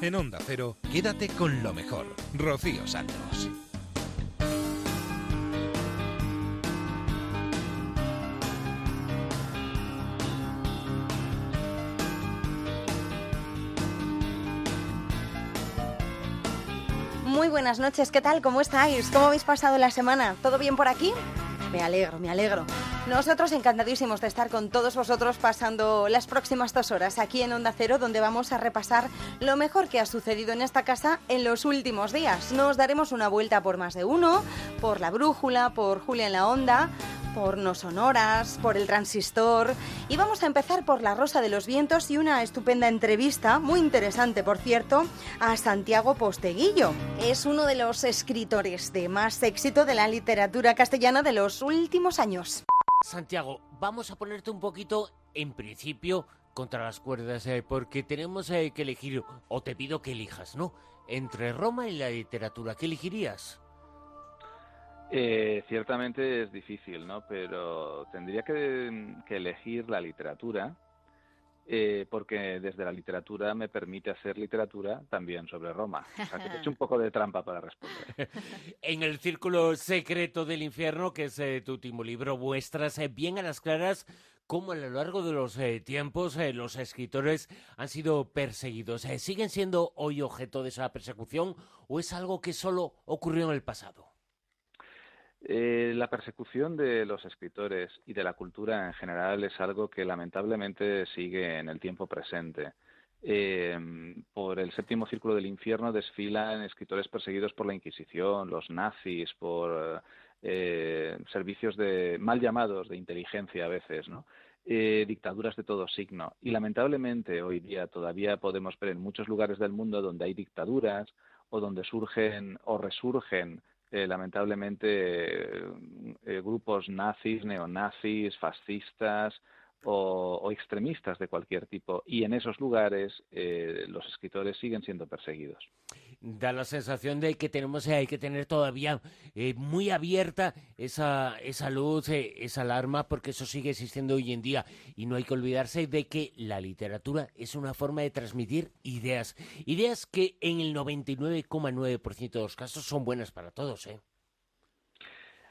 En Onda Cero, quédate con lo mejor. Rocío Santos. Muy buenas noches, ¿qué tal? ¿Cómo estáis? ¿Cómo habéis pasado la semana? ¿Todo bien por aquí? Me alegro, me alegro. Nosotros encantadísimos de estar con todos vosotros pasando las próximas dos horas aquí en Onda Cero, donde vamos a repasar lo mejor que ha sucedido en esta casa en los últimos días. Nos daremos una vuelta por más de uno, por la brújula, por Julia en la Onda, por No Sonoras, por el Transistor. Y vamos a empezar por La Rosa de los Vientos y una estupenda entrevista, muy interesante por cierto, a Santiago Posteguillo. Es uno de los escritores de más éxito de la literatura castellana de los últimos años. Santiago, vamos a ponerte un poquito en principio contra las cuerdas, eh, porque tenemos eh, que elegir, o te pido que elijas, ¿no? Entre Roma y la literatura, ¿qué elegirías? Eh, ciertamente es difícil, ¿no? Pero tendría que, elegir la literatura, eh, porque desde la literatura me permite hacer literatura también sobre Roma. O sea, que he hecho un poco de trampa para responder. en el Círculo Secreto del Infierno, que es eh, tu último libro, muestras bien a las claras cómo a lo largo de los tiempos los escritores han sido perseguidos. ¿Siguen siendo hoy objeto de esa persecución o es algo que solo ocurrió en el pasado? Eh, la persecución de los escritores y de la cultura en general es algo que lamentablemente sigue en el tiempo presente. Eh, por el séptimo círculo del infierno desfilan escritores perseguidos por la Inquisición, los nazis, por eh, servicios de mal llamados de inteligencia a veces, ¿no? dictaduras de todo signo. Y lamentablemente hoy día todavía podemos ver en muchos lugares del mundo donde hay dictaduras o donde surgen o resurgen eh, lamentablemente eh, eh, grupos nazis, neonazis, fascistas o, extremistas de cualquier tipo. Y en esos lugares los escritores siguen siendo perseguidos. Da la sensación de que tenemos hay que tener todavía muy abierta esa, esa luz, esa alarma, porque eso sigue existiendo hoy en día. Y no hay que olvidarse de que la literatura es una forma de transmitir ideas. Ideas que en el 99,9% de los casos son buenas para todos. ¿eh?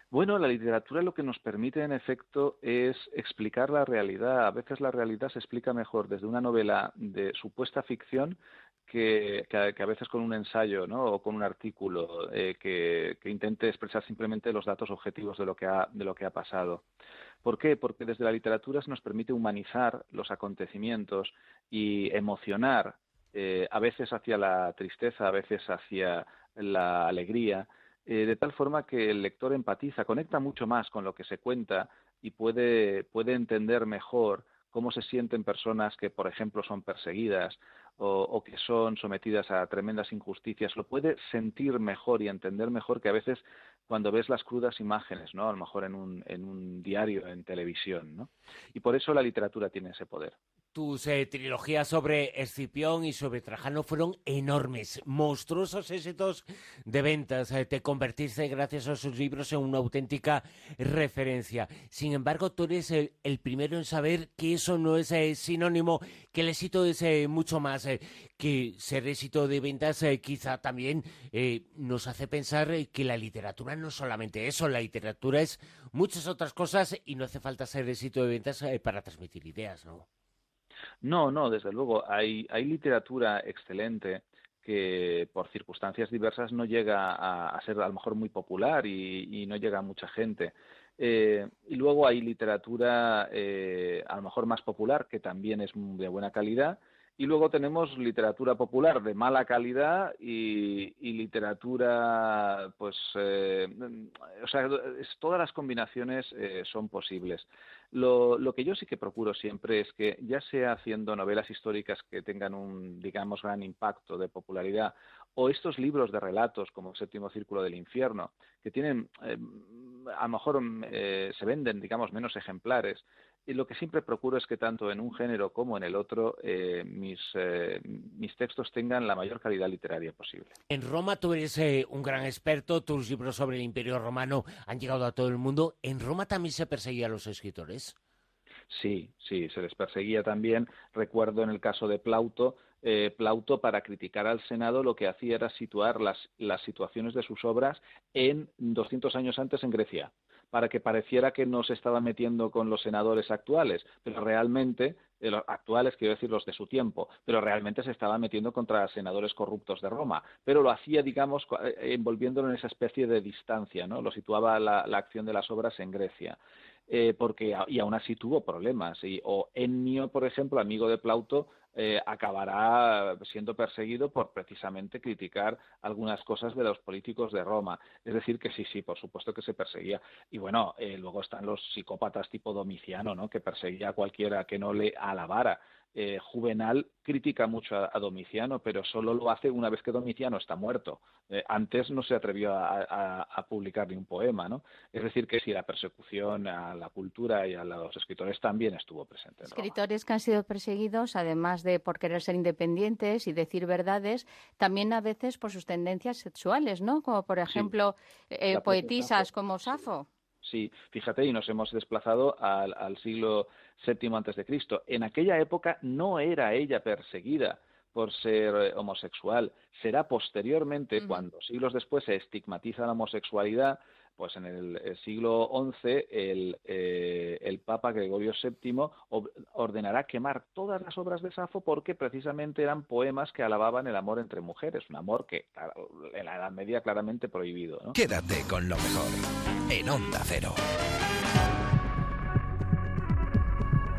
Bueno, la literatura lo que nos permite, en efecto, es explicar la realidad. A veces la realidad se explica mejor desde una novela de supuesta ficción que, a, veces con un ensayo o con un artículo eh, que, intente expresar simplemente los datos objetivos de lo, que ha, de lo que ha pasado. ¿Por qué? Porque desde la literatura se nos permite humanizar los acontecimientos y emocionar eh, a veces hacia la tristeza, a veces hacia la alegría, eh, de tal forma que el lector empatiza, conecta mucho más con lo que se cuenta y puede, puede entender mejor cómo se sienten personas que, por ejemplo, son perseguidas o, que son sometidas a tremendas injusticias, lo puede sentir mejor y entender mejor que a veces cuando ves las crudas imágenes, ¿no? A lo mejor en un, en un diario, en televisión, ¿no? Y por eso la literatura tiene ese poder tus eh, trilogías sobre Escipión y sobre Trajano fueron enormes, monstruosos éxitos de ventas. Eh, te convertiste, gracias a sus libros, en una auténtica referencia. Sin embargo, tú eres el, primero en saber que eso no es eh, sinónimo, que el éxito es mucho más, que ser éxito de ventas quizá también nos hace pensar que la literatura no es solamente eso, la literatura es muchas otras cosas y no hace falta ser éxito de ventas para transmitir ideas, ¿no? No, no, desde luego. Hay, hay literatura excelente que por circunstancias diversas no llega a, ser a lo mejor muy popular y, no llega a mucha gente. Eh, y luego hay literatura eh, a lo mejor más popular que también es de buena calidad y luego tenemos literatura popular de mala calidad y, literatura, pues, eh, o sea, todas las combinaciones eh, son posibles. Lo, lo, que yo sí que procuro siempre es que, ya sea haciendo novelas históricas que tengan un, digamos, gran impacto de popularidad, o estos libros de relatos como Séptimo Círculo del Infierno, que tienen, eh, a lo mejor se venden, digamos, menos ejemplares, y lo que siempre procuro es que tanto en un género como en el otro eh, mis, eh, mis textos tengan la mayor calidad literaria posible. En Roma tú eres eh, un gran experto, tus libros sobre el Imperio Romano han llegado a todo el mundo. ¿En Roma también se perseguía a los escritores? Sí, sí, se les perseguía también. Recuerdo en el caso de Plauto, eh, Plauto para criticar al Senado lo que hacía era situar las, las situaciones de sus obras en 200 años antes en Grecia para que pareciera que no se estaba metiendo con los senadores actuales, pero realmente, eh, los actuales quiero decir los de su tiempo, pero realmente se estaba metiendo contra senadores corruptos de Roma, pero lo hacía, digamos, eh, envolviéndolo en esa especie de distancia, ¿no? Lo situaba la, acción de las obras en Grecia. Eh, porque y aún así tuvo problemas. Y, o Ennio, por ejemplo, amigo de Plauto, eh, acabará siendo perseguido por precisamente criticar algunas cosas de los políticos de Roma. Es decir, que sí, sí, por supuesto que se perseguía. Y bueno, eh, luego están los psicópatas tipo Domiciano, ¿no? que perseguía a cualquiera que no le alabara. Eh, Juvenal critica mucho a, Domiciano, pero solo lo hace una vez que Domiciano está muerto. Eh, antes no se atrevió a, publicar ni un poema, ¿no? Es decir, que si la persecución a la cultura y a los escritores también estuvo presente. escritores que han sido perseguidos, además de por querer ser independientes y decir verdades, también a veces por sus tendencias sexuales, ¿no? Como por ejemplo eh, poetisas como Safo. Sí, fíjate, y nos hemos desplazado al, al siglo VII antes de Cristo. En aquella época no era ella perseguida por ser eh, homosexual. Será posteriormente, cuando siglos después se estigmatiza la homosexualidad, pues en el, siglo XI el, eh, el, Papa Gregorio VII ordenará quemar todas las obras de Safo porque precisamente eran poemas que alababan el amor entre mujeres, un amor que en la Edad Media claramente prohibido. Quédate con lo mejor en Onda Cero.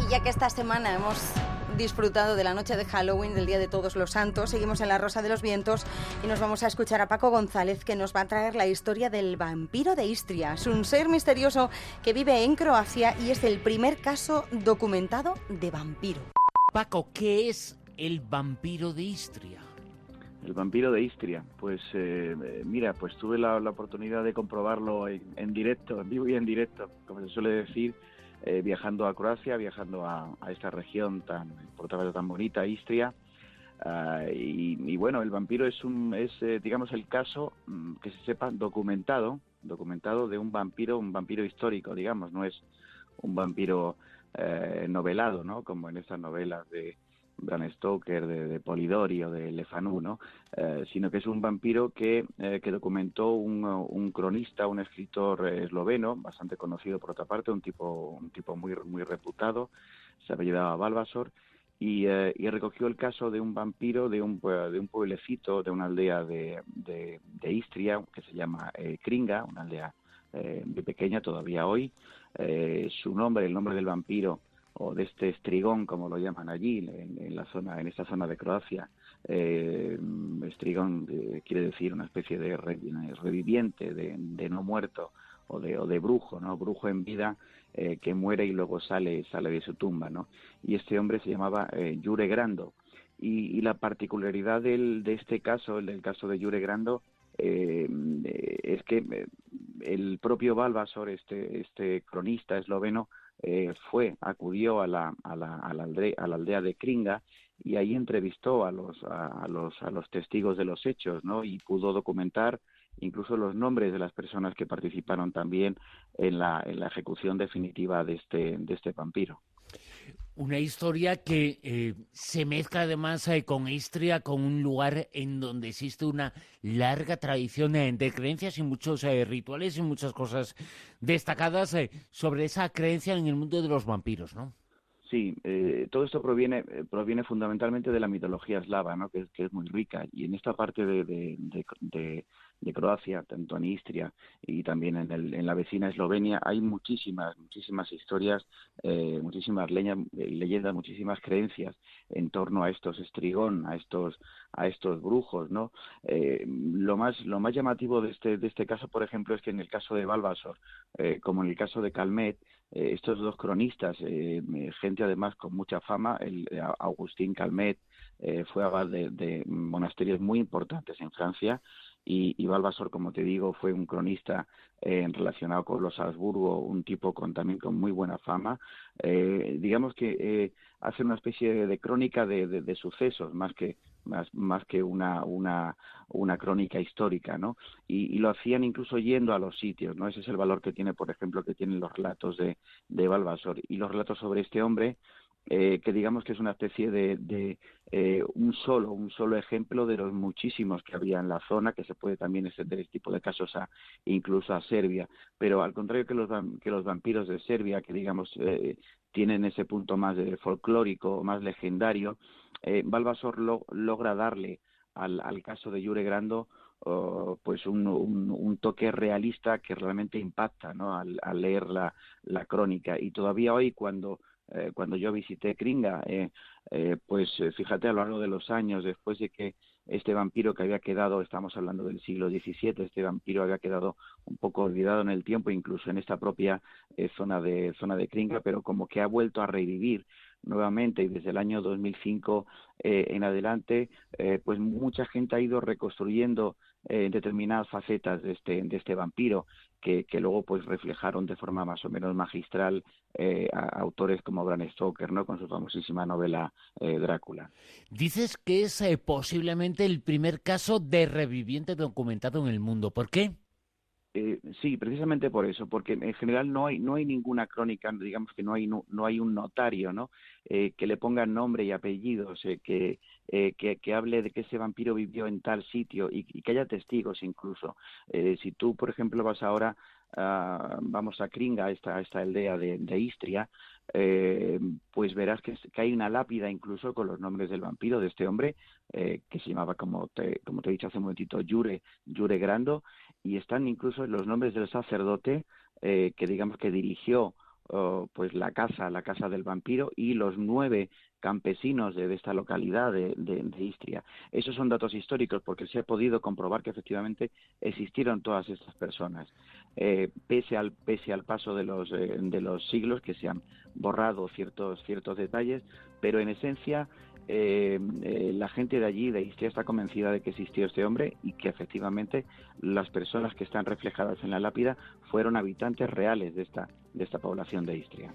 Y ya que esta semana hemos disfrutado de la noche de Halloween, del Día de Todos los Santos. Seguimos en la Rosa de los Vientos y nos vamos a escuchar a Paco González que nos va a traer la historia del vampiro de Istria. Es un ser misterioso que vive en Croacia y es el primer caso documentado de vampiro. Paco, ¿qué es el vampiro de Istria? El vampiro de Istria, pues eh, mira, pues tuve la, oportunidad de comprobarlo en, directo, en vivo y en directo, como se suele decir, eh, viajando a Croacia, viajando a, esta región tan, por tan bonita, Istria. Ah, y, bueno, el vampiro es, un, es eh, digamos, el caso mm, que se sepa documentado, documentado de un vampiro, un vampiro histórico, digamos, no es un vampiro eh, novelado, ¿no? Como en estas novelas de, Bram Stoker, de, Polidori o de Lefanu, ¿no? Eh, sino que es un vampiro que, eh, que documentó un, cronista, un escritor esloveno, bastante conocido por otra parte, un tipo, un tipo muy, muy reputado, se apellidaba Balbasor, y, eh, y, recogió el caso de un vampiro de un, de un pueblecito, de una aldea de, de, Istria, que se llama Kringa, una aldea muy pequeña todavía hoy. su nombre, el nombre del vampiro, o de este estrigón, como lo llaman allí, en, la zona, en esta zona de Croacia. Eh, estrigón eh, quiere decir una especie de reviviente, de, no muerto o de, o de brujo, ¿no? Brujo en vida eh, que muere y luego sale, sale de su tumba, ¿no? Y este hombre se llamaba Jure Grando. Y, la particularidad del, de este caso, el del caso de Jure Grando, es que el propio Balbasor, este, este cronista esloveno, eh, fue, acudió a la, a, la, a, la aldea, a la aldea de Kringa y ahí entrevistó a los, a, los, a los testigos de los hechos, ¿no? Y pudo documentar incluso los nombres de las personas que participaron también en la, en la ejecución definitiva de este, de este vampiro. Una historia que eh, se mezcla además eh, con Istria, con un lugar en donde existe una larga tradición eh, de creencias y muchos rituales y muchas cosas destacadas sobre esa creencia en el mundo de los vampiros, ¿no? Sí, todo esto proviene, proviene fundamentalmente de la mitología eslava, ¿no? que, es muy rica. Y en esta parte de, de de Croacia, tanto en Istria y también en, el, en la vecina Eslovenia, hay muchísimas, muchísimas historias, eh, muchísimas leñas, eh, leyendas, muchísimas creencias en torno a estos estrigón, a estos, a estos brujos, ¿no? Eh, lo más, lo más llamativo de este, de este caso, por ejemplo, es que en el caso de Balbasor, como en el caso de Calmet, estos dos cronistas, gente además con mucha fama, el Agustín Calmet, fue abad de monasterios muy importantes en Francia y, y Balbasor, como te digo, fue un cronista eh, relacionado con los Habsburgo, un tipo con también con muy buena fama. Eh, digamos que eh, hace una especie de, crónica de, sucesos más que más, que una, una, una crónica histórica, ¿no? Y, lo hacían incluso yendo a los sitios, ¿no? Ese es el valor que tiene, por ejemplo, que tienen los relatos de, de Balbasor. Y los relatos sobre este hombre, eh, que digamos que es una especie de, de eh, un solo un solo ejemplo de los muchísimos que había en la zona que se puede también extender este tipo de casos a incluso a Serbia pero al contrario que los que los vampiros de Serbia que digamos eh, tienen ese punto más folclórico más legendario eh, Balbasor lo, logra darle al, al caso de Jure Grando pues un, un, un, toque realista que realmente impacta ¿no? al, al leer la, la crónica y todavía hoy cuando eh, cuando yo visité Kringa, eh, eh, pues eh, fíjate a lo largo de los años, después de que este vampiro que había quedado, estamos hablando del siglo XVII, este vampiro había quedado un poco olvidado en el tiempo, incluso en esta propia eh, zona de zona de Kringa, pero como que ha vuelto a revivir nuevamente y desde el año 2005 eh, en adelante, eh, pues mucha gente ha ido reconstruyendo eh, determinadas facetas de este, este vampiro que, luego pues reflejaron de forma más o menos magistral eh, a autores como Bram Stoker, ¿no? Con su famosísima novela eh, Drácula. Dices que es posiblemente el primer caso de reviviente documentado en el mundo. ¿Por qué? Eh, sí, precisamente por eso, porque en general no hay no hay ninguna crónica, digamos que no hay no, no hay un notario, ¿no? Eh, que le ponga nombre y apellidos, eh, que, eh, que, que hable de que ese vampiro vivió en tal sitio y, y que haya testigos incluso. Eh, si tú, por ejemplo, vas ahora uh, vamos a Kringa, esta esta aldea de, de Istria, eh, pues verás que, que, hay una lápida incluso con los nombres del vampiro de este hombre eh, que se llamaba como te, como te he dicho hace un momentito Jure Jure Grando y están incluso los nombres del sacerdote eh, que digamos que dirigió oh, pues la casa, la casa del vampiro y los nueve campesinos de, esta localidad de, de, Istria. Esos son datos históricos porque se ha podido comprobar que efectivamente existieron todas estas personas. Eh, pese, al, pese al paso de los, eh, de los siglos que se han borrado ciertos, ciertos detalles, pero en esencia eh, la gente de allí, de Istria, está convencida de que existió este hombre y que efectivamente las personas que están reflejadas en la lápida fueron habitantes reales de esta, de esta población de Istria.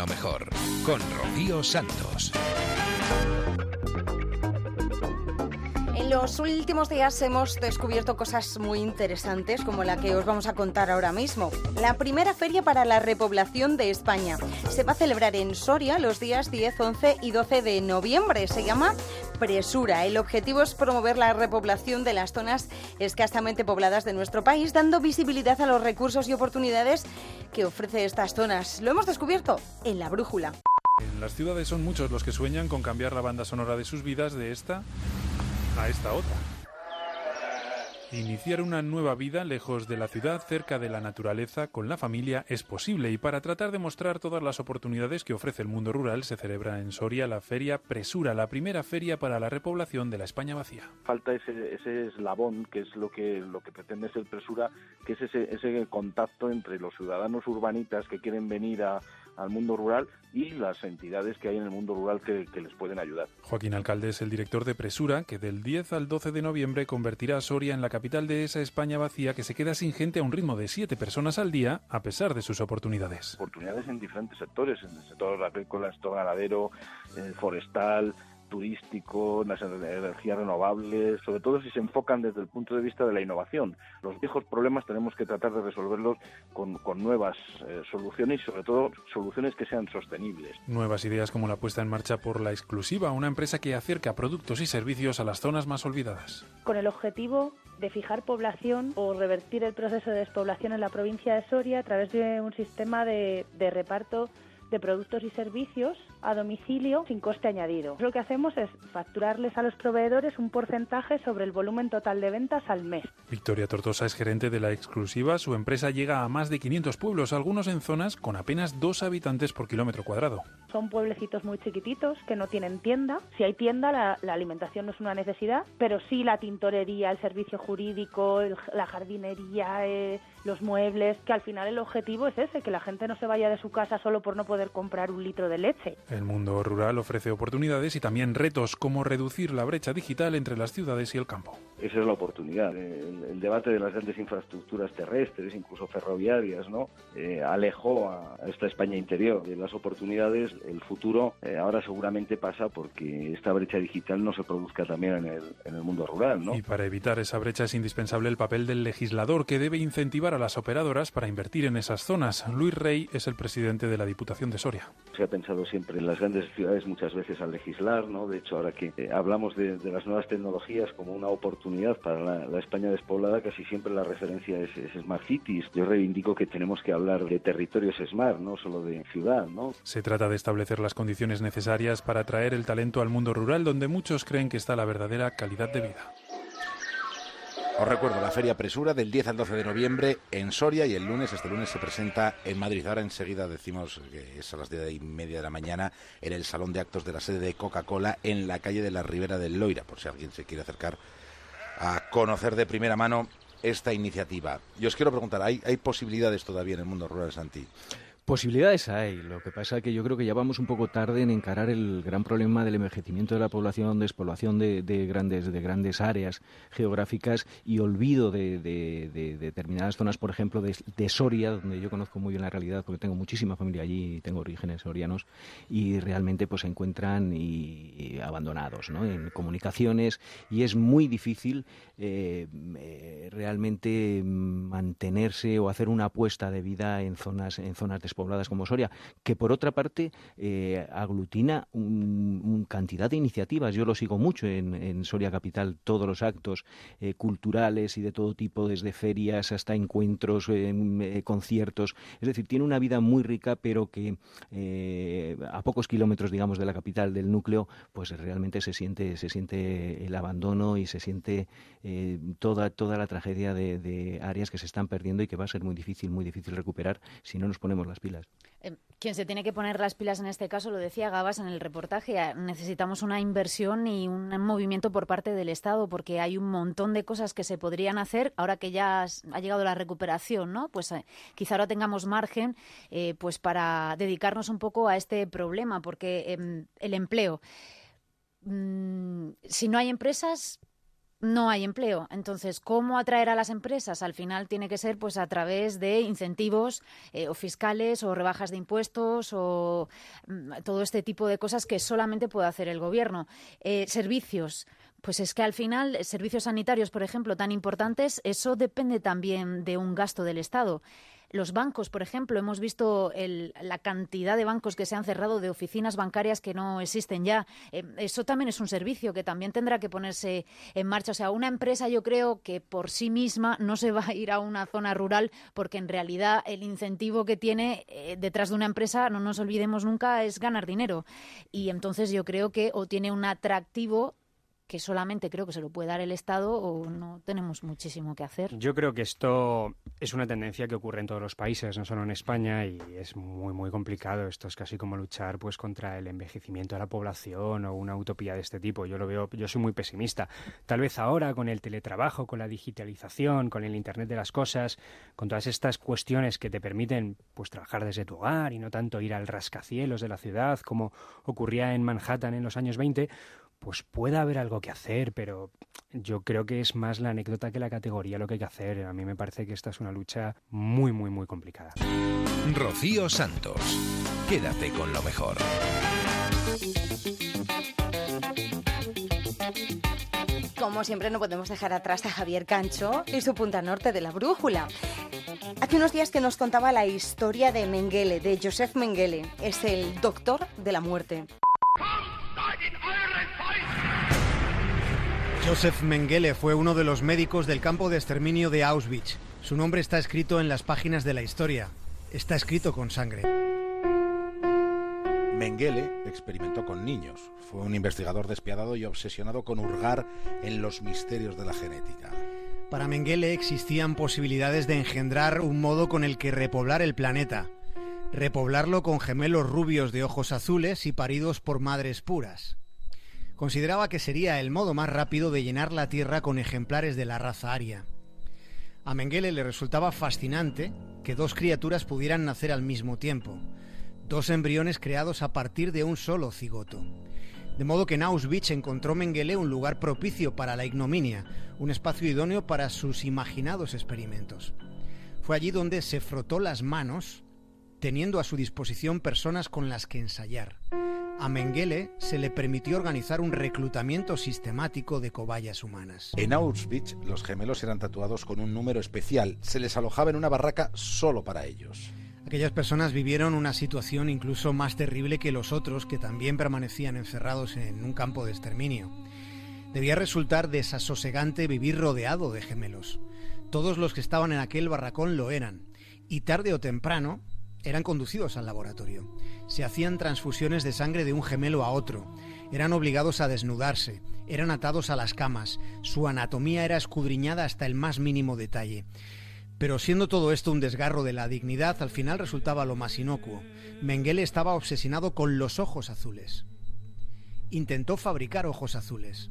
lo mejor, con Rocío Santos. En los últimos días hemos descubierto cosas muy interesantes como la que os vamos a contar ahora mismo. La primera feria para la repoblación de España se va a celebrar en Soria los días 10, 11 y 12 de noviembre. Se llama El objetivo es promover la repoblación de las zonas escasamente pobladas de nuestro país, dando visibilidad a los recursos y oportunidades que ofrece estas zonas. Lo hemos descubierto en la brújula. En las ciudades son muchos los que sueñan con cambiar la banda sonora de sus vidas de esta a esta otra. Iniciar una nueva vida lejos de la ciudad, cerca de la naturaleza, con la familia, es posible y para tratar de mostrar todas las oportunidades que ofrece el mundo rural se celebra en Soria la Feria Presura, la primera feria para la repoblación de la España vacía. Falta ese, ese eslabón que es lo que, lo que pretende ser Presura, que es ese, ese contacto entre los ciudadanos urbanitas que quieren venir a, al mundo rural y las entidades que hay en el mundo rural que, les pueden ayudar. Joaquín Alcalde es el director de Presura, que del 10 al 12 de noviembre convertirá a Soria en la capital de esa España vacía que se queda sin gente a un ritmo de siete personas al día, a pesar de sus oportunidades. Oportunidades en diferentes sectores, en el sector agrícola, el sector ganadero, forestal, turístico, las energías renovables, sobre todo si se enfocan desde el punto de vista de la innovación. Los viejos problemas tenemos que tratar de resolverlos con, nuevas eh, soluciones y sobre todo soluciones que sean sostenibles. Nuevas ideas como la puesta en marcha por La Exclusiva, una empresa que acerca productos y servicios a las zonas más olvidadas. Con el objetivo de fijar población o revertir el proceso de despoblación en la provincia de Soria a través de un sistema de reparto de productos y servicios a domicilio sin coste añadido. Lo que hacemos es facturarles a los proveedores un porcentaje sobre el volumen total de ventas al mes. Victoria Tortosa es gerente de la exclusiva. Su empresa llega a más de 500 pueblos, algunos en zonas con apenas dos habitantes por kilómetro cuadrado. Son pueblecitos muy chiquititos que no tienen tienda. Si hay tienda, la, alimentación no es una necesidad, pero sí la tintorería, el servicio jurídico, la jardinería, eh, los muebles, que al final el objetivo es ese, que la gente no se vaya de su casa solo por no poder comprar un litro de leche. El mundo rural ofrece oportunidades y también retos como reducir la brecha digital entre las ciudades y el campo. Esa es la oportunidad. El, debate de las grandes infraestructuras terrestres, incluso ferroviarias, ¿no? Eh, alejó a esta España interior de las oportunidades. El futuro eh, ahora seguramente pasa porque esta brecha digital no se produzca también en el, en el mundo rural. ¿no? Y para evitar esa brecha es indispensable el papel del legislador que debe incentivar a las operadoras para invertir en esas zonas. Luis Rey es el presidente de la Diputación de Soria. Se ha pensado siempre en las grandes ciudades muchas veces al legislar, ¿no? De hecho, ahora que eh, hablamos de, las nuevas tecnologías como una oportunidad para la, España despoblada, casi siempre la referencia es, Smart Cities. Yo reivindico que tenemos que hablar de territorios Smart, no solo de ciudad, ¿no? Se trata de establecer las condiciones necesarias para atraer el talento al mundo rural, donde muchos creen que está la verdadera calidad de vida. Os recuerdo la Feria Presura del 10 al 12 de noviembre en Soria y el lunes, este lunes se presenta en Madrid. Ahora enseguida decimos que es a las 10 y media de la mañana en el Salón de Actos de la sede de Coca-Cola en la calle de la Ribera del Loira, por si alguien se quiere acercar a conocer de primera mano esta iniciativa. Yo os quiero preguntar, ¿hay, hay posibilidades todavía en el mundo rural, Santi? Posibilidades hay, lo que pasa es que yo creo que ya vamos un poco tarde en encarar el gran problema del envejecimiento de la población, despoblación de, de grandes, de grandes áreas geográficas y olvido de, determinadas zonas, por ejemplo, de, Soria, donde yo conozco muy bien la realidad porque tengo muchísima familia allí y tengo orígenes sorianos y realmente pues se encuentran abandonados ¿no? en comunicaciones y es muy difícil eh, eh, realmente mantenerse o hacer una apuesta de vida en zonas, en zonas despobladas pobladas como Soria, que por otra parte eh, aglutina una cantidad de iniciativas. Yo lo sigo mucho en, Soria Capital, todos los actos eh, culturales y de todo tipo, desde ferias hasta encuentros, eh, conciertos. Es decir, tiene una vida muy rica, pero que a pocos kilómetros, digamos, de la capital, del núcleo, pues realmente se siente, se siente el abandono y se siente toda, toda la tragedia de áreas que se están perdiendo y que va a ser muy difícil, muy difícil recuperar si no nos ponemos las pilas eh, quien se tiene que poner las pilas en este caso, lo decía Gabas en el reportaje, eh, necesitamos una inversión y un movimiento por parte del Estado, porque hay un montón de cosas que se podrían hacer ahora que ya ha llegado la recuperación, ¿no? Pues eh, quizá ahora tengamos margen pues para dedicarnos un poco a este problema, porque em, el empleo, mm, si no hay empresas, no hay empleo. Entonces, ¿cómo atraer a las empresas? Al final tiene que ser pues a través de incentivos eh, o fiscales o rebajas de impuestos o mm, todo este tipo de cosas que solamente puede hacer el gobierno. Eh, servicios. Pues es que al final, servicios sanitarios, por ejemplo, tan importantes, eso depende también de un gasto del Estado. Los bancos, por ejemplo, hemos visto la cantidad de bancos que se han cerrado, de oficinas bancarias que no existen ya. Eh, eso también es un servicio que también tendrá que ponerse en marcha. O sea, una empresa yo creo que por sí misma no se va a ir a una zona rural porque en realidad el incentivo que tiene eh, detrás de una empresa, no nos olvidemos nunca, es ganar dinero. Y entonces yo creo que o tiene un atractivo que solamente creo que se lo puede dar el Estado o no tenemos muchísimo que hacer. Yo creo que esto es una tendencia que ocurre en todos los países, no solo en España, y es muy, muy complicado. Esto es casi como luchar pues contra el envejecimiento de la población o una utopía de este tipo. Yo lo veo, yo soy muy pesimista. Tal vez ahora con el teletrabajo, con la digitalización, con el Internet de las cosas, con todas estas cuestiones que te permiten pues trabajar desde tu hogar y no tanto ir al rascacielos de la ciudad como ocurría en Manhattan en los años 20, pues puede haber algo que hacer, pero yo creo que es más la anécdota que la categoría lo que hay que hacer. A mí me parece que esta es una lucha muy, muy, muy complicada. Rocío Santos, quédate con lo mejor. Como siempre no podemos dejar atrás a Javier Cancho y su punta norte de la brújula. Hace unos días que nos contaba la historia de Mengele, de Joseph Mengele. Es el doctor de la muerte. Joseph Mengele fue uno de los médicos del campo de exterminio de Auschwitz. Su nombre está escrito en las páginas de la historia. Está escrito con sangre. Mengele experimentó con niños. Fue un investigador despiadado y obsesionado con hurgar en los misterios de la genética. Para Mengele existían posibilidades de engendrar un modo con el que repoblar el planeta. Repoblarlo con gemelos rubios de ojos azules y paridos por madres puras consideraba que sería el modo más rápido de llenar la Tierra con ejemplares de la raza aria. A Mengele le resultaba fascinante que dos criaturas pudieran nacer al mismo tiempo, dos embriones creados a partir de un solo cigoto. De modo que en Auschwitz encontró Mengele un lugar propicio para la ignominia, un espacio idóneo para sus imaginados experimentos. Fue allí donde se frotó las manos, teniendo a su disposición personas con las que ensayar a Mengele se le permitió organizar un reclutamiento sistemático de cobayas humanas. En Auschwitz, los gemelos eran tatuados con un número especial. Se les alojaba en una barraca solo para ellos. Aquellas personas vivieron una situación incluso más terrible que los otros que también permanecían encerrados en un campo de exterminio. Debía resultar desasosegante vivir rodeado de gemelos. Todos los que estaban en aquel barracón lo eran, y tarde o temprano eran conducidos al laboratorio. Se hacían transfusiones de sangre de un gemelo a otro. Eran obligados a desnudarse. Eran atados a las camas. Su anatomía era escudriñada hasta el más mínimo detalle. Pero siendo todo esto un desgarro de la dignidad, al final resultaba lo más inocuo. Mengele estaba obsesionado con los ojos azules. Intentó fabricar ojos azules.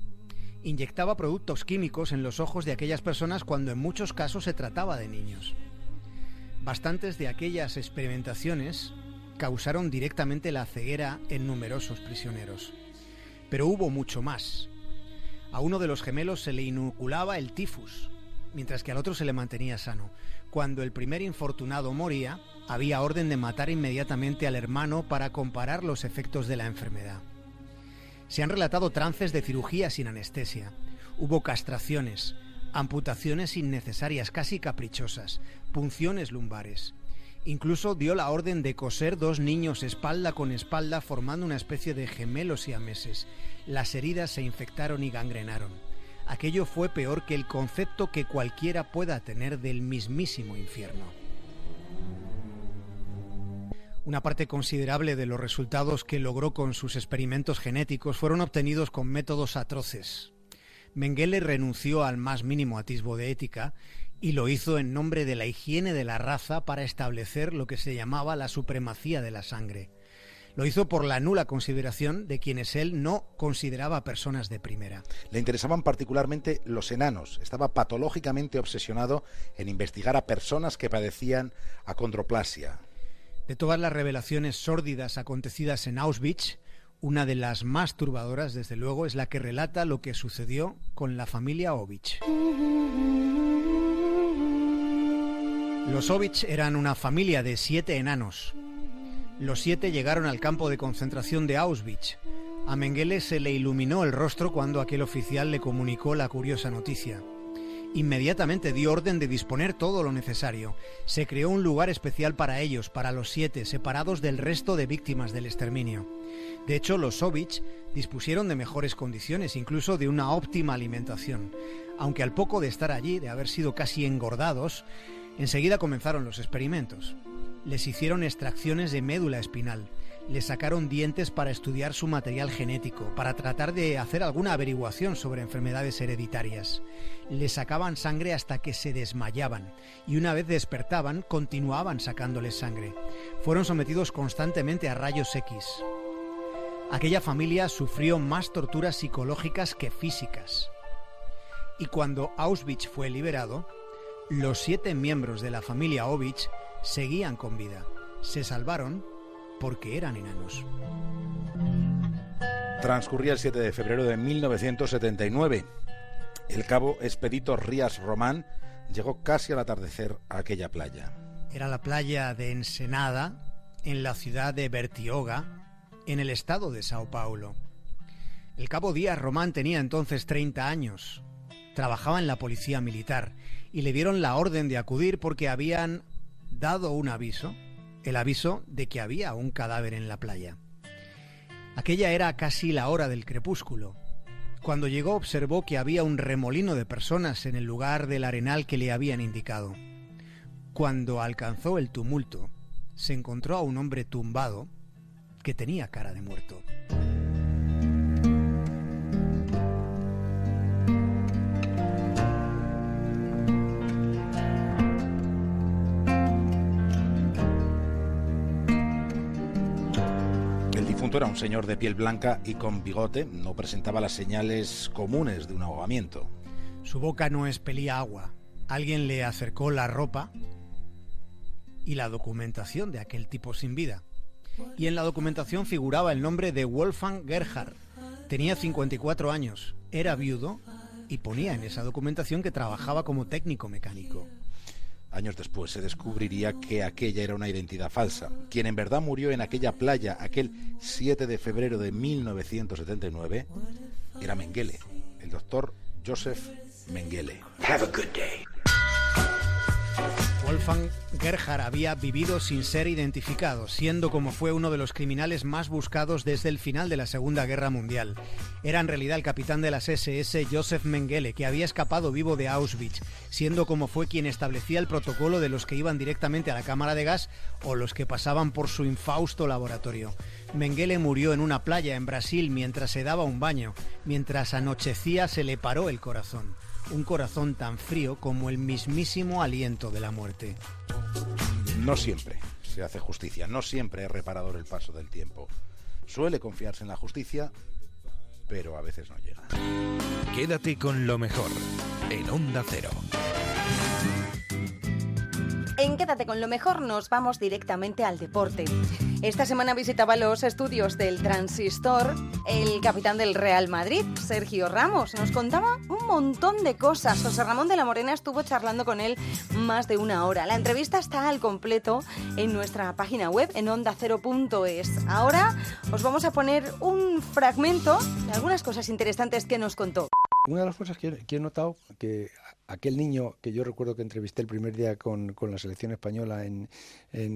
Inyectaba productos químicos en los ojos de aquellas personas cuando en muchos casos se trataba de niños. Bastantes de aquellas experimentaciones causaron directamente la ceguera en numerosos prisioneros. Pero hubo mucho más. A uno de los gemelos se le inoculaba el tifus, mientras que al otro se le mantenía sano. Cuando el primer infortunado moría, había orden de matar inmediatamente al hermano para comparar los efectos de la enfermedad. Se han relatado trances de cirugía sin anestesia. Hubo castraciones, amputaciones innecesarias, casi caprichosas, punciones lumbares. Incluso dio la orden de coser dos niños espalda con espalda formando una especie de gemelos siameses. Las heridas se infectaron y gangrenaron. Aquello fue peor que el concepto que cualquiera pueda tener del mismísimo infierno. Una parte considerable de los resultados que logró con sus experimentos genéticos fueron obtenidos con métodos atroces, Mengele renunció al más mínimo atisbo de ética y lo hizo en nombre de la higiene de la raza para establecer lo que se llamaba la supremacía de la sangre. Lo hizo por la nula consideración de quienes él no consideraba personas de primera. Le interesaban particularmente los enanos. Estaba patológicamente obsesionado en investigar a personas que padecían acondroplasia. De todas las revelaciones sórdidas acontecidas en Auschwitz, Una de las más turbadoras, desde luego, es la que relata lo que sucedió con la familia Ovich. Los Ovich eran una familia de siete enanos. Los siete llegaron al campo de concentración de Auschwitz. A Mengele se le iluminó el rostro cuando aquel oficial le comunicó la curiosa noticia. Inmediatamente dio orden de disponer todo lo necesario. Se creó un lugar especial para ellos, para los siete, separados del resto de víctimas del exterminio. De hecho, los Sovich dispusieron de mejores condiciones, incluso de una óptima alimentación. Aunque al poco de estar allí, de haber sido casi engordados, enseguida comenzaron los experimentos. Les hicieron extracciones de médula espinal, le sacaron dientes para estudiar su material genético, para tratar de hacer alguna averiguación sobre enfermedades hereditarias. Le sacaban sangre hasta que se desmayaban y una vez despertaban continuaban sacándoles sangre. Fueron sometidos constantemente a rayos X. Aquella familia sufrió más torturas psicológicas que físicas. Y cuando Auschwitz fue liberado, los siete miembros de la familia Ovich seguían con vida. Se salvaron porque eran enanos. Transcurría el 7 de febrero de 1979. El cabo Expedito Rías Román llegó casi al atardecer a aquella playa. Era la playa de Ensenada, en la ciudad de Bertioga, en el estado de Sao Paulo. El cabo Díaz Román tenía entonces 30 años. Trabajaba en la policía militar y le dieron la orden de acudir porque habían dado un aviso el aviso de que había un cadáver en la playa. Aquella era casi la hora del crepúsculo. Cuando llegó observó que había un remolino de personas en el lugar del arenal que le habían indicado. Cuando alcanzó el tumulto, se encontró a un hombre tumbado que tenía cara de muerto. era un señor de piel blanca y con bigote, no presentaba las señales comunes de un ahogamiento. Su boca no expelía agua. Alguien le acercó la ropa y la documentación de aquel tipo sin vida. Y en la documentación figuraba el nombre de Wolfgang Gerhard. Tenía 54 años, era viudo y ponía en esa documentación que trabajaba como técnico mecánico. Años después se descubriría que aquella era una identidad falsa. Quien en verdad murió en aquella playa aquel 7 de febrero de 1979 era Mengele, el doctor Joseph Mengele. Have a good day. Wolfgang Gerhard había vivido sin ser identificado, siendo como fue uno de los criminales más buscados desde el final de la Segunda Guerra Mundial. Era en realidad el capitán de las SS Joseph Mengele, que había escapado vivo de Auschwitz, siendo como fue quien establecía el protocolo de los que iban directamente a la cámara de gas o los que pasaban por su infausto laboratorio. Mengele murió en una playa en Brasil mientras se daba un baño. Mientras anochecía se le paró el corazón un corazón tan frío como el mismísimo aliento de la muerte. No siempre se hace justicia, no siempre es reparador el paso del tiempo. Suele confiarse en la justicia, pero a veces no llega. Quédate con lo mejor en Onda Cero. En Quédate con lo mejor nos vamos directamente al deporte. Esta semana visitaba los estudios del Transistor el capitán del Real Madrid, Sergio Ramos. Nos contaba un montón de cosas. José Ramón de la Morena estuvo charlando con él más de una hora. La entrevista está al completo en nuestra página web en ondacero.es. Ahora os vamos a poner un fragmento de algunas cosas interesantes que nos contó. Una de las cosas que, que he notado que aquel niño que yo recuerdo que entrevisté el primer día con, con la selección española en,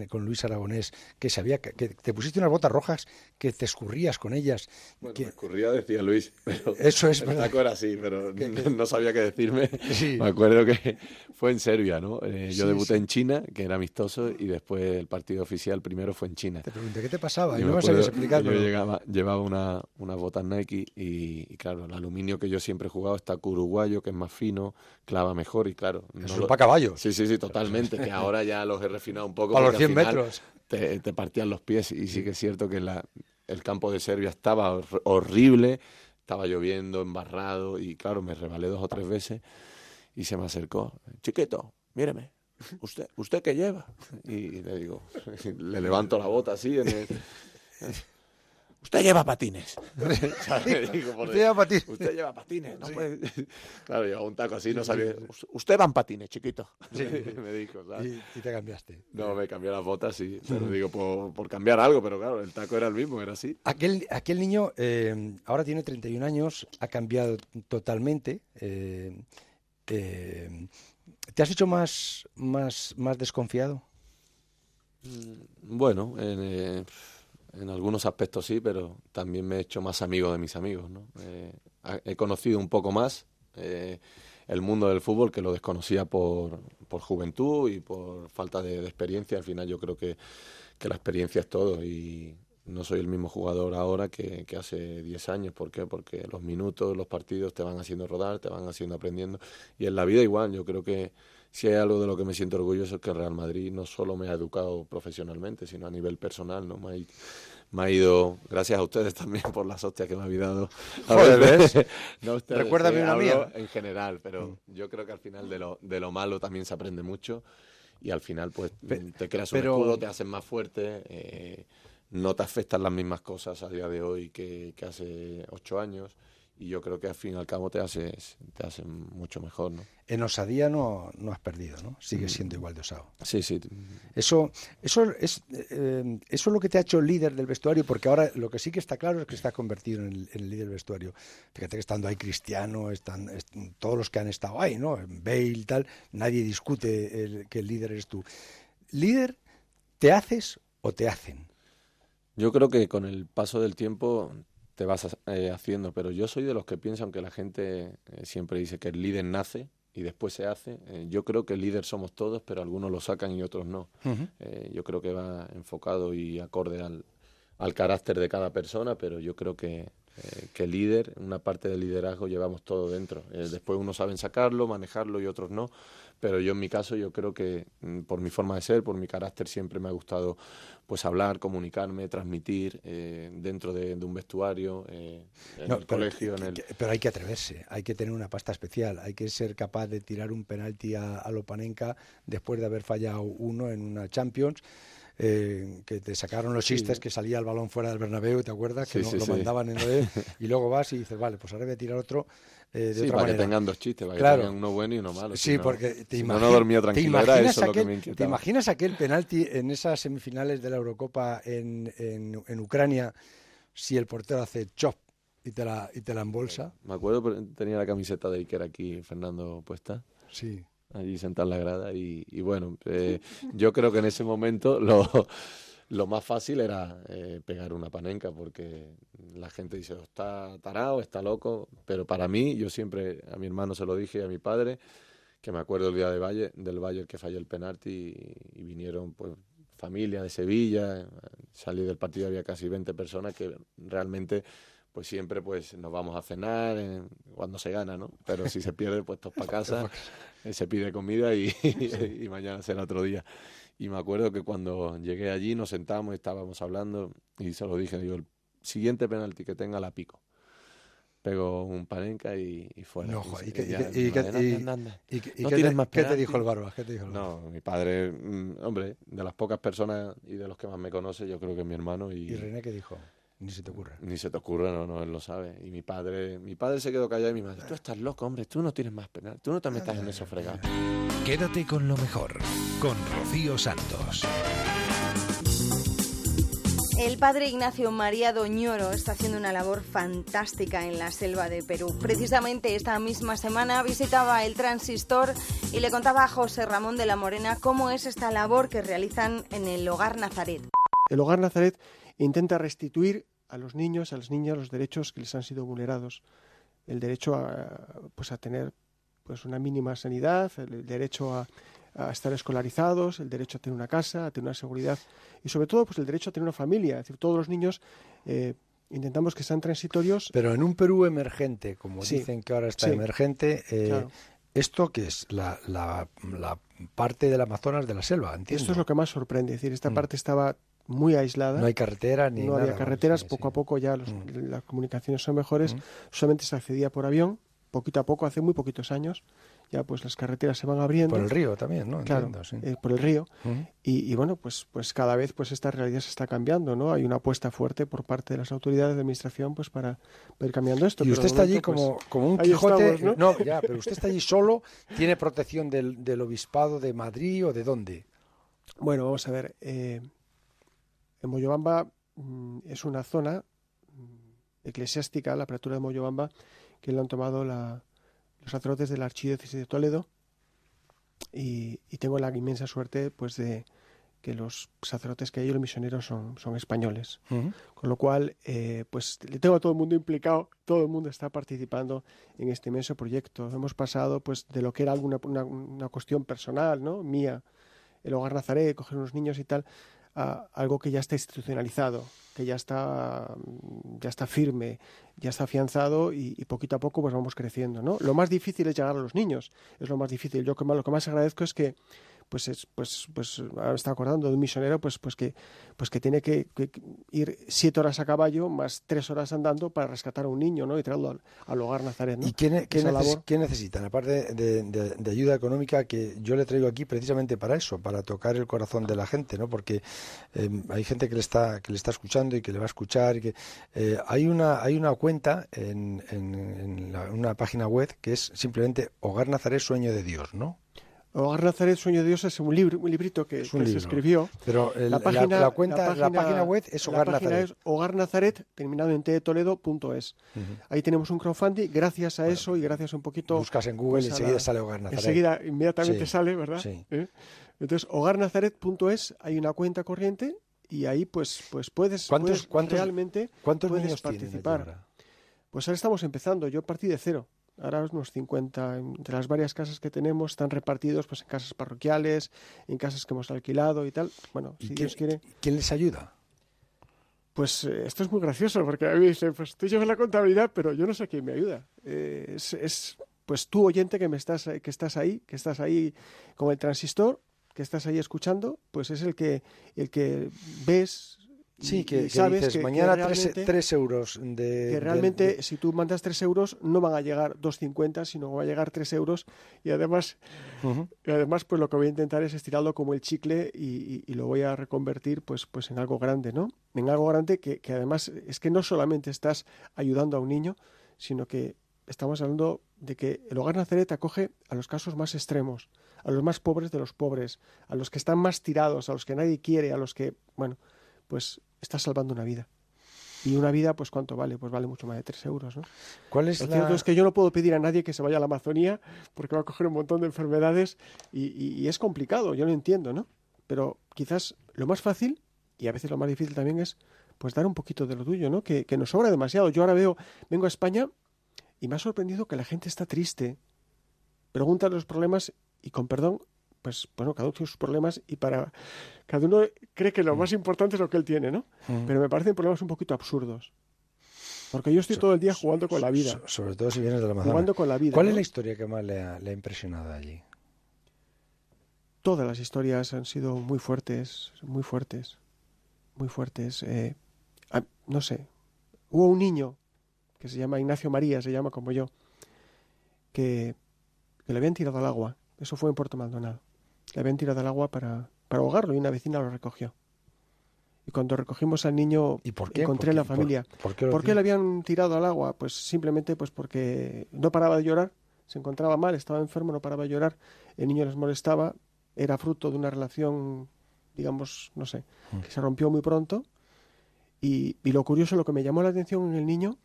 con Luis Aragonés, que sabía que, te pusiste unas botas rojas que te escurrías con ellas. Bueno, me escurría, decía Luis, pero eso es verdad. era así, pero no sabía qué decirme. Me acuerdo que fue en Serbia, ¿no? Eh, yo debuté en China, que era amistoso, y después el partido oficial primero fue en China. Te pregunté qué te pasaba, y no me sabías explicar. Yo llegaba, llevaba una, unas botas Nike y, claro, el aluminio que yo siempre he jugado está uruguayo, que es más fino, clava mejor y claro. Eso no para caballos. Sí, sí, sí, totalmente. que ahora ya los he refinado un poco. Para los 100 metros. Te, partían los pies y sí que es cierto que la, el campo de Serbia estaba horrible, estaba lloviendo, embarrado y claro, me rebalé dos o tres veces y se me acercó. Chiquito, míreme. ¿Usted, ¿Usted qué lleva? Y le digo, le levanto la bota así en el, usted lleva patines. usted lleva patines. Usted lleva patines. No puede... Claro, lleva un taco así, no sabía. Usted va en patines, chiquito. me dijo, ¿sabes? Y, te cambiaste. No, me cambié las botas, sí. Te lo digo por, por, cambiar algo, pero claro, el taco era el mismo, era así. Aquel, aquel niño eh, ahora tiene 31 años, ha cambiado totalmente. Eh, eh, ¿Te has hecho más, más, más desconfiado? Mm, bueno, en, en algunos aspectos sí, pero también me he hecho más amigo de mis amigos. ¿no? Eh, he conocido un poco más eh, el mundo del fútbol que lo desconocía por, por juventud y por falta de, experiencia. Al final yo creo que, que, la experiencia es todo y no soy el mismo jugador ahora que, que hace 10 años. ¿Por qué? Porque los minutos, los partidos te van haciendo rodar, te van haciendo aprendiendo. Y en la vida igual, yo creo que si hay algo de lo que me siento orgulloso es que el Real Madrid no solo me ha educado profesionalmente, sino a nivel personal, ¿no? Me ha, ido, gracias a ustedes también por las hostias que me habéis dado. no Recuérdame eh, una mía. En general, pero mm. yo creo que al final de lo, de lo malo también se aprende mucho y al final pues te creas un escudo, te hacen más fuerte, eh, no te afectan las mismas cosas a día de hoy que, que hace ocho años y yo creo que al fin y al cabo te haces te hace mucho mejor ¿no? en osadía no, no has perdido no sigues mm. siendo igual de osado. Sí sí. Eso eso es eh, eso es lo que te ha hecho líder del vestuario porque ahora lo que sí que está claro es que estás convertido en el, líder del vestuario. Fíjate que estando ahí Cristiano están, todos los que han estado ahí no Bale y tal nadie discute que el líder eres tú. Líder te haces o te hacen yo creo que con el paso del tiempo te vas eh, haciendo, pero yo soy de los que piensan que la gente eh, siempre dice que el líder nace y después se hace. Eh, yo creo que el líder somos todos, pero algunos lo sacan y otros no. yo creo que va enfocado y acorde al, al carácter de cada persona, pero yo creo que, que líder, una parte del liderazgo llevamos todo dentro. después unos saben sacarlo, manejarlo y otros no pero yo en mi caso yo creo que mm, por mi forma de ser, por mi carácter siempre me ha gustado pues hablar, comunicarme, transmitir eh, dentro de, un vestuario, eh, en el colegio. En el... pero hay que atreverse, hay que tener una pasta especial, hay que ser capaz de tirar un penalti a, a Lopanenka después de haber fallado uno en una Champions. Eh, que te sacaron los chistes, que salía el balón fuera del Bernabéu, ¿te acuerdas? Que no, lo mandaban en el y luego vas y dices, vale, pues ahora voy a tirar otro eh, de sí, otra para que tengan dos chistes, para que tengan uno bueno y uno malo. Sí, porque te, no, no dormía tranquilo, era eso lo que me ¿Te imaginas aquel penalti en esas semifinales de la Eurocopa en, en, en Ucrania si el portero hace chop y te la, y te la embolsa? Me acuerdo, tenía la camiseta de Iker aquí, Fernando, puesta. Sí allí sentado en la grada y, bueno, eh, yo creo que en ese momento lo, lo más fácil era eh, pegar una panenca porque la gente dice, oh, está tarado, está loco, pero para mí, yo siempre a mi hermano se lo dije y a mi padre, que me acuerdo el día de Valle, del Valle que falló el penalti y, vinieron pues familia de Sevilla, salí del partido había casi 20 personas que realmente pues siempre pues nos vamos a cenar cuando se gana, ¿no? Pero si se pierde, pues todos para casa, eh, se pide comida y, y, mañana será otro día. Y me acuerdo que cuando llegué allí nos sentamos, estábamos hablando y se lo dije, digo, el siguiente penalti que tenga la pico. Pego un panenca y, fuera. No, y, ¿qué, te dijo el barba? ¿Qué te dijo no, mi padre, mm, hombre, de las pocas personas y de los que más me conoce, yo creo que es mi hermano. ¿Y, ¿Y René qué dijo? Ni se te ocurre. Ni se te ocurre, no, no, él lo sabe. Y mi padre, mi padre se quedó callado y mi madre, tú estás loco, hombre, tú no tienes más penal, tú no te metas en eso fregado. Quédate con lo mejor, con Rocío Santos. El padre Ignacio María Doñoro está haciendo una labor fantástica en la selva de Perú. Precisamente esta misma semana visitaba el transistor y le contaba a José Ramón de la Morena cómo es esta labor que realizan en el Hogar Nazaret. El Hogar Nazaret intenta restituir a los niños, a las niñas, los derechos que les han sido vulnerados. El derecho a, pues a tener pues una mínima sanidad, el derecho a, estar escolarizados, el derecho a tener una casa, a tener una seguridad y sobre todo pues el derecho a tener una familia. Es decir, todos los niños eh, intentamos que sean transitorios. Pero en un Perú emergente, como dicen que ahora está emergente, eh, ¿esto que es? La, la, parte del Amazonas de la selva, entiendo. Esto es lo que más sorprende. Es decir, esta mm. parte estaba muy aislada. No hay carretera ni No había carreteras, poco a poco ya mm. las comunicaciones son mejores. Mm. Solamente se accedía por avión, poquito a poco, hace muy poquitos años. ya pues las carreteras se van abriendo. Por el río también, ¿no? Claro, eh, por el río. y, bueno, pues, pues cada vez pues esta realidad se está cambiando, ¿no? Hay una apuesta fuerte por parte de las autoridades de administración pues para ir cambiando esto. Y usted está allí como, pues, como un Quijote, ¿no? ya, pero usted está allí solo, ¿tiene protección del, del obispado de Madrid o de dónde? Bueno, vamos a ver. Eh, en Moyobamba mm, es una zona mm, eclesiástica, la apertura de Moyobamba, que lo han tomado los sacerdotes de la Archidiócesis de Toledo y, tengo la inmensa suerte pues de que los sacerdotes que hay, los misioneros, son, son españoles. Con lo cual, eh, pues le tengo a todo el mundo implicado, todo el mundo está participando en este inmenso proyecto. Hemos pasado pues de lo que era alguna una, una cuestión personal, ¿no? Mía, el hogar Nazaret, coger unos niños y tal, a algo que ya está institucionalizado, que ya está, ya está firme, ya está afianzado y, poquito a poco pues vamos creciendo. ¿no? Lo más difícil es llegar a los niños, es lo más difícil. Yo lo que más agradezco es que pues es, pues, pues ahora está acordando de un misionero, pues, pues que, pues que tiene que, ir siete horas a caballo más tres horas andando para rescatar a un niño, ¿no? Y traerlo al, hogar Nazaret, ¿Y qué, necesitan? Aparte de, ayuda económica que yo le traigo aquí precisamente para eso, para tocar el corazón de la gente, ¿no? Porque em, hay gente que le está, que le está escuchando y que le va a escuchar. Y que, eh, hay una, hay una cuenta en, en, una página web que es simplemente Hogar Nazaret Sueño de Dios, ¿no? Hogar Nazaret, Sueño de Dios es un libro, un librito que, se escribió. Pero la, página, la, cuenta, la, página, web es Hogar Nazaret. Es Hogar Nazaret, terminado en Toledo.es. Ahí tenemos un crowdfunding. Gracias a eso y gracias un poquito. Buscas en Google y pues, enseguida sale Hogar Nazaret. Enseguida, inmediatamente sale, ¿verdad? Sí. ¿Eh? Entonces, hogarnazaret.es, hay una cuenta corriente y ahí pues, pues puedes, ¿Cuántos, cuántos, realmente ¿cuántos puedes participar. Pues ahora estamos empezando. Yo partí de cero ahora unos 50, entre las varias casas que tenemos, están repartidos pues en casas parroquiales, en casas que hemos alquilado y tal. Bueno, si Dios quiere. ¿Quién les ayuda? Pues eh, esto es muy gracioso, porque a mí dice, pues tú llevas la contabilidad, pero yo no sé quién me ayuda. Eh, es, es, pues tú oyente que me estás, que estás ahí, que estás ahí con el transistor, que estás ahí escuchando, pues es el que, el que ves, Sí, que, sabes que mañana 3 euros de... Que realmente si tú mandas 3 euros no van a llegar 2,50, sino van a llegar 3 euros. Y además, y además pues lo que voy a intentar es estirarlo como el chicle y, y, lo voy a reconvertir pues, pues en algo grande, ¿no? En algo grande que, que además es que no solamente estás ayudando a un niño, sino que estamos hablando de que el hogar Nazaret acoge a los casos más extremos, a los más pobres de los pobres, a los que están más tirados, a los que nadie quiere, a los que, bueno, pues estás salvando una vida. Y una vida, pues ¿cuánto vale? Pues vale mucho más de tres euros, ¿no? ¿Cuál es Lo cierto es que yo no puedo pedir a nadie que se vaya a la Amazonía porque va a coger un montón de enfermedades y, es complicado, yo lo entiendo, ¿no? Pero quizás lo más fácil y a veces lo más difícil también es pues dar un poquito de lo tuyo, ¿no? Que, que nos sobra demasiado. Yo ahora veo, vengo a España y me ha sorprendido que la gente está triste. Pregunta los problemas y con perdón pues bueno, cada uno tiene sus problemas y para cada uno cree que lo mm. más importante es lo que él tiene, ¿no? Mm. Pero me parecen problemas un poquito absurdos. Porque yo estoy todo el día jugando con la vida. sobre todo si vienes de la Amazonas. Jugando con la vida. ¿Cuál es la historia que más le ha, impresionado allí? Todas las historias han sido muy fuertes, muy fuertes, muy fuertes. Eh, no sé, hubo un niño que se llama Ignacio María, se llama como yo, que, que le habían tirado al agua. Eso fue en Puerto Maldonado le habían tirado al agua para, para ahogarlo y una vecina lo recogió. Y cuando recogimos al niño, ¿Y por qué? encontré la familia. ¿Por, qué, le habían tirado al agua? Pues simplemente pues porque no paraba de llorar, se encontraba mal, estaba enfermo, no paraba de llorar, el niño les molestaba, era fruto de una relación, digamos, no sé, mm. que se rompió muy pronto. Y, y, lo curioso, lo que me llamó la atención en el niño,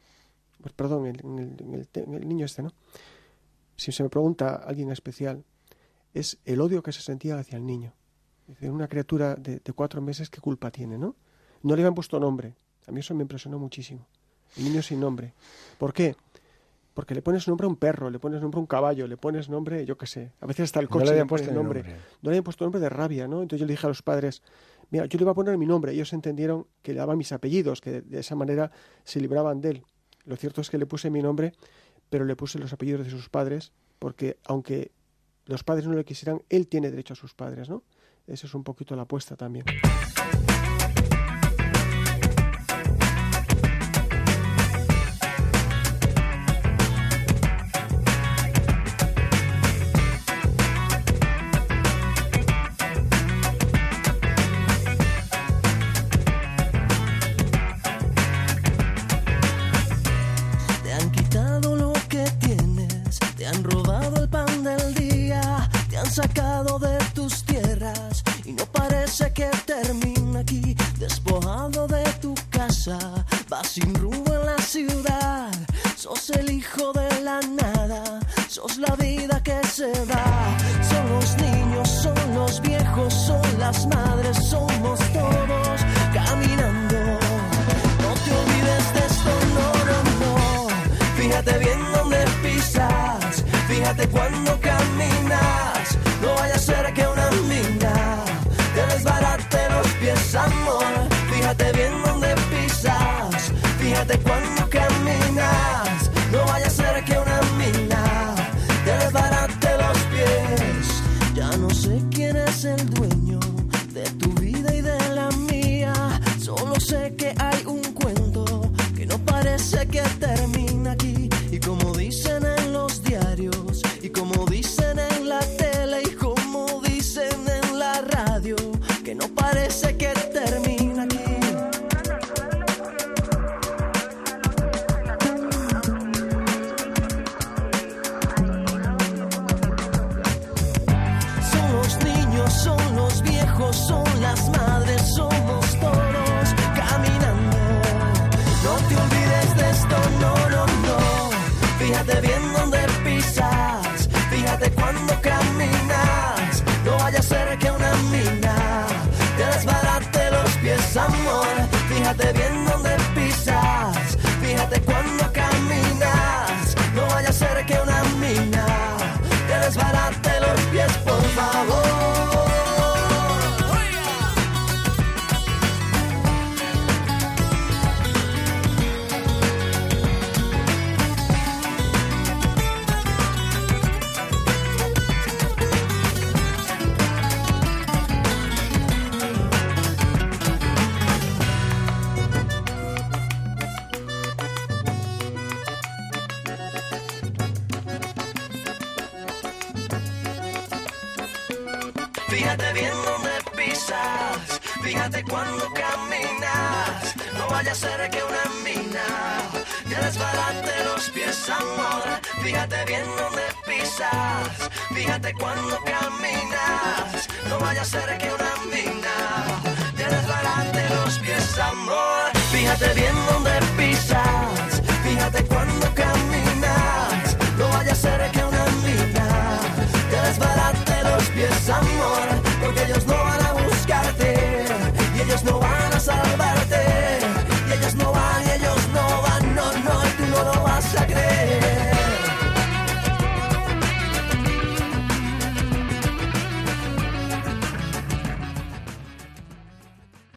pues perdón, en el, en el niño este, ¿no? Si se me pregunta alguien especial, es el odio que se sentía hacia el niño. Es una criatura de, cuatro meses, ¿qué culpa tiene, no? No le habían puesto nombre. A mí eso me impresionó muchísimo. El niño sin nombre. ¿Por qué? Porque le pones nombre a un perro, le pones nombre a un caballo, le pones nombre, yo qué sé. A veces hasta el coche no le habían puesto nombre. No le habían puesto nombre de rabia, ¿no? Entonces yo le dije a los padres, mira, yo le iba a poner mi nombre. Ellos entendieron que le daba mis apellidos, que de esa manera se libraban de él. Lo cierto es que le puse mi nombre, pero le puse los apellidos de sus padres, porque aunque los padres no le quisieran, él tiene derecho a sus padres, ¿no? Esa es un poquito la apuesta también.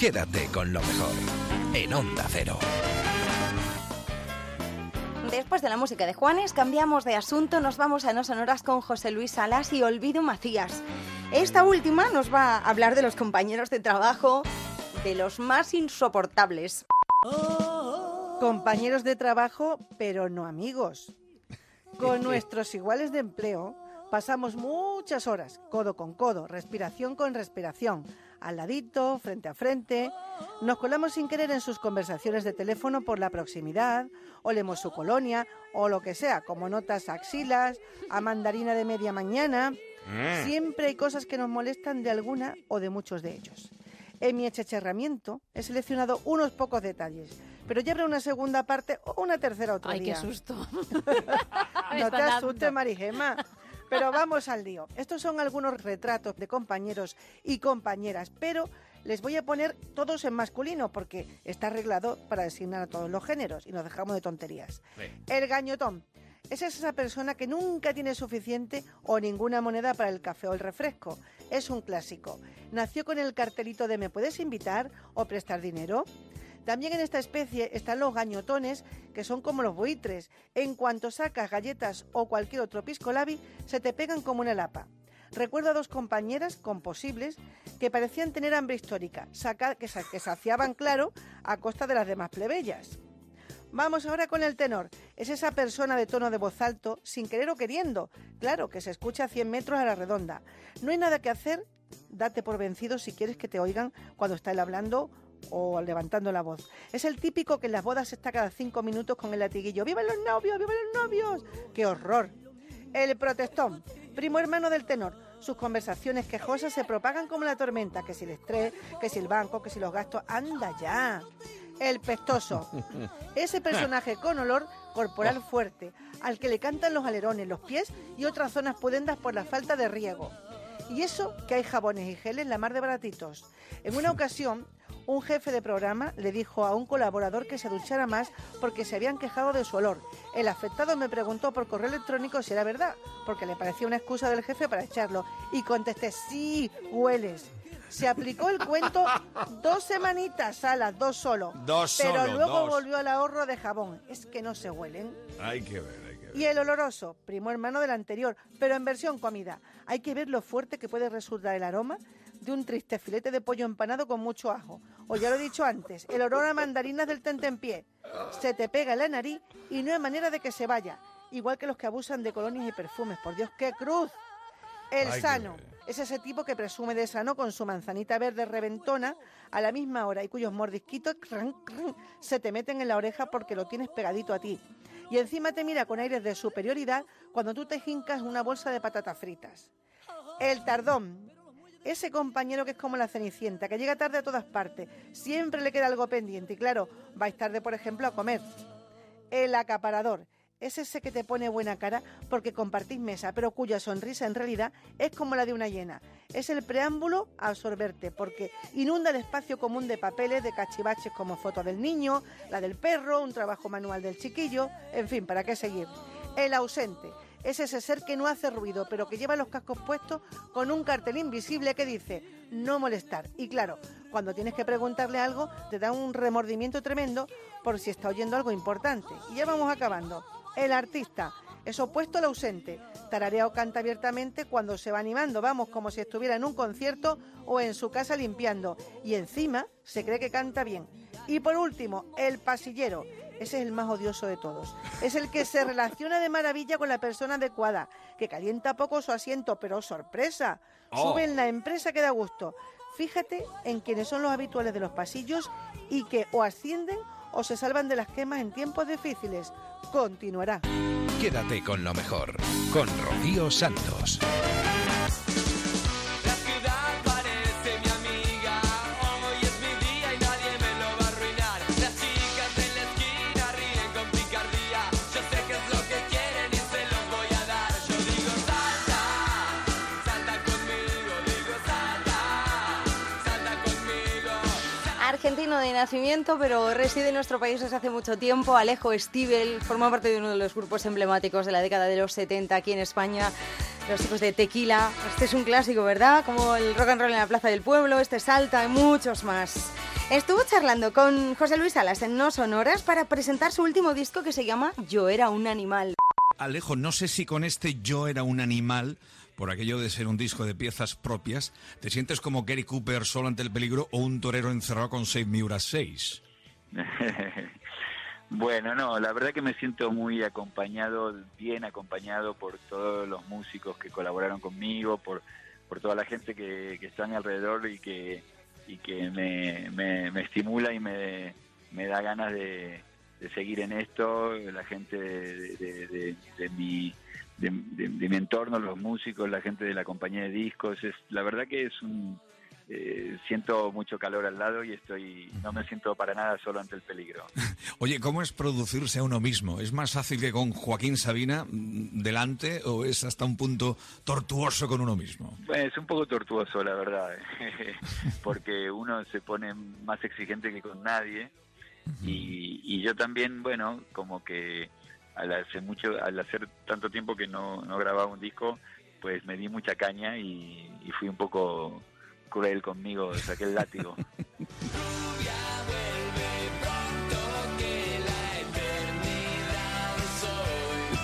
Quédate con lo mejor en Onda Cero. Después de la música de Juanes, cambiamos de asunto, nos vamos a No Sonoras con José Luis Salas y Olvido Macías. Esta última nos va a hablar de los compañeros de trabajo, de los más insoportables. Compañeros de trabajo, pero no amigos. Con nuestros iguales de empleo pasamos muchas horas, codo con codo, respiración con respiración, al ladito, frente a frente. Nos colamos sin querer en sus conversaciones de teléfono por la proximidad, olemos su colonia o lo que sea, como notas a axilas, a mandarina de media mañana. Mm. Siempre hay cosas que nos molestan de alguna o de muchos de ellos. En mi achacharramiento he seleccionado unos pocos detalles, pero ya habrá una segunda parte o una tercera otro Ay, qué día. susto. no te asustes, Marigema. Pero vamos al lío. Estos son algunos retratos de compañeros y compañeras, pero les voy a poner todos en masculino porque está arreglado para designar a todos los géneros y nos dejamos de tonterías. El gañotón. Esa es esa persona que nunca tiene suficiente o ninguna moneda para el café o el refresco. Es un clásico. Nació con el cartelito de ¿me puedes invitar o prestar dinero? También en esta especie están los gañotones, que son como los buitres. En cuanto sacas galletas o cualquier otro piscolabi, se te pegan como una lapa. Recuerdo a dos compañeras con posibles que parecían tener hambre histórica, que, que saciaban, claro, a costa de las demás plebeyas. Vamos ahora con el tenor. Es esa persona de tono de voz alto, sin querer o queriendo. Claro, que se escucha a 100 metros a la redonda. No hay nada que hacer, date por vencido si quieres que te oigan cuando está él hablando o levantando la voz. Es el típico que en las bodas está cada cinco minutos con el latiguillo. ¡Viva los novios! ¡Viva los novios! ¡Qué horror! El protestón, primo hermano del tenor. Sus conversaciones quejosas se propagan como la tormenta, que si el estrés, que si el banco, que si los gastos. ¡Anda ya! el pestoso. Ese personaje con olor corporal fuerte, al que le cantan los alerones, los pies y otras zonas pudendas por la falta de riego. Y eso que hay jabones y geles la mar de baratitos. En una ocasión, un jefe de programa le dijo a un colaborador que se duchara más porque se habían quejado de su olor. El afectado me preguntó por correo electrónico si era verdad, porque le parecía una excusa del jefe para echarlo. Y contesté, sí, hueles. Se aplicó el cuento dos semanitas, a las dos solo. Dos Pero solo, luego dos. volvió al ahorro de jabón. Es que no se huelen. Hay que ver, hay que ver. Y el oloroso, primo hermano del anterior, pero en versión comida. Hay que ver lo fuerte que puede resultar el aroma de un triste filete de pollo empanado con mucho ajo. O ya lo he dicho antes, el olor a mandarinas del tentempié. Se te pega en la nariz y no hay manera de que se vaya. Igual que los que abusan de colonias y perfumes. Por Dios, qué cruz. El Ay, qué sano es ese tipo que presume de sano con su manzanita verde reventona a la misma hora y cuyos mordisquitos cran, cran, se te meten en la oreja porque lo tienes pegadito a ti. Y encima te mira con aires de superioridad cuando tú te jincas una bolsa de patatas fritas. El tardón. Ese compañero que es como la cenicienta, que llega tarde a todas partes, siempre le queda algo pendiente y claro, vais tarde, por ejemplo, a comer. El acaparador es ese que te pone buena cara porque compartís mesa, pero cuya sonrisa en realidad es como la de una hiena. Es el preámbulo a absorberte porque inunda el espacio común de papeles, de cachivaches como foto del niño, la del perro, un trabajo manual del chiquillo, en fin, ¿para qué seguir? El ausente es ese ser que no hace ruido, pero que lleva los cascos puestos con un cartel invisible que dice no molestar. Y claro, cuando tienes que preguntarle algo, te da un remordimiento tremendo por si está oyendo algo importante. Y ya vamos acabando. El artista es opuesto al ausente. Tararea o canta abiertamente cuando se va animando, vamos, como si estuviera en un concierto o en su casa limpiando. Y encima se cree que canta bien. Y por último, el pasillero. Ese es el más odioso de todos. Es el que se relaciona de maravilla con la persona adecuada, que calienta poco su asiento, pero sorpresa, Oh. sube en la empresa que da gusto. Fíjate en quienes son los habituales de los pasillos y que o ascienden o se salvan de las quemas en tiempos difíciles. Continuará. Quédate con lo mejor, con Rocío Santos. Argentino de nacimiento, pero reside en nuestro país desde hace mucho tiempo. Alejo Stivel forma parte de uno de los grupos emblemáticos de la década de los 70 aquí en España. Los chicos de Tequila. Este es un clásico, ¿verdad? Como el rock and roll en la Plaza del Pueblo, este Salta y muchos más. Estuvo charlando con José Luis Salas en No Sonoras para presentar su último disco que se llama Yo era un animal. Alejo, no sé si con este Yo era un animal, por aquello de ser un disco de piezas propias, te sientes como Gary Cooper solo ante el peligro o un torero encerrado con seis miuras seis. Bueno, no, la verdad que me siento muy acompañado, bien acompañado por todos los músicos que colaboraron conmigo, por, por toda la gente que, que está a mi alrededor y que, y que me, me, me estimula y me, me da ganas de, seguir en esto, la gente de mi, de, de- de mi entorno, los músicos, la gente de la compañía de discos, es la verdad que es un... eh, siento mucho calor al lado y estoy no me siento para nada solo ante el peligro. Oye, ¿cómo es producirse a uno mismo? ¿Es más fácil que con Joaquín Sabina mm, delante o es hasta un punto tortuoso con uno mismo? Bueno, es un poco tortuoso, la verdad, porque uno se pone más exigente que con nadie y, y yo también, bueno, como que al hacer mucho, al hacer tanto tiempo que no, no grababa un disco, pues me di mucha caña y, y fui un poco cruel conmigo, saqué el látigo.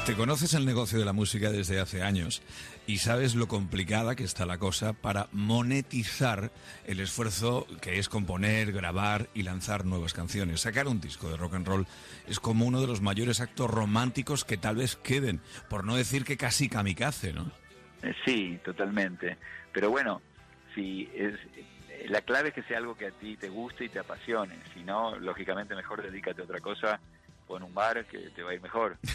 Te conoces el negocio de la música desde hace años y sabes lo complicada que está la cosa para monetizar el esfuerzo que es componer, grabar y lanzar nuevas canciones. Sacar un disco de rock and roll es como uno de los mayores actos románticos que tal vez queden, por no decir que casi kamikaze, ¿no? Eh, Sí, totalmente. Pero bueno, si es eh, la clave es que sea algo que a ti te guste y te apasione. Si no, lógicamente mejor dedícate a otra cosa pon un bar que te va a ir mejor.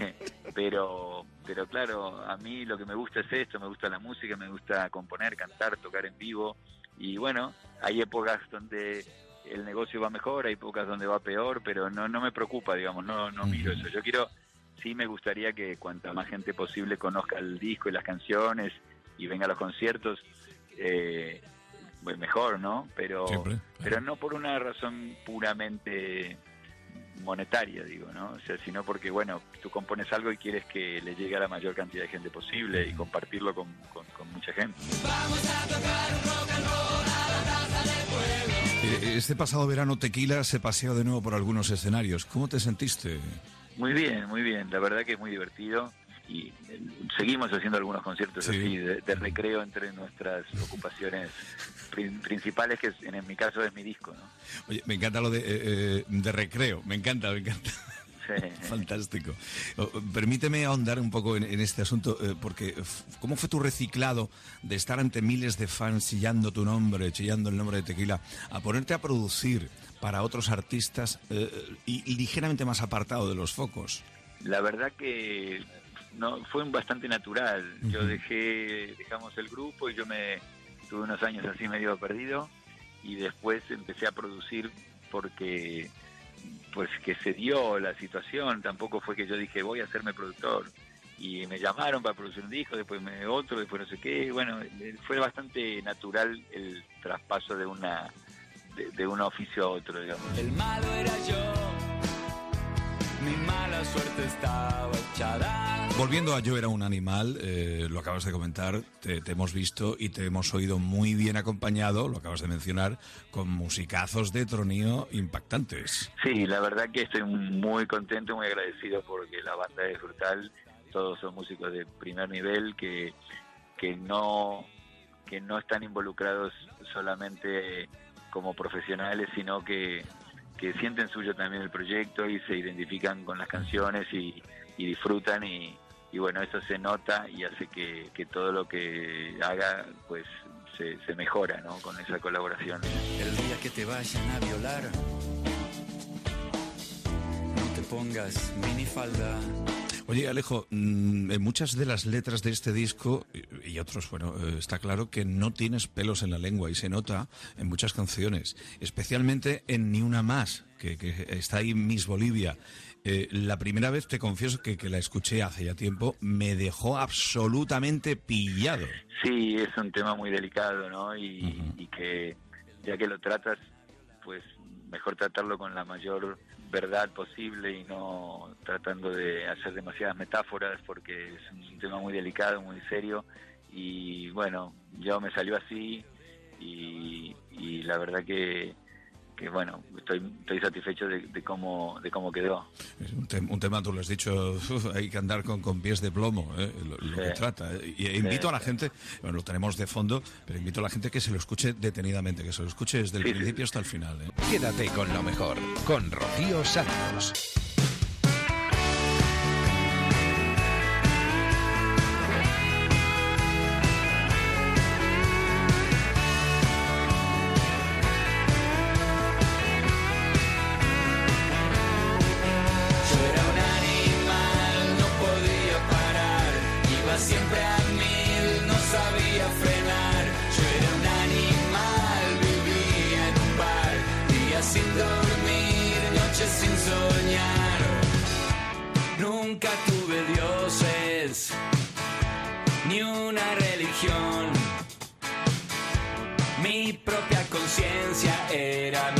Eh, pero, pero claro, a mí lo que me gusta es esto, me gusta la música, me gusta componer, cantar, tocar en vivo. Y bueno, hay épocas donde el negocio va mejor, hay pocas donde va peor, pero no, no me preocupa, digamos, no, no miro eso. Yo quiero, sí me gustaría que cuanta más gente posible conozca el disco y las canciones y venga a los conciertos, eh, pues mejor, ¿no? Pero, pero no por una razón puramente monetaria, digo, ¿no? O sea, sino porque, bueno, tú compones algo y quieres que le llegue a la mayor cantidad de gente posible y compartirlo con, con, mucha gente. Eh, este pasado verano Tequila se paseó de nuevo por algunos escenarios. ¿Cómo te sentiste? Muy bien, muy bien. La verdad que es muy divertido y eh, seguimos haciendo algunos conciertos así de, recreo entre nuestras ocupaciones principales, que en, mi caso es mi disco. ¿no? Oye, me encanta lo de, eh, de recreo, me encanta, me encanta. Fantástico. Permíteme ahondar un poco en, este asunto, eh, porque ¿cómo fue tu reciclado de estar ante miles de fans chillando tu nombre, chillando el nombre de Tequila, a ponerte a producir para otros artistas y ligeramente más apartado de los focos? La verdad que no fue bastante natural. Yo dejé, dejamos el grupo y yo me tuve unos años así medio perdido y después empecé a producir porque pues que se dio la situación, tampoco fue que yo dije voy a hacerme productor y me llamaron para producir un disco, después me otro, después no sé qué, bueno, fue bastante natural el traspaso de una de, de un oficio a otro, digamos. El malo era yo mi mala suerte estaba echada. Volviendo a Yo era un animal, eh, lo acabas de comentar, te, hemos visto y te hemos oído muy bien acompañado, lo acabas de mencionar, con musicazos de tronío impactantes. Sí, la verdad que estoy muy contento, muy agradecido porque la banda es brutal, todos son músicos de primer nivel que, que no que no están involucrados solamente como profesionales, sino que que sienten suyo también el proyecto y se identifican con las canciones y, disfrutan y, bueno, eso se nota y hace que, todo lo que haga pues se, se, mejora ¿no? con esa colaboración. El día que te vayan a violar, no te pongas minifalda. Oye, Alejo, mm, en muchas de las letras de este disco y otros, bueno, eh, está claro que no tienes pelos en la lengua y se nota en muchas canciones, especialmente en Ni una más, que, está ahí Miss Bolivia. Eh, la primera vez, te confieso que, que, la escuché hace ya tiempo, me dejó absolutamente pillado. Sí, es un tema muy delicado, ¿no? Y, y que ya que lo tratas, pues mejor tratarlo con la mayor verdad posible y no tratando de hacer demasiadas metáforas porque es un tema muy delicado, muy serio. Y bueno, yo me salió así y, y la verdad que que bueno, estoy, estoy satisfecho de, cómo de cómo quedó. Es un, tema, tú lo has dicho, hay que andar con, con pies de plomo, ¿eh? lo, que trata. ¿eh? Y invito a la gente, bueno, lo tenemos de fondo, pero invito a la gente que se lo escuche detenidamente, que se lo escuche desde el principio hasta el final. ¿eh? Quédate con lo mejor, con Rocío Santos. Yo era un animal, vivía en un bar, días sin dormir, noches sin soñar. Nunca tuve dioses, ni una religión. Mi propia conciencia era mi.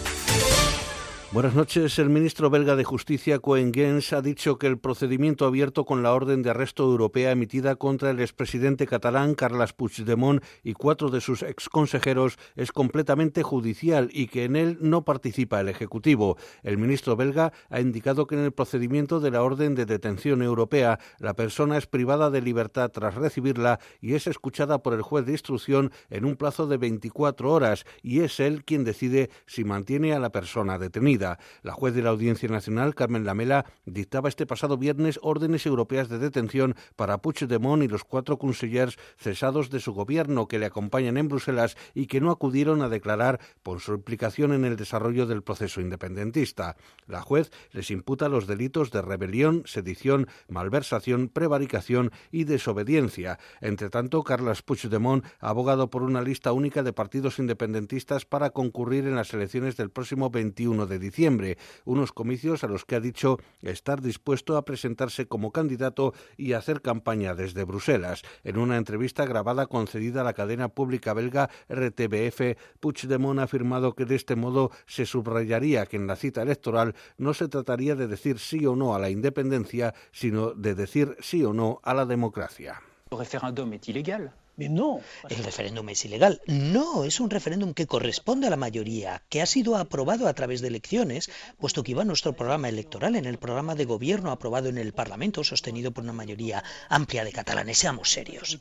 Buenas noches. El ministro belga de Justicia, Cohen Gens, ha dicho que el procedimiento abierto con la orden de arresto europea emitida contra el expresidente catalán Carles Puigdemont y cuatro de sus exconsejeros es completamente judicial y que en él no participa el Ejecutivo. El ministro belga ha indicado que en el procedimiento de la orden de detención europea la persona es privada de libertad tras recibirla y es escuchada por el juez de instrucción en un plazo de 24 horas y es él quien decide si mantiene a la persona detenida. La juez de la Audiencia Nacional, Carmen Lamela, dictaba este pasado viernes órdenes europeas de detención para Puigdemont y los cuatro consellers cesados de su gobierno que le acompañan en Bruselas y que no acudieron a declarar por su implicación en el desarrollo del proceso independentista. La juez les imputa los delitos de rebelión, sedición, malversación, prevaricación y desobediencia. Entre tanto, Carles Puigdemont ha abogado por una lista única de partidos independentistas para concurrir en las elecciones del próximo 21 de diciembre diciembre, unos comicios a los que ha dicho estar dispuesto a presentarse como candidato y hacer campaña desde Bruselas. En una entrevista grabada concedida a la cadena pública belga RTBF, Puigdemont ha afirmado que de este modo se subrayaría que en la cita electoral no se trataría de decir sí o no a la independencia, sino de decir sí o no a la democracia. El referéndum es ilegal. No. El referéndum es ilegal. No, es un referéndum que corresponde a la mayoría, que ha sido aprobado a través de elecciones, puesto que iba a nuestro programa electoral, en el programa de gobierno aprobado en el Parlamento, sostenido por una mayoría amplia de catalanes. Seamos serios.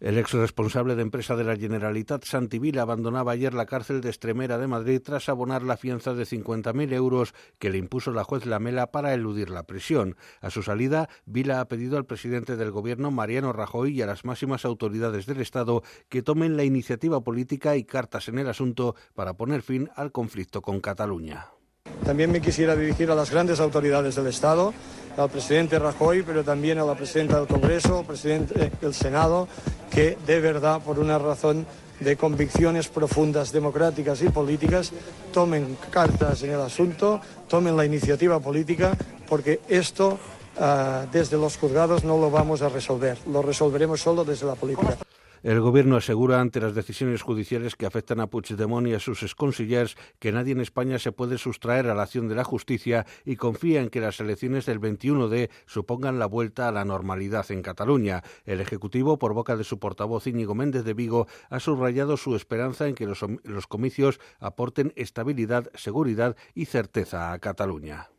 El ex responsable de empresa de la Generalitat, Santi Vila, abandonaba ayer la cárcel de Estremera de Madrid tras abonar la fianza de 50.000 euros que le impuso la juez Lamela para eludir la prisión. A su salida, Vila ha pedido al presidente del gobierno, Mariano Rajoy, y a las máximas autoridades del Estado que tomen la iniciativa política y cartas en el asunto para poner fin al conflicto con Cataluña. También me quisiera dirigir a las grandes autoridades del Estado, al presidente Rajoy, pero también a la presidenta del Congreso, al presidente del Senado, que de verdad, por una razón de convicciones profundas, democráticas y políticas, tomen cartas en el asunto, tomen la iniciativa política, porque esto uh, desde los juzgados no lo vamos a resolver, lo resolveremos solo desde la política. El gobierno asegura ante las decisiones judiciales que afectan a Puigdemont y a sus exconsillers que nadie en España se puede sustraer a la acción de la justicia y confía en que las elecciones del 21D supongan la vuelta a la normalidad en Cataluña. El Ejecutivo, por boca de su portavoz Íñigo Méndez de Vigo, ha subrayado su esperanza en que los, los comicios aporten estabilidad, seguridad y certeza a Cataluña.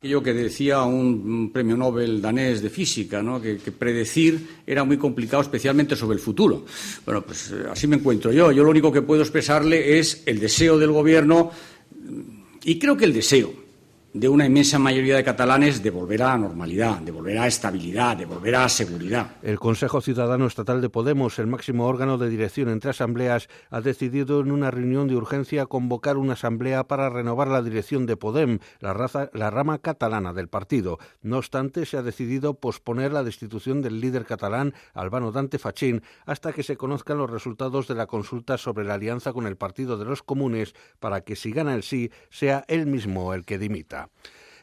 Aquello que decía un premio Nobel danés de física, ¿no? que, que, predecir era muy complicado, especialmente sobre el futuro. Bueno, pues así me encuentro yo. Yo lo único que puedo expresarle es el deseo del Gobierno, y creo que el deseo de una inmensa mayoría de catalanes de volver a normalidad, de volver a estabilidad, de volver a seguridad. El Consejo Ciudadano Estatal de Podemos, el máximo órgano de dirección entre asambleas, ha decidido en una reunión de urgencia convocar una asamblea para renovar la dirección de Podem, la, la rama catalana del partido. No obstante, se ha decidido posponer la destitución del líder catalán, Albano Dante Fachín, hasta que se conozcan los resultados de la consulta sobre la alianza con el Partido de los Comunes para que si gana el sí, sea él mismo el que dimita.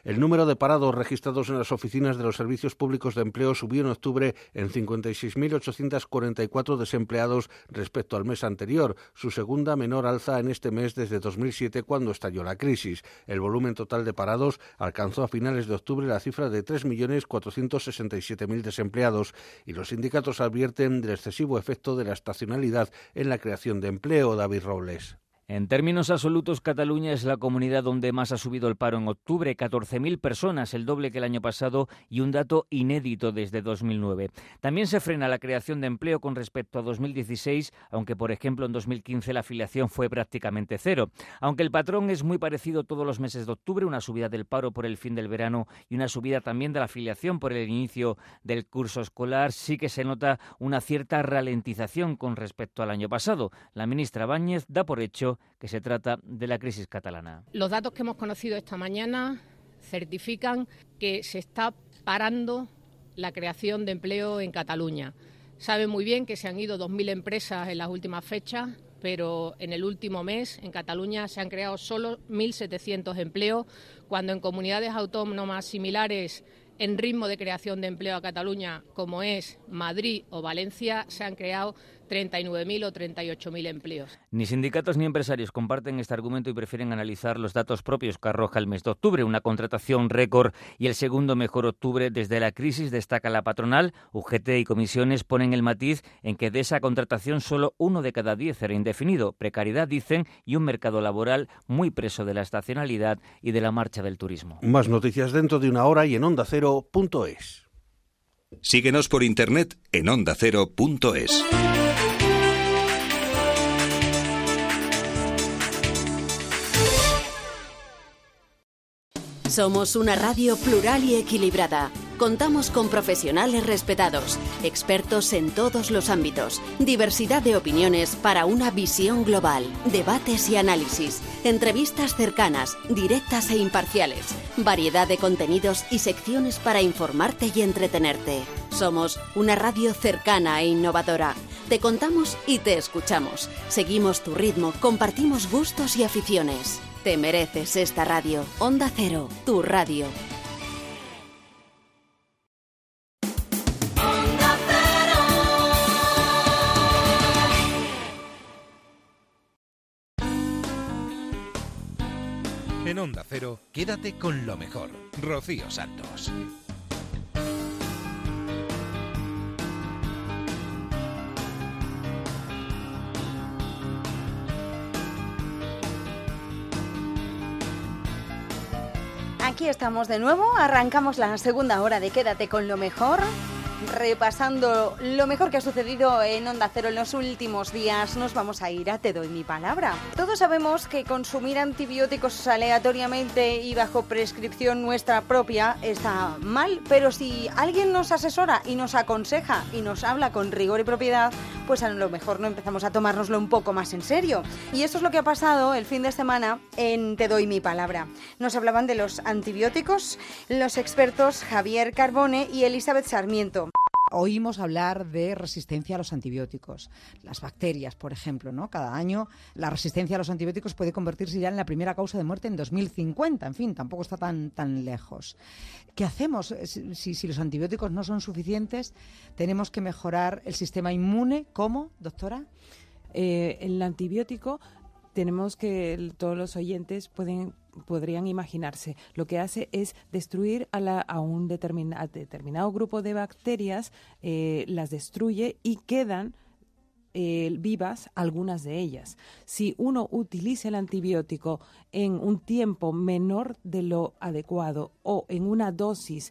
El número de parados registrados en las oficinas de los servicios públicos de empleo subió en octubre en 56.844 desempleados respecto al mes anterior, su segunda menor alza en este mes desde 2007 cuando estalló la crisis. El volumen total de parados alcanzó a finales de octubre la cifra de 3.467.000 desempleados y los sindicatos advierten del excesivo efecto de la estacionalidad en la creación de empleo. David Robles. En términos absolutos, Cataluña es la comunidad donde más ha subido el paro en octubre, 14.000 personas, el doble que el año pasado y un dato inédito desde 2009. También se frena la creación de empleo con respecto a 2016, aunque por ejemplo en 2015 la afiliación fue prácticamente cero. Aunque el patrón es muy parecido todos los meses de octubre, una subida del paro por el fin del verano y una subida también de la afiliación por el inicio del curso escolar, sí que se nota una cierta ralentización con respecto al año pasado. La ministra Báñez da por hecho que se trata de la crisis catalana. Los datos que hemos conocido esta mañana certifican que se está parando la creación de empleo en Cataluña. Sabe muy bien que se han ido 2.000 empresas en las últimas fechas, pero en el último mes en Cataluña se han creado solo 1.700 empleos, cuando en comunidades autónomas similares en ritmo de creación de empleo a Cataluña, como es Madrid o Valencia, se han creado 39.000 o 38.000 empleos. Ni sindicatos ni empresarios comparten este argumento y prefieren analizar los datos propios que arroja el mes de octubre, una contratación récord y el segundo mejor octubre desde la crisis, destaca la patronal. UGT y comisiones ponen el matiz en que de esa contratación solo uno de cada diez era indefinido, precariedad dicen, y un mercado laboral muy preso de la estacionalidad y de la marcha del turismo. Más noticias dentro de una hora y en ondacero.es. Síguenos por internet en ondacero.es. Somos una radio plural y equilibrada. Contamos con profesionales respetados, expertos en todos los ámbitos, diversidad de opiniones para una visión global, debates y análisis, entrevistas cercanas, directas e imparciales, variedad de contenidos y secciones para informarte y entretenerte. Somos una radio cercana e innovadora. Te contamos y te escuchamos. Seguimos tu ritmo, compartimos gustos y aficiones. Te mereces esta radio. Onda Cero, tu radio. En Onda Cero, quédate con lo mejor. Rocío Santos. Aquí estamos de nuevo, arrancamos la segunda hora de Quédate con lo mejor, repasando lo mejor que ha sucedido en Onda Cero en los últimos días. Nos vamos a ir a Te doy mi palabra. Todos sabemos que consumir antibióticos aleatoriamente y bajo prescripción nuestra propia está mal, pero si alguien nos asesora y nos aconseja y nos habla con rigor y propiedad, pues a lo mejor no empezamos a tomárnoslo un poco más en serio. Y eso es lo que ha pasado el fin de semana en Te doy mi palabra. Nos hablaban de los antibióticos los expertos Javier Carbone y Elizabeth Sarmiento. Oímos hablar de resistencia a los antibióticos, las bacterias, por ejemplo, ¿no? Cada año la resistencia a los antibióticos puede convertirse ya en la primera causa de muerte en 2050. En fin, tampoco está tan, tan lejos. ¿Qué hacemos si, si los antibióticos no son suficientes? Tenemos que mejorar el sistema inmune. ¿Cómo, doctora? Eh, el antibiótico tenemos que todos los oyentes pueden podrían imaginarse. Lo que hace es destruir a, la, a un determinado grupo de bacterias, eh, las destruye y quedan eh, vivas algunas de ellas. Si uno utiliza el antibiótico en un tiempo menor de lo adecuado o en una dosis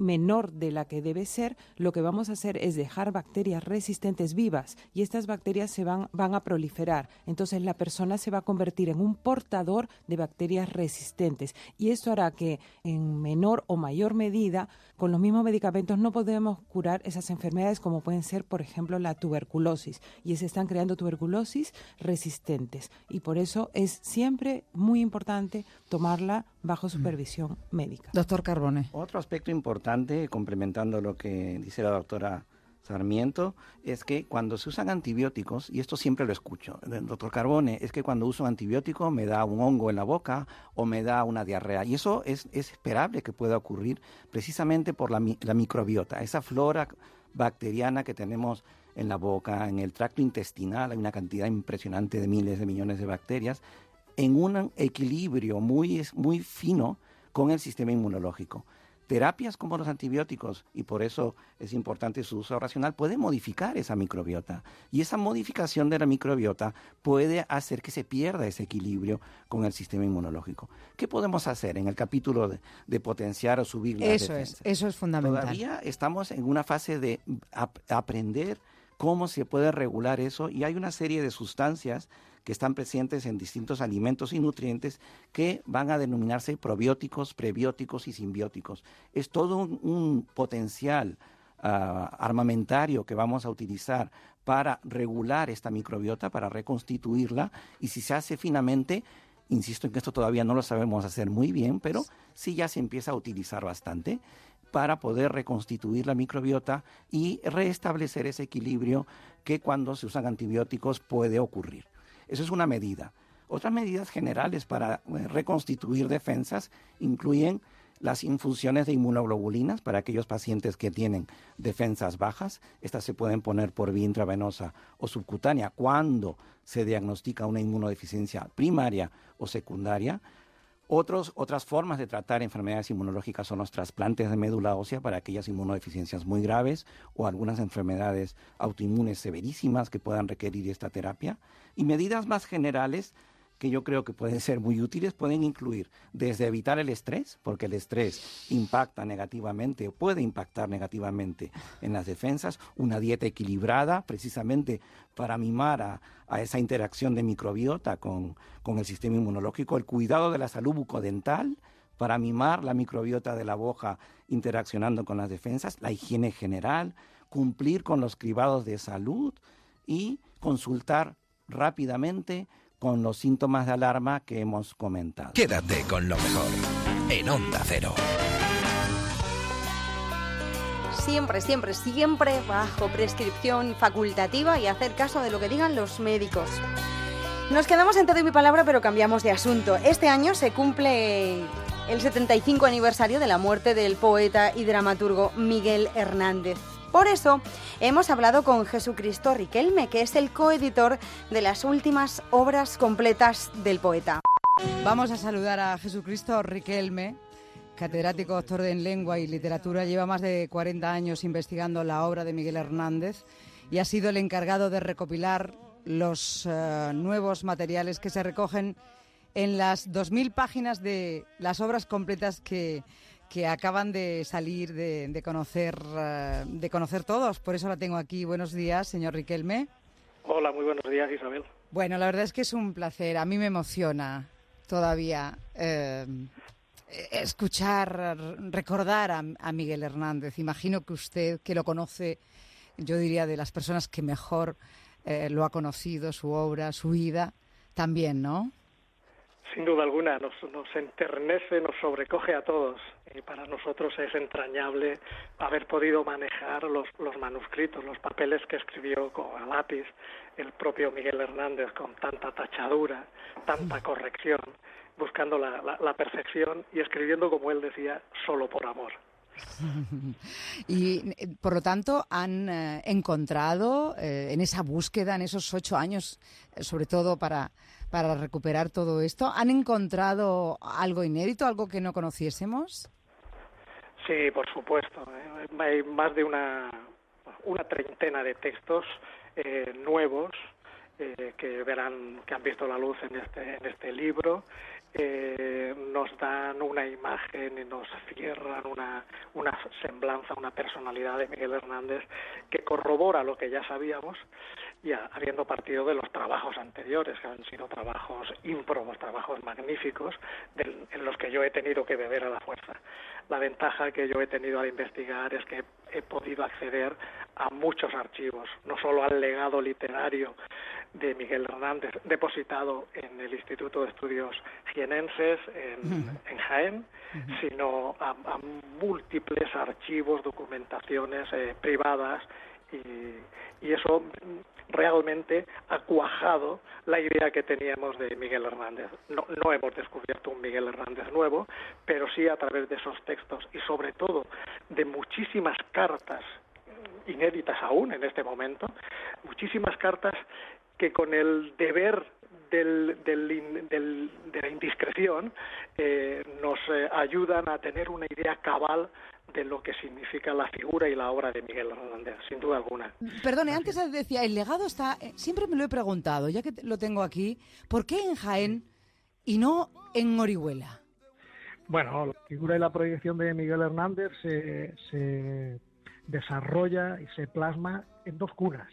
menor de la que debe ser, lo que vamos a hacer es dejar bacterias resistentes vivas y estas bacterias se van, van a proliferar. Entonces la persona se va a convertir en un portador de bacterias resistentes y esto hará que en menor o mayor medida con los mismos medicamentos no podemos curar esas enfermedades como pueden ser, por ejemplo, la tuberculosis y se están creando tuberculosis resistentes y por eso es siempre muy importante tomarla bajo supervisión médica. Doctor Carbone. Otro aspecto importante, complementando lo que dice la doctora Sarmiento, es que cuando se usan antibióticos, y esto siempre lo escucho, doctor Carbone, es que cuando uso antibiótico me da un hongo en la boca o me da una diarrea. Y eso es, esperable que pueda ocurrir precisamente por la, la microbiota, esa flora bacteriana que tenemos en la boca, en el tracto intestinal, hay una cantidad impresionante de miles de millones de bacterias, en un equilibrio muy, muy fino con el sistema inmunológico. Terapias como los antibióticos, y por eso es importante su uso racional, puede modificar esa microbiota. Y esa modificación de la microbiota puede hacer que se pierda ese equilibrio con el sistema inmunológico. ¿Qué podemos hacer en el capítulo de, potenciar o subir la Eso es, eso es fundamental. Todavía estamos en una fase de aprender cómo se puede regular eso y hay una serie de sustancias que están presentes en distintos alimentos y nutrientes que van a denominarse probióticos, prebióticos y simbióticos. Es todo un, potencial ah, armamentario que vamos a utilizar para regular esta microbiota, para reconstituirla y si se hace finamente, insisto en que esto todavía no lo sabemos hacer muy bien, pero sí ya se empieza a utilizar bastante para poder reconstituir la microbiota y restablecer ese equilibrio que cuando se usan antibióticos puede ocurrir. Eso es una medida. Otras medidas generales para eh, reconstituir defensas incluyen las infusiones de inmunoglobulinas para aquellos pacientes que tienen defensas bajas. Estas se pueden poner por vía intravenosa o subcutánea cuando se diagnostica una inmunodeficiencia primaria o secundaria. Otros, otras formas de tratar enfermedades inmunológicas son los trasplantes de médula ósea para aquellas inmunodeficiencias muy graves o algunas enfermedades autoinmunes severísimas que puedan requerir esta terapia. Y medidas más generales que yo creo que pueden ser muy útiles pueden incluir desde evitar el estrés, porque el estrés impacta negativamente o puede impactar negativamente en las defensas, una dieta equilibrada precisamente para mimar a, esa interacción de microbiota con, con el sistema inmunológico, el cuidado de la salud bucodental, para mimar la microbiota de la boca interaccionando con las defensas, la higiene general, cumplir con los cribados de salud y consultar rápidamente con los síntomas de alarma que hemos comentado. Quédate con lo mejor en Onda Cero. Siempre, siempre, siempre bajo prescripción facultativa y hacer caso de lo que digan los médicos. Nos quedamos en todo mi palabra, pero cambiamos de asunto. Este año se cumple el 75 aniversario de la muerte del poeta y dramaturgo Miguel Hernández. Por eso hemos hablado con Jesucristo Riquelme, que es el coeditor de las últimas obras completas del poeta. Vamos a saludar a Jesucristo Riquelme, catedrático doctor en lengua y literatura. Lleva más de 40 años investigando la obra de Miguel Hernández y ha sido el encargado de recopilar los eh, nuevos materiales que se recogen en las 2.000 páginas de las obras completas que que acaban de salir de, conocer eh, de conocer todos. Por eso la tengo aquí. Buenos días, señor Riquelme. Hola, muy buenos días, Isabel. Bueno, la verdad es que es un placer. A mí me emociona todavía eh, escuchar, recordar a, Miguel Hernández. Imagino que usted, que lo conoce, yo diría de las personas que mejor eh, lo ha conocido, su obra, su vida, también, ¿no? Sin duda alguna, nos, enternece, nos sobrecoge a todos y para nosotros es entrañable haber podido manejar los, manuscritos, los papeles que escribió con, a lápiz el propio Miguel Hernández con tanta tachadura, tanta corrección, buscando la, perfección y escribiendo, como él decía, solo por amor. y por lo tanto han eh, encontrado eh, en esa búsqueda, en esos ocho años, eh, sobre todo para para recuperar todo esto. ¿Han encontrado algo inédito, algo que no conociésemos? Sí, por supuesto. ¿eh? Hay más de una, una treintena de textos eh, nuevos eh, que verán, que han visto la luz en este, en este libro eh, nos dan una imagen y nos cierran una, una semblanza, una personalidad de Miguel Hernández que corrobora lo que ya sabíamos, ya habiendo partido de los trabajos anteriores, que han sido trabajos ímprobos, trabajos magníficos, en los que yo he tenido que beber a la fuerza. La ventaja que yo he tenido al investigar es que he podido acceder a muchos archivos, no solo al legado literario de Miguel Hernández, depositado en el Instituto de Estudios Jienenses en, Jaén, sino a, múltiples archivos, documentaciones eh, privadas y, y, eso realmente ha cuajado la idea que teníamos de Miguel Hernández. No, no hemos descubierto un Miguel Hernández nuevo, pero sí a través de esos textos y sobre todo de muchísimas cartas inéditas aún en este momento, muchísimas cartas que con el deber del, de la indiscreción eh, nos eh, ayudan a tener una idea cabal de lo que significa la figura y la obra de Miguel Hernández, sin duda alguna. Perdone, antes decía, el legado está, eh, siempre me lo he preguntado, ya que lo tengo aquí, ¿por qué en Jaén y no en Orihuela? Bueno, la figura y la proyección de Miguel Hernández se, se desarrolla y se plasma en dos cunas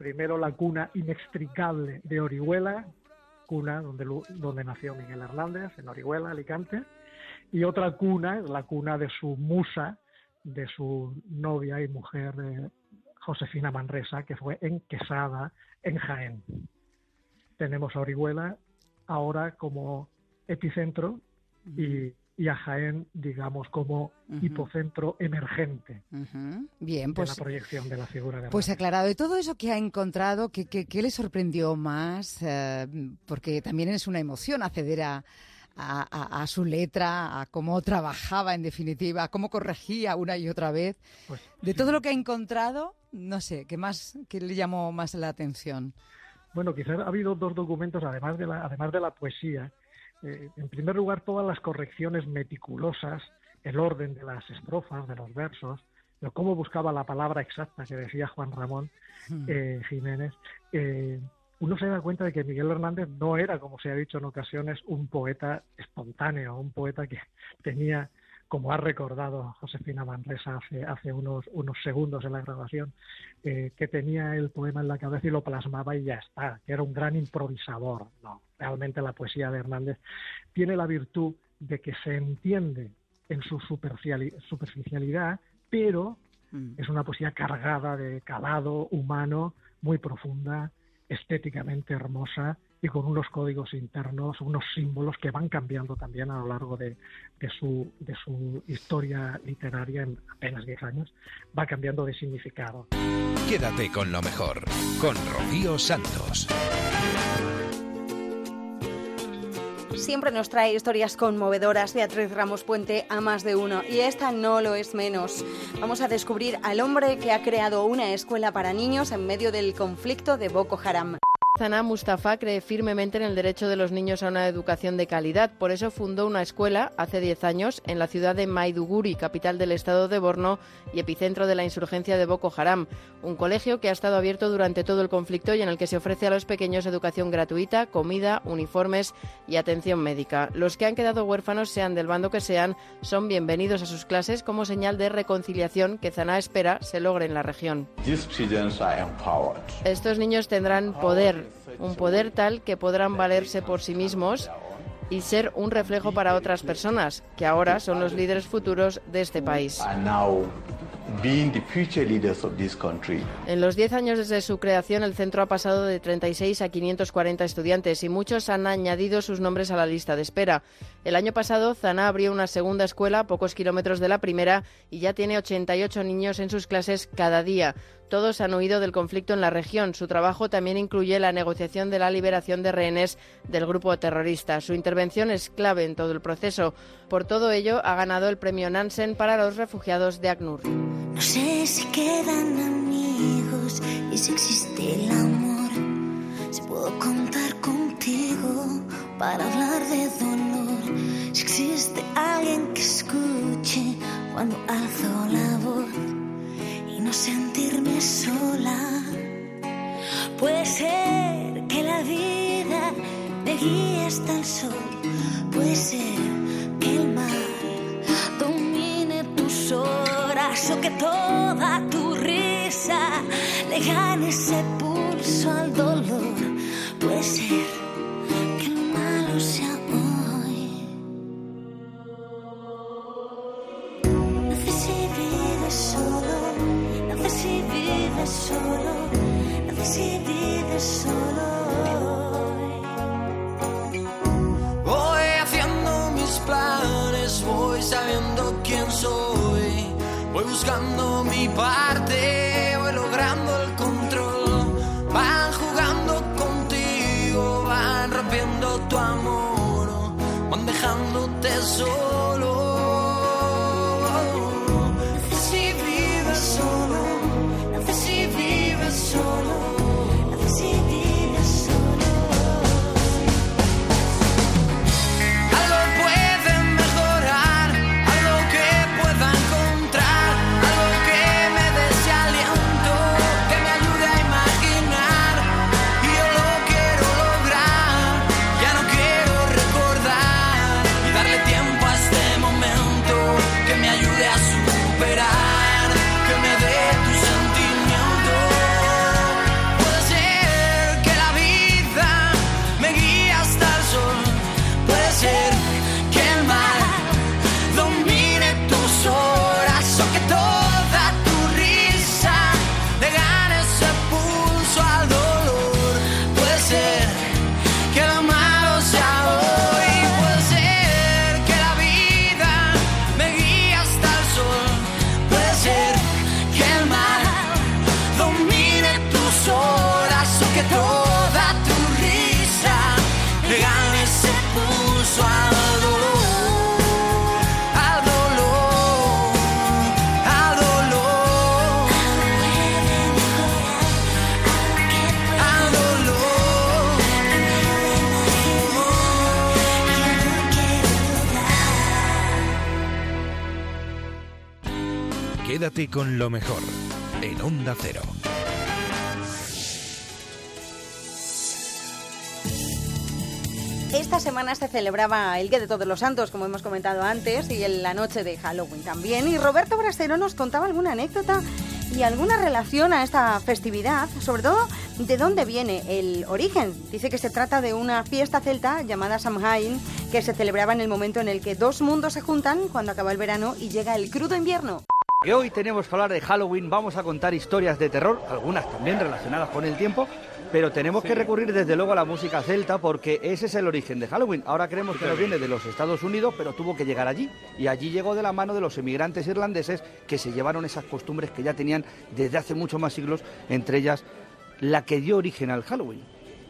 Primero la cuna inextricable de Orihuela, cuna donde, donde nació Miguel Hernández, en Orihuela, Alicante, y otra cuna la cuna de su musa, de su novia y mujer eh, Josefina Manresa, que fue en Quesada, en Jaén. Tenemos a Orihuela ahora como epicentro y y a Jaén, digamos, como hipocentro emergente Bien, pues, de la proyección de la figura de Pues aclarado, de todo eso que ha encontrado, ¿qué, qué, le sorprendió más? Eh, porque también es una emoción acceder a, a, su letra, a cómo trabajaba en definitiva, a cómo corregía una y otra vez. Pues, de todo lo que ha encontrado, no sé, ¿qué más qué le llamó más la atención? Bueno, quizás ha habido dos documentos, además de la, además de la poesía. Eh, en primer lugar, todas las correcciones meticulosas, el orden de las estrofas, de los versos, cómo buscaba la palabra exacta que decía Juan Ramón hmm. eh, Jiménez. Eh, uno se da cuenta de que Miguel Hernández no era, como se ha dicho en ocasiones, un poeta espontáneo, un poeta que tenía, como ha recordado Josefina Manresa hace, hace unos, unos segundos en la grabación, eh, que tenía el poema en la cabeza y lo plasmaba y ya está, que era un gran improvisador. No, realmente la poesía de Hernández tiene la virtud de que se entiende en su superficialidad, pero mm. es una poesía cargada de calado humano, muy profunda, estéticamente hermosa y con unos códigos internos, unos símbolos que van cambiando también a lo largo de, su, de su historia literaria en apenas 10 años, va cambiando de significado. Quédate con lo mejor, con Rocío Santos. Siempre nos trae historias conmovedoras Beatriz Ramos Puente a más de uno y esta no lo es menos. Vamos a descubrir al hombre que ha creado una escuela para niños en medio del conflicto de Boko Haram. Zana Mustafa cree firmemente en el derecho de los niños a una educación de calidad. Por eso fundó una escuela hace 10 años en la ciudad de Maiduguri, capital del estado de Borno y epicentro de la insurgencia de Boko Haram. Un colegio que ha estado abierto durante todo el conflicto y en el que se ofrece a los pequeños educación gratuita, comida, uniformes y atención médica. Los que han quedado huérfanos, sean del bando que sean, son bienvenidos a sus clases como señal de reconciliación que Zana espera se logre en la región. Estos niños tendrán poder un poder tal que podrán valerse por sí mismos y ser un reflejo para otras personas, que ahora son los líderes futuros de este país. En los 10 años desde su creación, el centro ha pasado de 36 a 540 estudiantes y muchos han añadido sus nombres a la lista de espera. El año pasado, Zana abrió una segunda escuela a pocos kilómetros de la primera y ya tiene 88 niños en sus clases cada día. Todos han huido del conflicto en la región. Su trabajo también incluye la negociación de la liberación de rehenes del grupo terrorista. Su intervención es clave en todo el proceso. Por todo ello, ha ganado el premio Nansen para los refugiados de ACNUR. No sé si quedan amigos y si existe el amor. Si puedo contar contigo para hablar de dolor. Si existe alguien que escuche cuando alzo la voz no sentirme sola. Puede ser que la vida me guíe hasta el sol. Puede ser que el mar horas o que toda tu risa le gane ese pulso al dolor. Puede ser que lo malo sea hoy. No sé si vives solo si vives solo, no sé si vives solo. Voy haciendo mis planes, voy sabiendo quién soy, voy buscando mi parte, voy logrando el control. Van jugando contigo, van rompiendo tu amor, van dejándote solo. Con lo mejor en Onda Cero. Esta semana se celebraba el Día de Todos los Santos, como hemos comentado antes, y en la noche de Halloween también. Y Roberto Brasero nos contaba alguna anécdota y alguna relación a esta festividad, sobre todo de dónde viene el origen. Dice que se trata de una fiesta celta llamada Samhain, que se celebraba en el momento en el que dos mundos se juntan cuando acaba el verano y llega el crudo invierno. Que hoy tenemos que hablar de Halloween, vamos a contar historias de terror, algunas también relacionadas con el tiempo, pero tenemos que recurrir desde luego a la música celta porque ese es el origen de Halloween. Ahora creemos que nos viene de los Estados Unidos, pero tuvo que llegar allí. Y allí llegó de la mano de los emigrantes irlandeses que se llevaron esas costumbres que ya tenían desde hace muchos más siglos, entre ellas la que dio origen al Halloween,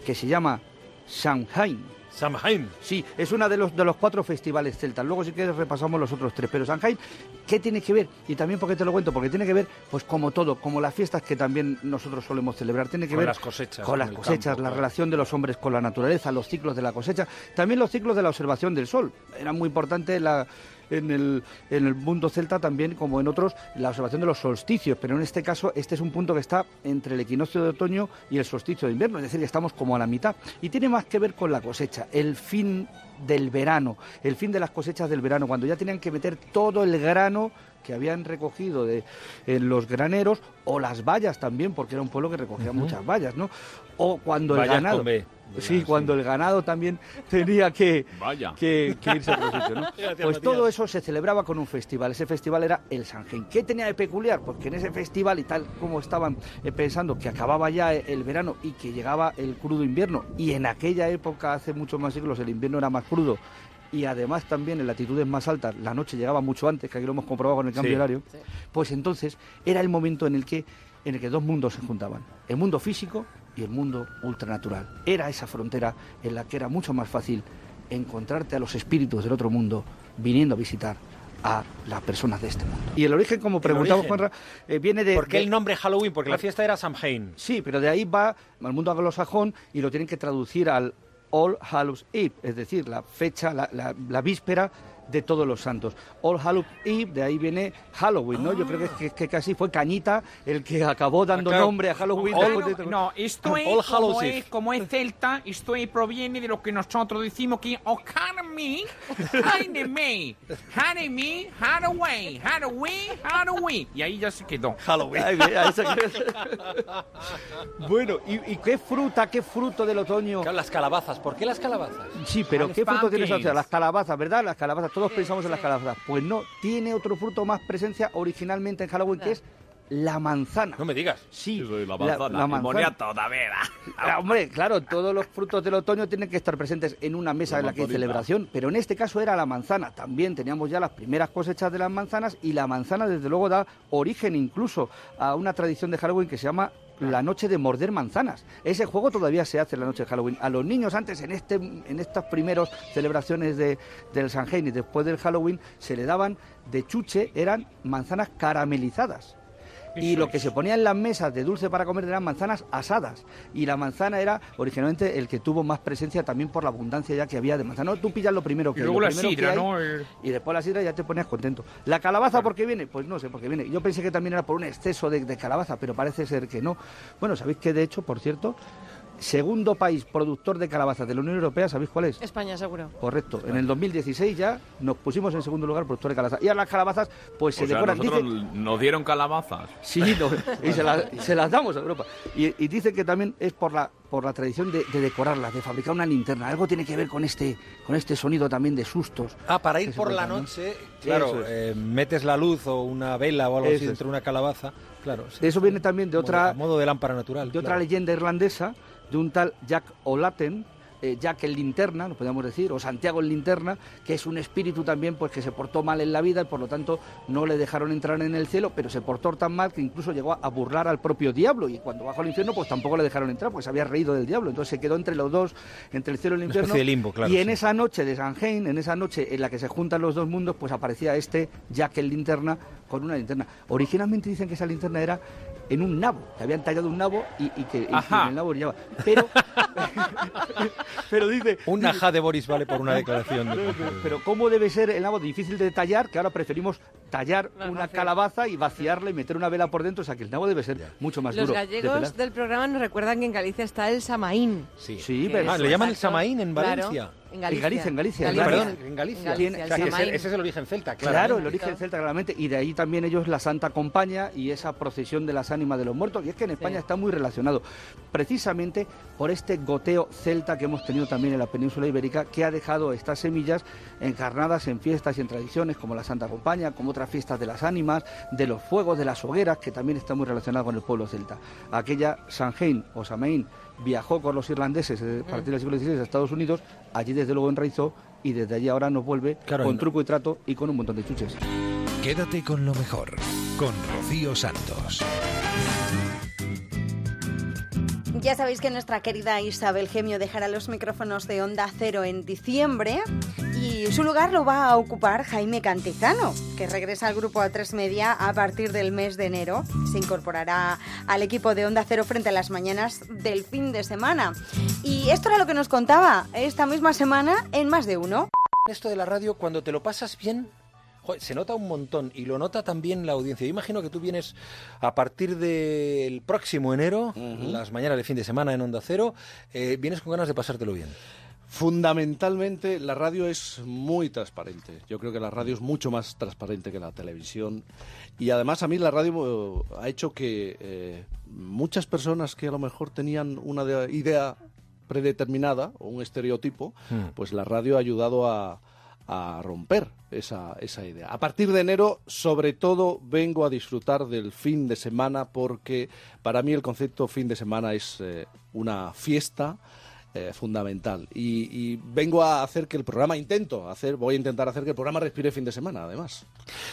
que se llama Samhain. Samhain. Sí, es uno de los, de los cuatro festivales celtas. Luego si quieres repasamos los otros tres. Pero Samhain, ¿qué tiene que ver? Y también porque te lo cuento, porque tiene que ver, pues como todo, como las fiestas que también nosotros solemos celebrar. Tiene que Con ver las cosechas, Con las cosechas, campo, la claro. relación de los hombres con la naturaleza, los ciclos de la cosecha. También los ciclos de la observación del sol. Era muy importante la en el, en el mundo celta también, como en otros, la observación de los solsticios, pero en este caso este es un punto que está entre el equinoccio de otoño y el solsticio de invierno, es decir, que estamos como a la mitad. Y tiene más que ver con la cosecha, el fin del verano, el fin de las cosechas del verano, cuando ya tenían que meter todo el grano que habían recogido de, en los graneros o las vallas también, porque era un pueblo que recogía muchas vallas, ¿no? O cuando Vallas el ganado... con B. Sí, cuando el ganado también tenía que, Vaya. que, que irse a otro sitio, ¿no? Fíjate, Pues todo eso se celebraba con un festival. Ese festival era el Samhain. ¿Qué tenía de peculiar? Porque en ese festival y tal como estaban eh, pensando que acababa ya el verano y que llegaba el crudo invierno, y en aquella época, hace muchos más siglos, el invierno era más crudo, y además también en latitudes más altas la noche llegaba mucho antes, que aquí lo hemos comprobado con el cambio Sí. horario, pues entonces era el momento en el que en el que dos mundos se juntaban, el mundo físico y el mundo ultranatural. Era esa frontera en la que era mucho más fácil encontrarte a los espíritus del otro mundo viniendo a visitar a las personas de este mundo. Y el origen, como preguntamos, origen. Juanra, eh, viene de... ¿Por qué de- el nombre Halloween? Porque la fiesta era Samhain. Sí, pero de ahí va al mundo anglosajón y lo tienen que traducir al All Hallows Eve, es decir, la fecha, la, la- la víspera de todos los santos. All Hallows Eve, de ahí viene Halloween, ¿no? Yo creo que, que- que casi fue Cañita el que acabó dando claro. nombre a Halloween. De- no, esto es, All como es, como es celta, esto es- proviene de lo que nosotros decimos que Haneme, Haraway, Haraway. Y ahí ya se quedó. Halloween. Ahí, ahí se bueno, ¿y, y qué fruta, qué fruto del otoño? Las calabazas. ¿Por qué las calabazas? Sí, pero Ah, ¿qué fruto tiene esa pumpkins. Las calabazas, ¿verdad? Las calabazas, todos pensamos en las calabazas. Pues no, tiene otro fruto más presencia originalmente en Halloween, que es la manzana. No me digas. Sí, la la- manzana. la manzana. Moniato, da vera. Ah, hombre, claro, todos los frutos del otoño tienen que estar presentes en una mesa La en la que hay celebración, pero en este caso era la manzana. También teníamos ya las primeras cosechas de las manzanas y la manzana desde luego da origen incluso a una tradición de Halloween que se llama la noche de morder manzanas. Ese juego todavía se hace en la noche de Halloween. A los niños antes, en este, en estas primeros celebraciones de, del Samhain y después del Halloween, se le daban de chuche, eran manzanas caramelizadas. Y lo que se ponía en las mesas de dulce para comer eran manzanas asadas. Y la manzana era originalmente el que tuvo más presencia también por la abundancia ya que había de manzana. No, tú pillas lo primero que Y luego lo la sidra, hay, ¿no? Y después la sidra ya te ponías contento. ¿La calabaza por qué viene? Pues no sé por qué viene. Yo pensé que también era por un exceso de, de calabaza, pero parece ser que no. Bueno, ¿sabéis que de hecho, por cierto, segundo país productor de calabazas de la Unión Europea, ¿sabéis cuál es? España, seguro. Correcto. En el 2016 ya nos pusimos en segundo lugar productor de calabazas. Y ahora las calabazas, pues se O sea, decoran. nosotros Dice- nos dieron calabazas. Sí, no, y se, la- se las damos a Europa. Y, y dicen que también es por la, por la tradición de, de decorarlas, de fabricar una linterna. Algo tiene que ver con este, con este sonido también de sustos. Ah, para ir se por la cuentan, ¿no? noche, claro, es. eh, metes la luz o una vela o algo Eso así dentro de una calabaza. Claro, sí. De eso viene también de otra, a modo de lámpara natural. de otra claro. leyenda irlandesa, de un tal Jack O'Laten, eh, Jack el linterna, lo podríamos decir, o Santiago el linterna, que es un espíritu también pues que se portó mal en la vida y por lo tanto no le dejaron entrar en el cielo, pero se portó tan mal que incluso llegó a burlar al propio diablo y cuando bajó al infierno pues tampoco le dejaron entrar, pues se había reído del diablo, entonces se quedó entre los dos, entre el cielo y el infierno. especie de limbo, claro, y en sí. esa noche de Samhain, en esa noche en la que se juntan los dos mundos, pues aparecía este Jack el linterna con una linterna. Originalmente dicen que esa linterna era en un nabo, que habían tallado un nabo y, y que Ajá. en el nabo brillaba. Pero, pero dice... Un ajá de Boris vale por una declaración. De... Pero ¿cómo debe ser el nabo difícil de detallar que ahora preferimos tallar una calabaza y vaciarla y meter una vela por dentro, o sea que el nabo debe ser mucho más Los duro. de gallegos del programa nos recuerdan que en Galicia está el samaín. Sí, Sí, Que pero- Ah, le llaman el. Samaín en Claro, Valencia. En Galicia. En Galicia, en Galicia. Galicia. Perdón, en Galicia. Tiene- O sea, que ese, es el origen celta, claro. Claro, el origen celta claramente, y de ahí también ellos la Santa Compañía y esa procesión de las ánimas de los muertos, y es que en España está muy relacionado, precisamente por este goteo celta que hemos tenido también en la península ibérica, que ha dejado estas semillas encarnadas en fiestas y en tradiciones como la Santa Compañía, como otras fiestas de las ánimas, de los fuegos, de las hogueras, que también está muy relacionado con el pueblo celta. Aquella Samhain o Samaín viajó con los irlandeses eh, a partir del siglo XVI a Estados Unidos, allí desde luego enraizó y desde allí ahora nos vuelve Claro, con truco y trato y con un montón de chuches. Quédate con lo mejor, con Rocío Santos. Ya sabéis que nuestra querida Isabel Gemio dejará los micrófonos de Onda Cero en diciembre y su lugar lo va a ocupar Jaime Cantizano, que regresa al grupo A3 Media a partir del mes de enero. Se incorporará al equipo de Onda Cero frente a las mañanas del fin de semana. Y esto era lo que nos contaba esta misma semana en más de uno. Esto de la radio, cuando te lo pasas bien, se nota un montón y lo nota también la audiencia. Yo imagino que tú vienes a partir del próximo enero, las mañanas de fin de semana en Onda Cero, eh, vienes con ganas de pasártelo bien. Fundamentalmente, la radio es muy transparente. Yo creo que la radio es mucho más transparente que la televisión. Y además, a mí la radio eh, ha hecho que eh, muchas personas que a lo mejor tenían una de- idea predeterminada o un estereotipo, Hmm. pues la radio ha ayudado a, a romper esa, esa idea. A partir de enero, sobre todo, vengo a disfrutar del fin de semana porque para mí el concepto fin de semana es eh, una fiesta eh, fundamental. Y, y vengo a hacer que el programa, intento hacer, voy a intentar hacer que el programa respire fin de semana, además.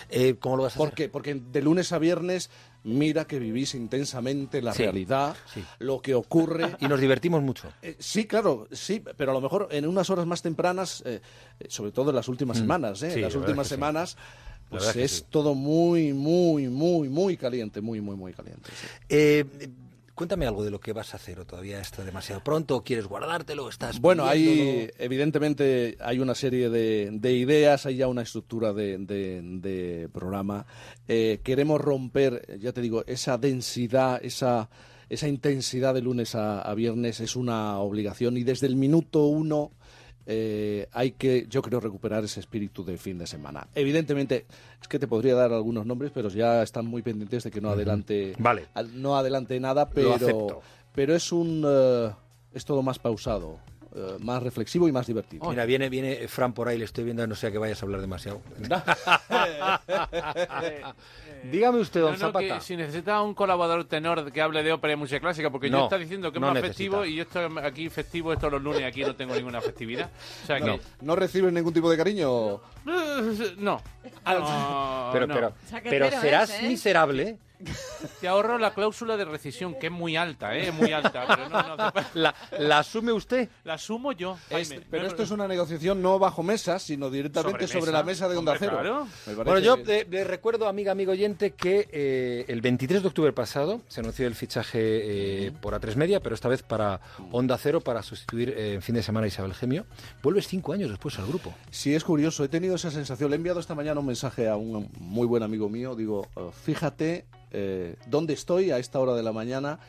Eh, ¿Cómo lo vas a porque, hacer? Porque de lunes a viernes, mira que vivís intensamente la Sí, realidad, sí. lo que ocurre. Y nos divertimos mucho. Eh, sí, claro, sí, pero a lo mejor en unas horas más tempranas, eh, eh, sobre todo en las últimas Mm, semanas, ¿eh? sí, en las la últimas semanas, pues es todo muy, muy, muy, muy caliente, muy, muy, muy caliente. Cuéntame algo de lo que vas a hacer o todavía está demasiado pronto, o quieres guardártelo, estás Bueno, hay, evidentemente, hay una serie de, de ideas, hay ya una estructura de, de- de programa. Eh, queremos romper, ya te digo, esa densidad, esa, esa intensidad de lunes a, a viernes. Es una obligación y desde el minuto uno eh, hay que, yo creo, recuperar ese espíritu de fin de semana. Evidentemente, es que te podría dar algunos nombres, pero ya están muy pendientes de que no adelante, Vale. al- no adelante nada, pero, pero es un, eh, es todo más pausado, eh, más reflexivo y más divertido. Mira, viene, viene Fran por ahí, le estoy viendo, no sea que vayas a hablar demasiado. Dígame usted, don No, no, Zapata. que si necesita un colaborador tenor que hable de ópera y música clásica, porque No, yo está diciendo que es no más necesita. festivo y yo estoy aquí festivo estos los lunes, aquí no tengo ninguna festividad. O sea no, que... ¿No reciben ningún tipo de cariño? No. No, pero, no. pero, pero serás ¿eh? miserable. Te ahorro la cláusula de rescisión, que es muy alta, ¿eh? Muy alta. Pero no, no, la, ¿La asume usted? La asumo yo, Es- Jaime. pero No, esto es una negociación no bajo mesa, sino directamente Sobre sobre, mesa. la mesa de Onda Hombre, Cero. claro. Bueno, yo le, recuerdo, amiga, amigo oyente, que eh, el 23 de octubre pasado se anunció el fichaje eh, por A3 Media, pero esta vez para Onda Cero, para sustituir eh, en fin de semana a Isabel Gemio. Vuelves cinco años después al grupo. Sí, es curioso. He tenido esa sensación. Le he enviado esta mañana un mensaje a un muy buen amigo mío. Digo, eh, fíjate eh, dónde estoy a esta hora de la mañana.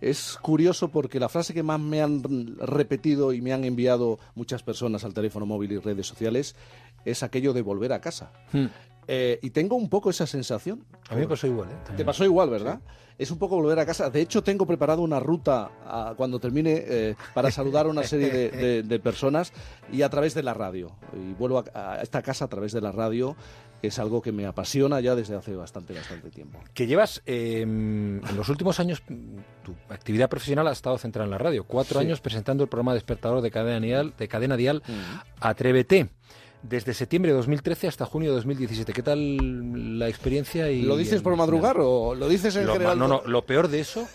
Es curioso porque la frase que más me han repetido y me han enviado muchas personas al teléfono móvil y redes sociales es aquello de volver a casa. Eh, y tengo un poco esa sensación. A mí me pasó igual. ¿eh? Te pasó igual, ¿verdad? Es un poco volver a casa. De hecho, tengo preparado una ruta ah, cuando termine eh, para saludar a una serie de, de- de personas y a través de la radio. Y vuelvo a, a esta casa a través de la radio, es algo que me apasiona ya desde hace bastante, bastante tiempo. Que llevas, eh, en los últimos años, tu actividad profesional ha estado centrada en la radio. Cuatro Sí. años presentando el programa Despertador de Cadena Dial, de cadena dial Atrévete. Desde septiembre de 2013 hasta junio de 2017. ¿Qué tal la experiencia? Y ¿Lo dices por madrugar o lo dices en Lo- general? No, no, lo peor de eso,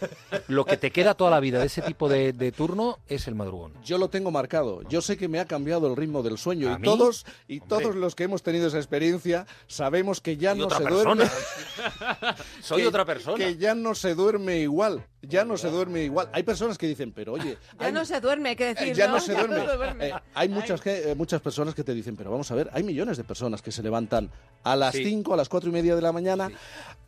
lo que te queda toda la vida de ese tipo de, de turno es el madrugón. Yo lo tengo marcado. Yo sé que me ha cambiado el ritmo del sueño ¿A y mí? todos y Hombre. todos los que hemos tenido esa experiencia sabemos que ya Soy no otra se persona. duerme. Soy que- otra persona. Que ya no se duerme igual. Ya no se duerme igual. Hay personas que dicen, pero oye, Ya hay- no se duerme, hay que eh, decir, ya ¿no? no se duerme. duerme. Eh, hay muchas, que- eh, muchas personas que te dicen, pero vamos a ver, hay millones de personas que se levantan a las Sí. 5, a las 4 y media de la mañana.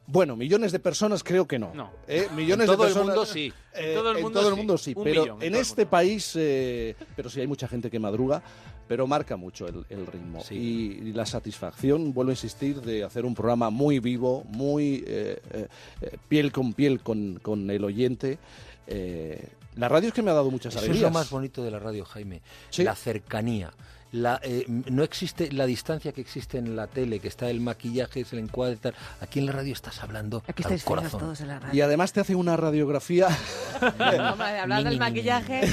Bueno, millones de personas creo que no. No. Eh, millones En todo de el personas, mundo sí. En eh, todo el mundo sí. mundo sí. Pero millón en en todo el este país, eh, pero sí hay mucha gente que madruga, pero marca mucho el, el ritmo. Y, y la satisfacción, vuelvo a insistir, de hacer un programa muy vivo, muy eh, eh, eh, piel con piel con, con el oyente. Eh, la radio es que me ha dado muchas Eso alegrías. es lo más bonito de la radio, Jaime. La cercanía. La, eh, no existe la distancia que existe en la tele, que está el maquillaje, es el encuadre y tal. Aquí en la radio estás hablando Aquí al corazón. todos en la radio. Y además te hace una radiografía. Hombre, hablando del maquillaje.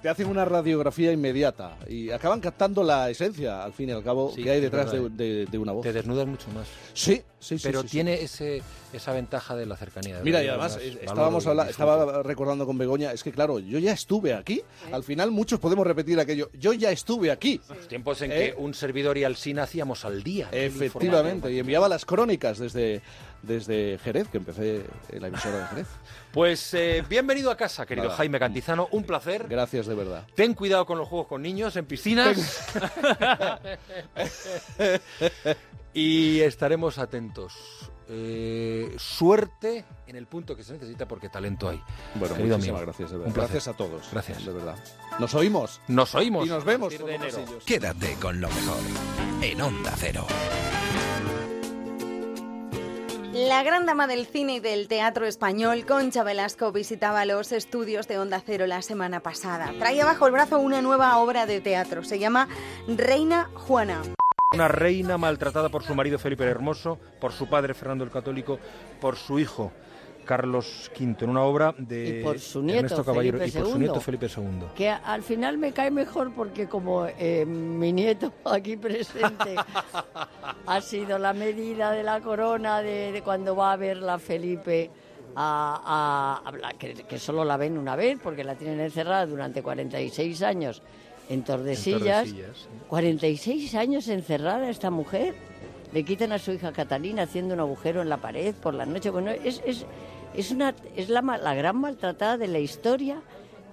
te hacen una radiografía inmediata y acaban captando la esencia, al fin y al cabo, Sí, que hay detrás de, verdad. de- de una voz. Te desnudas mucho más. Sí, sí, sí. Pero sí, sí. tiene Ese, esa ventaja de la cercanía. de Mira, y además estábamos estaba recordando con Begoña, es que claro, yo ya estuve aquí. Al final muchos podemos repetir aquello. Yo ya estuve aquí. Los tiempos en ¿Eh? que un servidor y Alsina hacíamos al día. Efectivamente, y enviaba las crónicas desde, desde Jerez, que empecé en la emisora de Jerez. Pues eh, bienvenido a casa, querido Nada. Jaime Cantizano. Un placer. Gracias de verdad. Ten cuidado con los juegos con niños en piscinas. y estaremos atentos. Eh, suerte en el punto que se necesita porque talento hay. Bueno, Querido muchísimas amigo, gracias, de un verdad. placer. Gracias a todos. Gracias. De verdad. Nos oímos. Nos oímos. Y nos vemos de enero. Quédate con lo mejor en Onda Cero. La gran dama del cine y del teatro español, Concha Velasco, visitaba los estudios de Onda Cero la semana pasada. Traía bajo el brazo una nueva obra de teatro. Se llama Reina Juana. Una reina maltratada por su marido Felipe el Hermoso, por su padre Fernando el Católico, por su hijo Carlos V, en una obra de Y por su nieto, Ernesto Caballero Felipe y por su nieto Felipe II. que al final me cae mejor porque como eh, mi nieto aquí presente ha sido la medida de la corona de, de cuando va a verla Felipe a, a- a la- que, que solo la ven una vez porque la tienen encerrada durante 46 años en Tordesillas. Tordesillas, sí. 46 años encerrada esta mujer. Le quitan a su hija Catalina haciendo un agujero en la pared por la noche. Bueno, es, es, es, una, es la, la gran maltratada de la historia,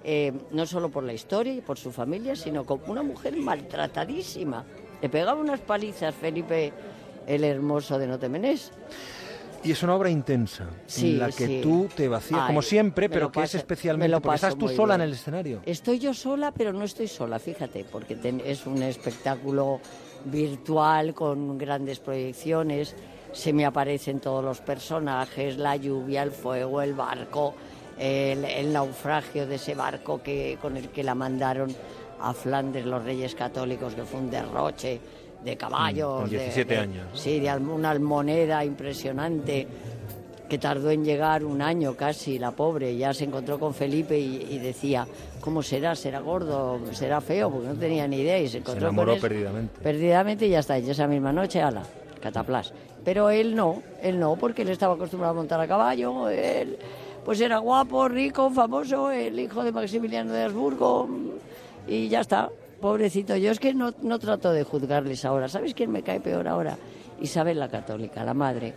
eh, no solo por la historia y por su familia, sino como una mujer maltratadísima. Le pegaba unas palizas Felipe el Hermoso de Notemenés. Y es una obra intensa, Sí, en la que sí. tú te vacías, Ay, como siempre, pero que es paso- especialmente lo porque estás tú sola en el escenario. Estoy yo sola, pero no estoy sola, fíjate, porque ten- es un espectáculo virtual con grandes proyecciones. Se me aparecen todos los personajes, la lluvia, el fuego, el barco, el, el naufragio de ese barco que, con el que la mandaron a Flandes los Reyes Católicos, que fue un derroche de caballos. Mm, con de- 17 de- años. Sí, de una almoneda impresionante que tardó en llegar un año casi, la pobre, ya se encontró con Felipe y, y decía, ¿cómo será? ¿Será gordo? ¿Será feo? Porque no tenía ni idea y se Se encontró enamoró con él perdidamente. perdidamente y ya está, y esa misma noche, ala, cataplas. Pero él no, él no, porque él estaba acostumbrado a montar a caballo, él pues era guapo, rico, famoso, el hijo de Maximiliano de Habsburgo y ya está, pobrecito. Yo es que no, no trato de juzgarles ahora, ¿sabes quién me cae peor ahora? Isabel la Católica, la madre.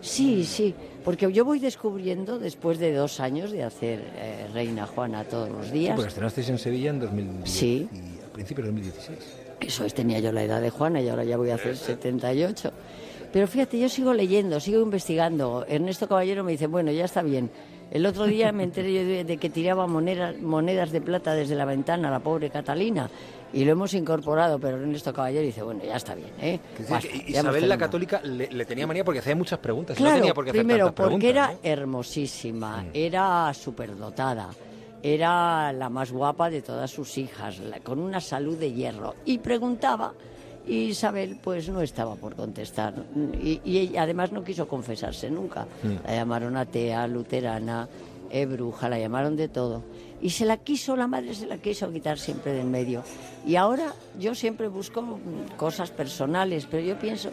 Sí, sí, porque yo voy descubriendo después de dos años de hacer eh, Reina Juana todos los Sí, días. porque estrenasteis en Sevilla en 2010 Sí. y a principios de 2016. Eso es, tenía yo la edad de Juana y ahora ya voy a hacer 78. Pero fíjate, yo sigo leyendo, sigo investigando. Ernesto Caballero me dice, bueno, ya está bien. El otro día me enteré yo de, de que tiraba monedas, monedas de plata desde la ventana la pobre Catalina y lo hemos incorporado, pero Ernesto Caballero dice, bueno, ya está bien. ¿eh? Basta, Isabel la terminado". Católica le, le tenía manía porque hacía muchas preguntas. Claro, no tenía por qué hacer primero, tantas porque era hermosísima, era superdotada, era la más guapa de todas sus hijas, la- con una salud de hierro. Y preguntaba, y Isabel pues no estaba por contestar. Y, y además no quiso confesarse nunca. Mm. La llamaron atea, luterana, eh, bruja, la llamaron de todo. Y se la quiso, la madre se la quiso quitar siempre del medio. Y ahora yo siempre busco mm, cosas personales, pero yo pienso,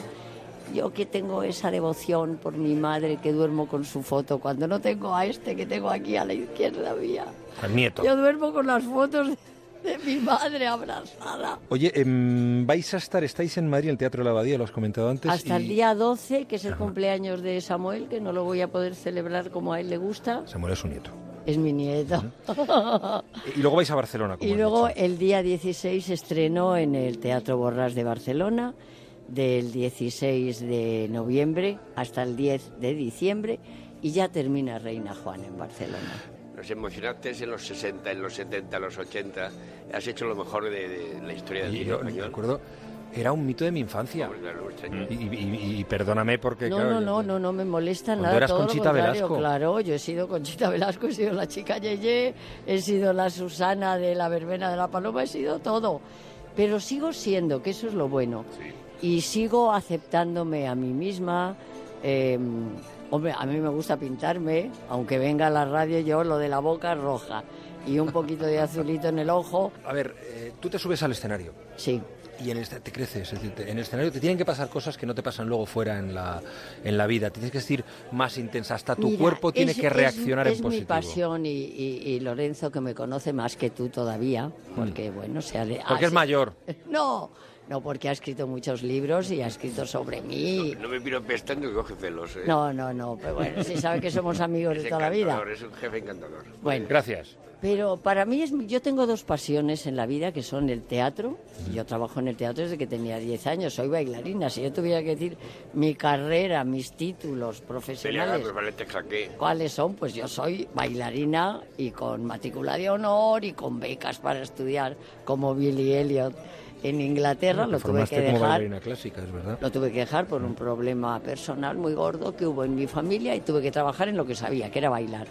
yo que tengo esa devoción por mi madre, que duermo con su foto, cuando no tengo a este que tengo aquí a la izquierda mía. Al nieto. Yo duermo con las fotos de mi madre abrazada. Oye, em, vais a estar, estáis en Madrid, en el Teatro de la Abadía, lo has comentado antes. Hasta y el día 12, que es el cumpleaños de Samuel, que no lo voy a poder celebrar como a él le gusta. Samuel es su nieto. Es mi nieto. Y luego vais a Barcelona. como Y luego dicho. el día 16 estrenó en el Teatro Borràs de Barcelona, del 16 de noviembre hasta el 10 de diciembre, y ya termina Reina Juana en Barcelona. Nos emocionaste en los 60, en los 70, en los 80. Has hecho lo mejor de, de la historia del yo español. me acuerdo, era un mito de mi infancia. Y, y- perdóname porque, No, claro, no, no, no, no me molesta Cuando nada. eras todo Conchita Velasco. Claro, yo he sido Conchita Velasco, he sido la chica Yeye, he sido la Susana de la verbena de la paloma, he sido todo. Pero sigo siendo, que eso es lo bueno. Y sigo aceptándome a mí misma. eh, hombre, a mí me gusta pintarme, aunque venga a la radio yo lo de la boca roja y un poquito de azulito en el ojo. A ver, eh, tú te subes al escenario. Sí. Y en el, te creces, es decir, te- en el escenario te tienen que pasar cosas que no te pasan luego fuera en la, en la vida. Tienes que decir más intensa, hasta tu Mira, cuerpo tiene es- que es- reaccionar es en positivo. mi pasión y, y- y Lorenzo, que me conoce más que tú todavía, porque bueno, se ha Mm. Porque ha- es mayor. No, no, porque ha escrito muchos libros y ha escrito sobre mí. No me miro pestando que coge celos. ¿eh? No, no, no, pero bueno, sí sabe que somos amigos Es de toda la vida. encantador, Es un jefe encantador. Bueno. Gracias. Pero para mí, es, yo tengo dos pasiones en la vida, que son el teatro. y Yo trabajo en el teatro desde que tenía 10 años, soy bailarina. Si yo tuviera que decir mi carrera, mis títulos profesionales, pues. ¿Cuáles son? Pues yo soy bailarina y con matrícula de honor y con becas para estudiar como Billy Elliot en Inglaterra. Te Lo tuve que dejar. clásica, es verdad. Lo tuve que dejar por un problema personal muy gordo que hubo en mi familia y tuve que trabajar en lo que sabía, que era bailar.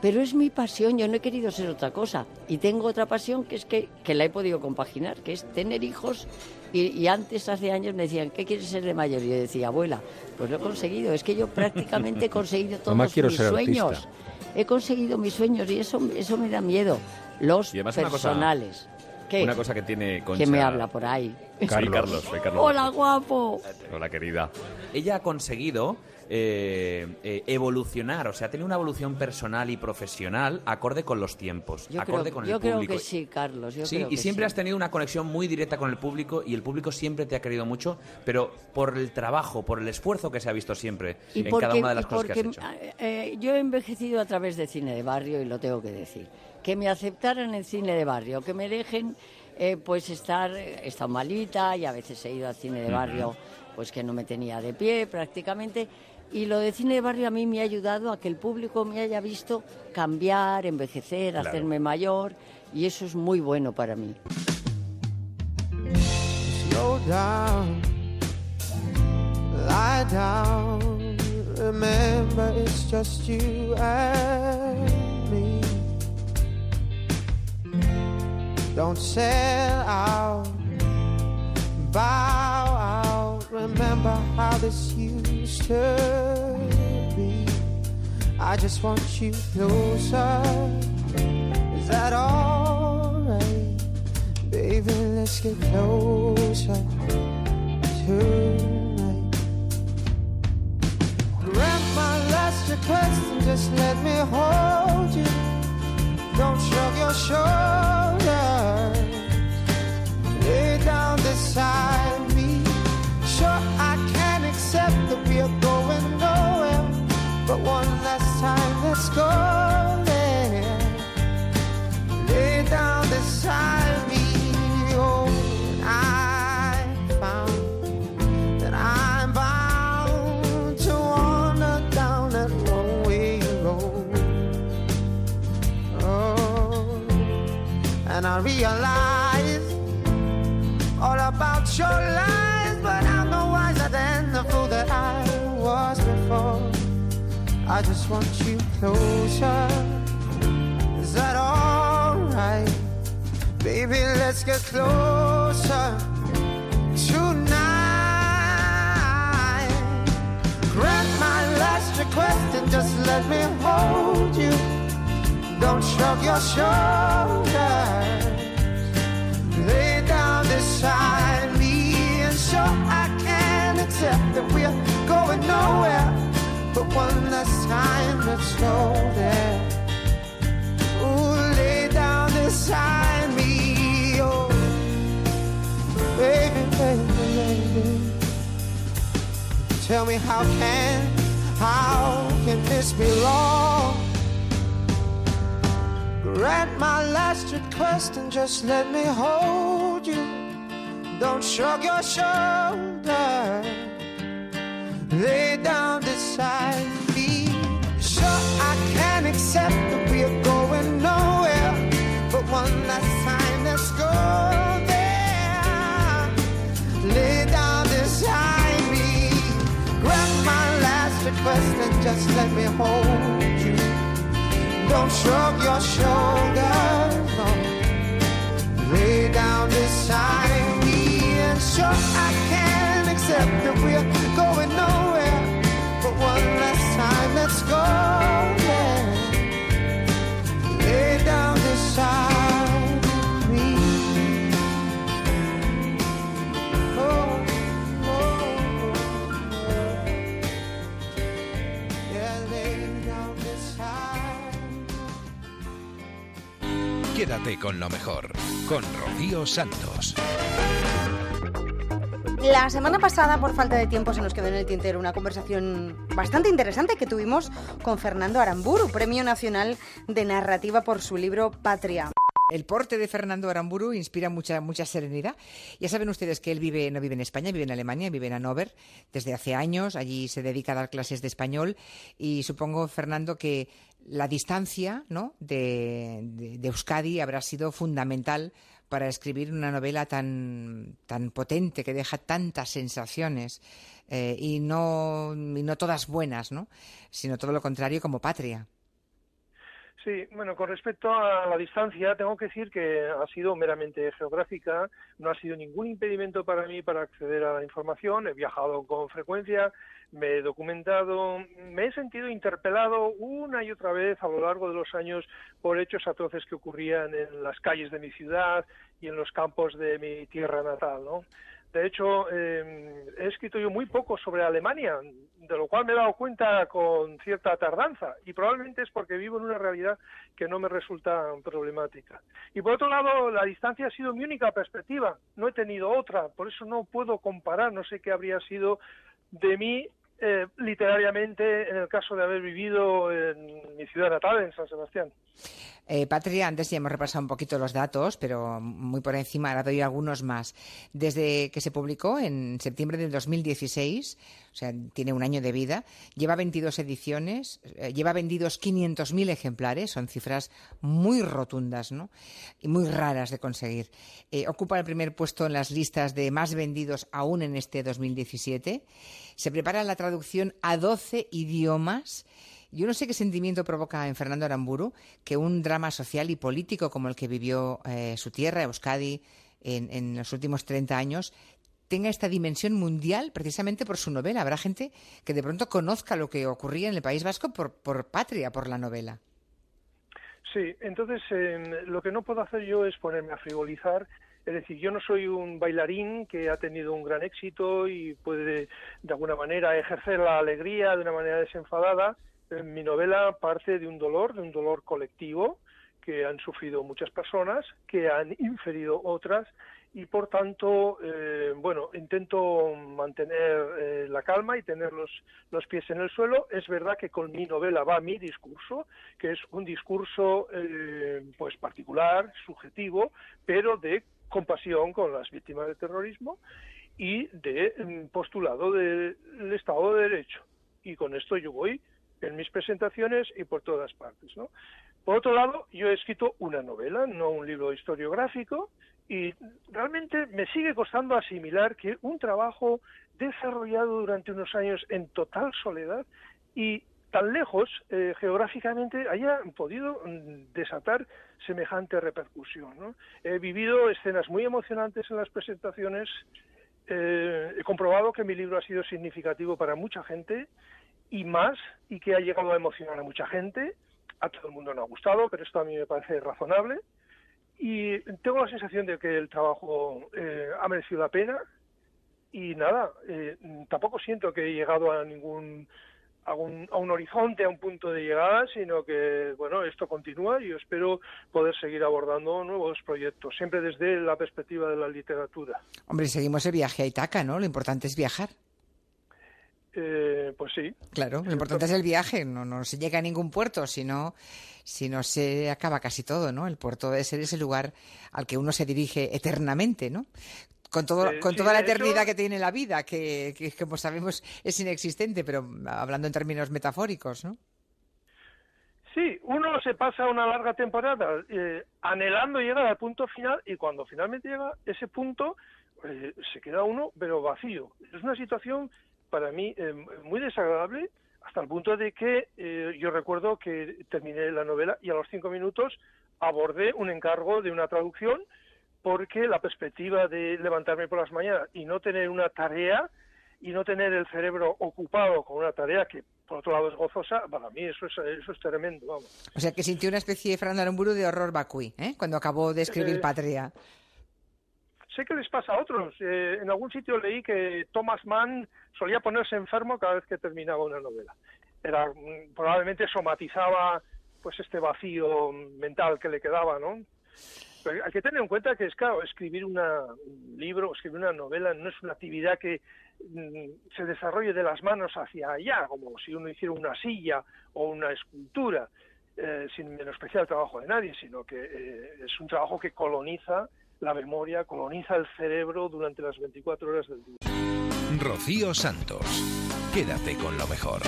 Pero es mi pasión, yo no he querido ser otra cosa. Y tengo otra pasión que es que, que la he podido compaginar, que es tener hijos. Y, y antes, hace años, me decían, ¿qué quieres ser de mayor? Y yo decía, abuela, pues lo he conseguido. Es que yo prácticamente he conseguido todos Mamá, mis ser sueños. artista. He conseguido mis sueños y eso, eso me da miedo. Los una cosa- personales. ¿Qué? Una cosa que tiene Concha... ¿Quién me habla por ahí? Carlos. soy Carlos. Hola, guapo. Hola, querida. Ella ha conseguido eh, eh, evolucionar, o sea, tiene una evolución personal y profesional acorde con los tiempos, Yo, acorde creo, con yo el creo público. que sí, Carlos. Yo Sí, creo y que siempre sí. has tenido una conexión muy directa con el público y el público siempre te ha querido mucho, pero por el trabajo, por el esfuerzo que se ha visto siempre Y en porque- cada una de las y cosas que has hecho. eh, yo he envejecido a través de cine de barrio y lo tengo que decir. Que me aceptaran en cine de barrio, que me dejen eh, pues estar, he estado malita y a veces he ido al cine de barrio pues que no me tenía de pie prácticamente. Y lo de cine de barrio a mí me ha ayudado a que el público me haya visto cambiar, envejecer, Claro. hacerme mayor y eso es muy bueno para mí. Slow down, lie down. Remember, it's just you and Don't sell out, bow out. Remember how this used to be. I just want you closer. Is that alright? Baby, let's get closer tonight. Grant my last request and just let me hold you. Don't shrug your shoulders. Beside me. Sure, I can accept that we are going nowhere. But one last time, let's go there. Lay down beside me. Oh, and I found that I'm bound to wander down that one-way road. Oh, and I realize your lies, but I'm no wiser than the fool that I was before. I just want you closer. Is that alright? Baby, let's get closer tonight. Grant my last request and just let me hold you. Don't shrug your shoulders. Lay down me and sure I can accept that we're going nowhere. But one last time, let's go there. Ooh, lay down beside me, oh, baby, baby, baby. Tell me how can, how can this be wrong? Grant my last request and just let me hold. Don't shrug your shoulders. Lay down beside me. Sure, I can accept that we're going nowhere. But one last time, let's go there. Lay down beside me. Grant my last request and just let me hold you. Don't shrug your shoulders, no. Lay down beside sure I can accept that we're going nowhere. But one last time, let's go there. Lay. Oh, oh, oh. Yeah, Quédate con lo mejor, con Rocío Santos. La semana pasada, por falta de tiempo, se nos quedó en el tintero una conversación bastante interesante que tuvimos con Fernando Aramburu, Premio Nacional de Narrativa por su libro Patria. El porte de Fernando Aramburu inspira mucha, mucha serenidad. Ya saben ustedes que él vive, no vive en España, vive en Alemania, vive en Hannover desde hace años. Allí se dedica a dar clases de español y supongo, Fernando, que la distancia ¿no? de, Euskadi habrá sido fundamental para escribir una novela tan, tan potente que deja tantas sensaciones eh, y, no, y no todas buenas, ¿no? sino todo lo contrario como patria. Sí, bueno, con respecto a la distancia, tengo que decir que ha sido meramente geográfica, no ha sido ningún impedimento para mí para acceder a la información, he viajado con frecuencia, me he documentado, me he sentido interpelado una y otra vez a lo largo de los años por hechos atroces que ocurrían en las calles de mi ciudad y en los campos de mi tierra natal, ¿no? De hecho, eh, he escrito yo muy poco sobre Alemania, de lo cual me he dado cuenta con cierta tardanza, y probablemente es porque vivo en una realidad que no me resulta problemática. Y por otro lado, la distancia ha sido mi única perspectiva, no he tenido otra, por eso no puedo comparar, no sé qué habría sido de mí eh, literariamente en el caso de haber vivido en mi ciudad natal, en San Sebastián. Eh, Patria, antes ya hemos repasado un poquito los datos, pero muy por encima, ahora doy algunos más. Desde que se publicó en septiembre del 2016, o sea, tiene un año de vida, lleva 22 ediciones, eh, lleva vendidos 500.000 ejemplares, son cifras muy rotundas ¿no? y muy raras de conseguir. Eh, ocupa el primer puesto en las listas de más vendidos aún en este 2017. Se prepara la traducción a 12 idiomas. Yo no sé qué sentimiento provoca en Fernando Aramburu que un drama social y político como el que vivió eh, su tierra, Euskadi, en, en los últimos 30 años, tenga esta dimensión mundial precisamente por su novela. Habrá gente que de pronto conozca lo que ocurría en el País Vasco por, patria, por la novela. Sí, entonces eh, lo que no puedo hacer yo es ponerme a frivolizar. Es decir, yo no soy un bailarín que ha tenido un gran éxito y puede de alguna manera ejercer la alegría de una manera desenfadada. Mi novela parte de un dolor, de un dolor colectivo que han sufrido muchas personas, que han inferido otras y por tanto, eh, bueno, intento mantener eh, la calma y tener los, los pies en el suelo. Es verdad que con mi novela va mi discurso, que es un discurso eh, pues particular, subjetivo, pero de compasión con las víctimas del terrorismo y de mm, postulado del Estado de Derecho. Y con esto yo voy en mis presentaciones y por todas partes, ¿no? Por otro lado, yo he escrito una novela, no un libro historiográfico, y realmente me sigue costando asimilar que un trabajo desarrollado durante unos años en total soledad y tan lejos eh, geográficamente haya podido mm, desatar semejante repercusión. ¿no? He vivido escenas muy emocionantes en las presentaciones, eh, he comprobado que mi libro ha sido significativo para mucha gente y más, y que ha llegado a emocionar a mucha gente. A todo el mundo no ha gustado, pero esto a mí me parece razonable. Y tengo la sensación de que el trabajo eh, ha merecido la pena. Y nada, eh, tampoco siento que he llegado a ningún a un, a un horizonte, a un punto de llegada, sino que, bueno, esto continúa y yo espero poder seguir abordando nuevos proyectos, siempre desde la perspectiva de la literatura. Hombre, seguimos el viaje a Itaca, ¿no? Lo importante es viajar. Eh, pues sí. Claro, lo importante es el viaje, no, no se llega a ningún puerto, sino si no se acaba casi todo, ¿no? El puerto debe ser ese lugar al que uno se dirige eternamente, ¿no? Con, todo, Eh, con sí, toda la hecho- eternidad que tiene la vida, que, que como sabemos es inexistente, pero hablando en términos metafóricos, ¿no? Sí, uno se pasa una larga temporada eh, anhelando llegar al punto final y cuando finalmente llega ese punto eh, se queda uno pero vacío. Es una situación para mí eh, muy desagradable hasta el punto de que eh, yo recuerdo que terminé la novela y a los cinco minutos abordé un encargo de una traducción porque la perspectiva de levantarme por las mañanas y no tener una tarea y no tener el cerebro ocupado con una tarea que por otro lado es gozosa, para mí eso es, eso es tremendo, vamos. O sea, que sintió una especie de Fernando Aramburu de horror vacui, ¿eh? Cuando acabó de escribir Eh, Patria. Sé que les pasa a otros. Eh, en algún sitio leí que Thomas Mann solía ponerse enfermo cada vez que terminaba una novela. Era mm, probablemente somatizaba pues este vacío mental que le quedaba, ¿no? Pero hay que tener en cuenta que es claro, escribir una, un libro, escribir una novela no es una actividad que mm, se desarrolle de las manos hacia allá, como si uno hiciera una silla o una escultura, eh, sin menospreciar el trabajo de nadie, sino que eh, es un trabajo que coloniza la memoria, coloniza el cerebro durante las 24 horas del día. Rocío Santos. Quédate con lo mejor.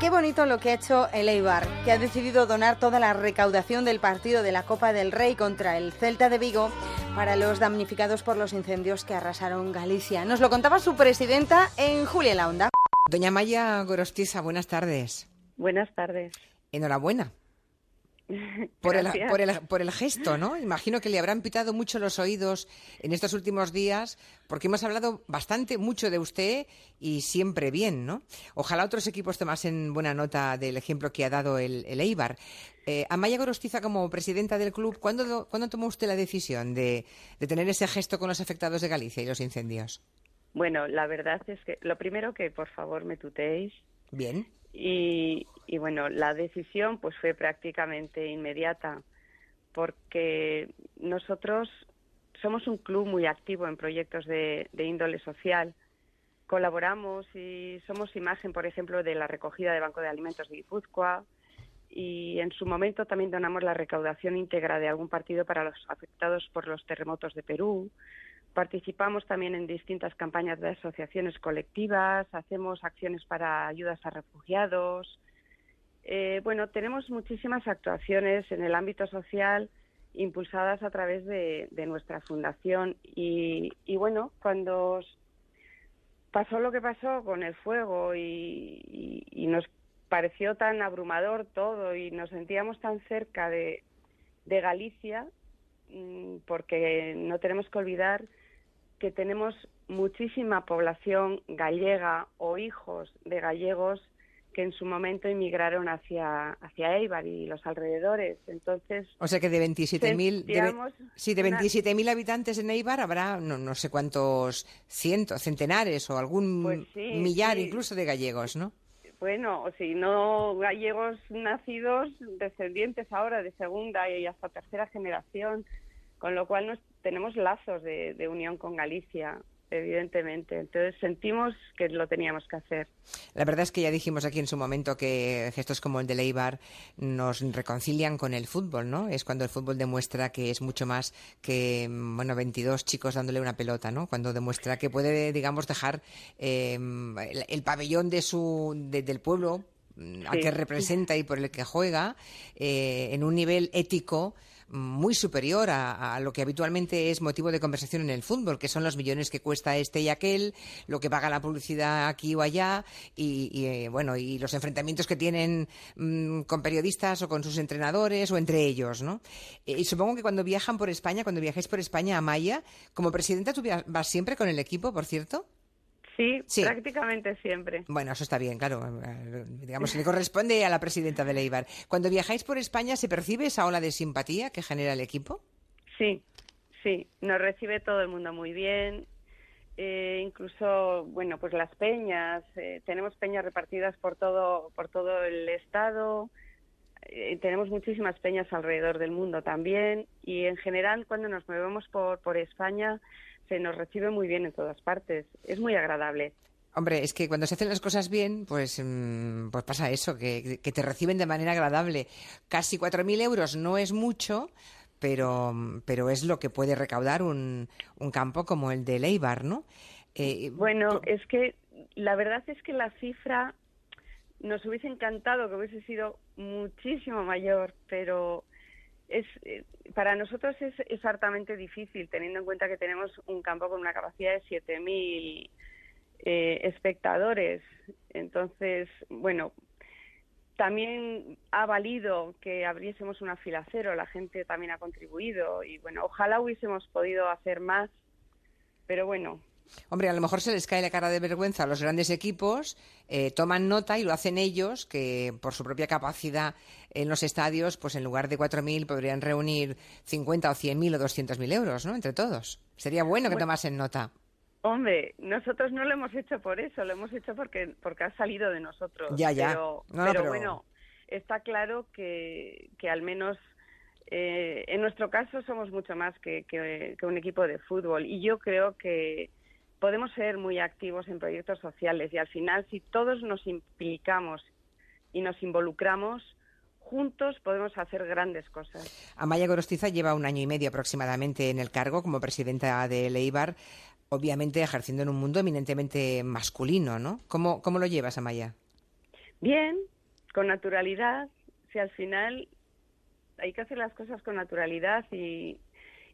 Qué bonito lo que ha hecho el Eibar, que ha decidido donar toda la recaudación del partido de la Copa del Rey contra el Celta de Vigo para los damnificados por los incendios que arrasaron Galicia. Nos lo contaba su presidenta en Julia la Onda. Doña Maya Gorostiza, buenas tardes. Buenas tardes. Enhorabuena. Por el, por, el, por el gesto, ¿no? Imagino que le habrán pitado mucho los oídos en estos últimos días, porque hemos hablado bastante, mucho de usted y siempre bien, ¿no? Ojalá otros equipos tomasen buena nota del ejemplo que ha dado el, el Eibar. Eh, Amaya Gorostiza, como presidenta del club, ¿cuándo, ¿cuándo tomó usted la decisión de, de tener ese gesto con los afectados de Galicia y los incendios? Bueno, la verdad es que lo primero que por favor me tuteéis Bien. Y, y bueno, la decisión pues fue prácticamente inmediata porque nosotros somos un club muy activo en proyectos de, de índole social. Colaboramos y somos imagen, por ejemplo, de la recogida de Banco de Alimentos de Guipúzcoa y en su momento también donamos la recaudación íntegra de algún partido para los afectados por los terremotos de Perú. Participamos también en distintas campañas de asociaciones colectivas, hacemos acciones para ayudas a refugiados. Eh, bueno, tenemos muchísimas actuaciones en el ámbito social impulsadas a través de, nuestra fundación y, y bueno, cuando pasó lo que pasó con el fuego y, nos pareció tan abrumador todo y nos sentíamos tan cerca de, de Galicia, mm, porque no tenemos que olvidar que tenemos muchísima población gallega o hijos de gallegos que en su momento emigraron hacia, hacia Eibar y los alrededores. Entonces, O sea que de 27.000 de, sí, de una- 27.000 habitantes en Eibar habrá no, no sé cuántos cientos, centenares o algún Pues sí, millar sí. incluso de gallegos, ¿no? bueno, o si no gallegos nacidos, descendientes ahora de segunda y hasta tercera generación, con lo cual nos, tenemos lazos de, de unión con Galicia, evidentemente. Entonces sentimos que lo teníamos que hacer. La verdad es que ya dijimos aquí en su momento que gestos como el de Eibar nos reconcilian con el fútbol, ¿no? Es cuando el fútbol demuestra que es mucho más que, bueno, 22 chicos dándole una pelota, ¿no? Cuando demuestra que puede, digamos, dejar eh, el, el pabellón de su, de- del pueblo mm, Sí. que representa y por el que juega eh, en un nivel ético muy superior a, lo que habitualmente es motivo de conversación en el fútbol, que son los millones que cuesta este y aquel, lo que paga la publicidad aquí o allá y, eh, bueno y los enfrentamientos que tienen mm, con periodistas o con sus entrenadores o entre ellos, ¿no? Eh, y supongo que cuando viajan por España, cuando viajáis por España a Maya, como presidenta tú vas siempre con el equipo, por cierto. Sí, Sí. prácticamente siempre. Bueno, eso está bien, claro. eh, Digamos, le corresponde a la presidenta de Eibar. Cuando viajáis por España, ¿se percibe esa ola de simpatía que genera el equipo? Sí, sí, nos recibe todo el mundo muy bien. Eh, incluso, bueno, pues las peñas, eh, tenemos peñas repartidas por todo, por todo el estado. eh, tenemos muchísimas peñas alrededor del mundo también y en general cuando nos movemos por, por España se nos recibe muy bien en todas partes. Es muy agradable. Hombre, es que cuando se hacen las cosas bien, pues, mm, pues pasa eso, que, que te reciben de manera agradable. Casi 4.000 euros no es mucho, pero, pero es lo que puede recaudar un, un campo como el de Leibar, ¿no? Eh, Bueno, es que la verdad es que la cifra nos hubiese encantado que hubiese sido muchísimo mayor, pero es eh, para nosotros es, es difícil teniendo en cuenta que tenemos un campo con una capacidad de 7.000 eh, espectadores. Entonces, bueno, también ha valido que abriésemos una fila cero, la gente también ha contribuido y bueno, ojalá hubiésemos podido hacer más, pero bueno, Hombre, a lo mejor se les cae la cara de vergüenza a los grandes equipos, eh, toman nota y lo hacen ellos, que por su propia capacidad en los estadios, pues en lugar de 4.000 podrían reunir 50 o 100.000 o 200.000 euros, ¿no? Entre todos. Sería bueno que Bueno. tomasen nota. Hombre, nosotros no lo hemos hecho por eso, lo hemos hecho porque porque ha salido de nosotros. Ya, ya. Pero, No, pero pero- bueno, está claro que, que al menos eh, en nuestro caso somos mucho más que, que- que un equipo de fútbol y yo creo que podemos ser muy activos en proyectos sociales y al final si todos nos implicamos y nos involucramos juntos podemos hacer grandes cosas. Amaya Gorostiza lleva un año y medio aproximadamente en el cargo como presidenta de Leibar, obviamente ejerciendo en un mundo eminentemente masculino, ¿no? ¿Cómo, cómo lo llevas, Amaya? Bien, con naturalidad. Si al final hay que hacer las cosas con naturalidad y,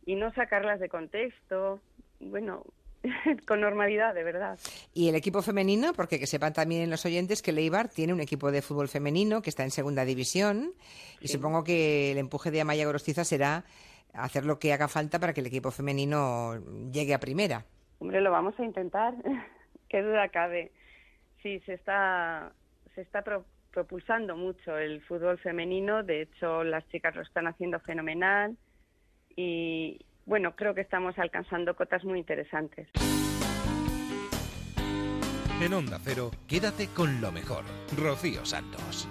y no sacarlas de contexto. Bueno, con normalidad, de verdad. Y el equipo femenino, porque que sepan también los oyentes que Leibar tiene un equipo de fútbol femenino que está en segunda división y supongo que el empuje de Amaya Gorostiza será hacer lo que haga falta para que el equipo femenino llegue a primera. Hombre, lo vamos a intentar. Qué duda cabe. Sí, se está, se está pro- propulsando mucho el fútbol femenino. De hecho, las chicas lo están haciendo fenomenal. Y bueno, creo que estamos alcanzando cotas muy interesantes. En Onda Cero, quédate con lo mejor. Rocío Santos.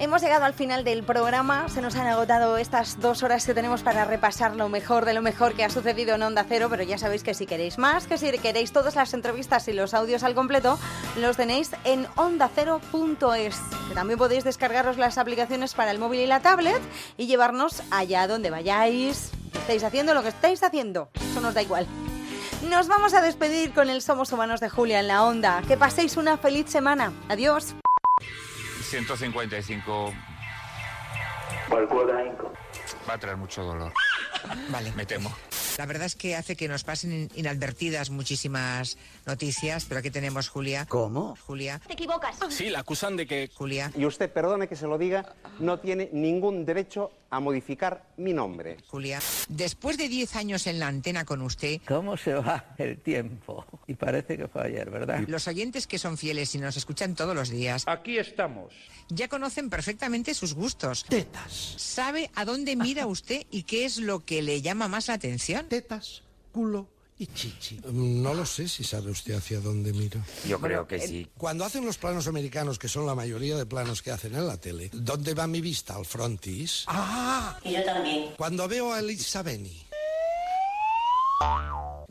Hemos llegado al final del programa, se nos han agotado estas dos horas que tenemos para repasar lo mejor de lo mejor que ha sucedido en Onda Cero, pero ya sabéis que si queréis más, que si queréis todas las entrevistas y los audios al completo, los tenéis en ondacero.es. También podéis descargaros las aplicaciones para el móvil y la tablet y llevarnos allá donde vayáis. Estáis haciendo lo que estáis haciendo, eso nos da igual. Nos vamos a despedir con el Somos Humanos de Julia en la Onda. Que paséis una feliz semana. Adiós. 155. Va a traer mucho dolor. Vale. Me temo. La verdad es que hace que nos pasen in- inadvertidas muchísimas noticias, pero aquí tenemos Julia. ¿Cómo? Julia. Te equivocas. Sí, la acusan de que. Julia. Y usted, perdone que se lo diga, no tiene ningún derecho a modificar mi nombre. Julia, después de 10 años en la antena con usted... ¿Cómo se va el tiempo? Y parece que fue ayer, ¿verdad? Los oyentes que son fieles y nos escuchan todos los días... Aquí estamos. Ya conocen perfectamente sus gustos. Tetas. ¿Sabe a dónde mira usted y qué es lo que le llama más la atención? Tetas, culo y chichi. No lo sé si sabe usted hacia dónde miro. Yo creo que sí. Cuando hacen los planos americanos, que son la mayoría de planos que hacen en la tele, ¿dónde va mi vista? ¿Al frontis? ¡Ah! Y yo también. Cuando veo a Elisa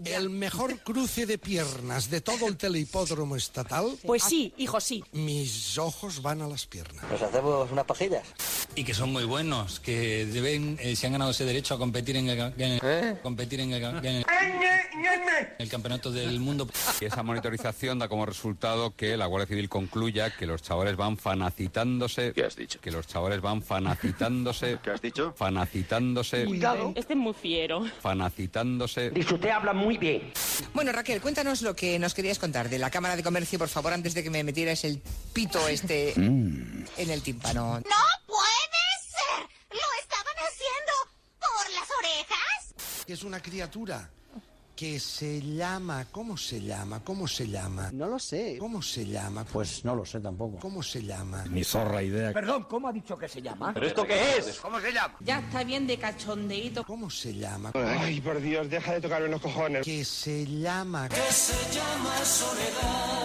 El mejor cruce de piernas de todo el telehipódromo estatal. Pues sí, hijo, sí. Mis ojos van a las piernas. ¿Nos hacemos unas pajillas? Y que son muy buenos, que deben, eh, se han ganado ese derecho a competir en el, en el- competir en el, en el- el campeonato del mundo. Y esa monitorización da como resultado que la Guardia Civil concluya que los chavales van fanacitándose. ¿Qué has dicho? Que los chavales van fanacitándose. ¿Qué has dicho? Fanacitándose. Este es muy fiero. Fanacitándose. Dice usted habla muy bien. Bueno, Raquel, cuéntanos lo que nos querías contar de la Cámara de Comercio, por favor, antes de que me metieras el pito este en el tímpano. ¡No puede ser! ¿Lo estaban haciendo por las orejas? Es una criatura Que se llama, ¿cómo se llama? ¿Cómo se llama? No lo sé. ¿Cómo se llama? Pues no lo sé tampoco. ¿Cómo se llama? Ni zorra idea. Perdón, ¿cómo ha dicho que se llama? ¿Pero esto qué es? ¿Cómo se llama? Ya está bien de cachondeíto. ¿Cómo se llama? Ay, por Dios, deja de tocarme los cojones. Que se llama.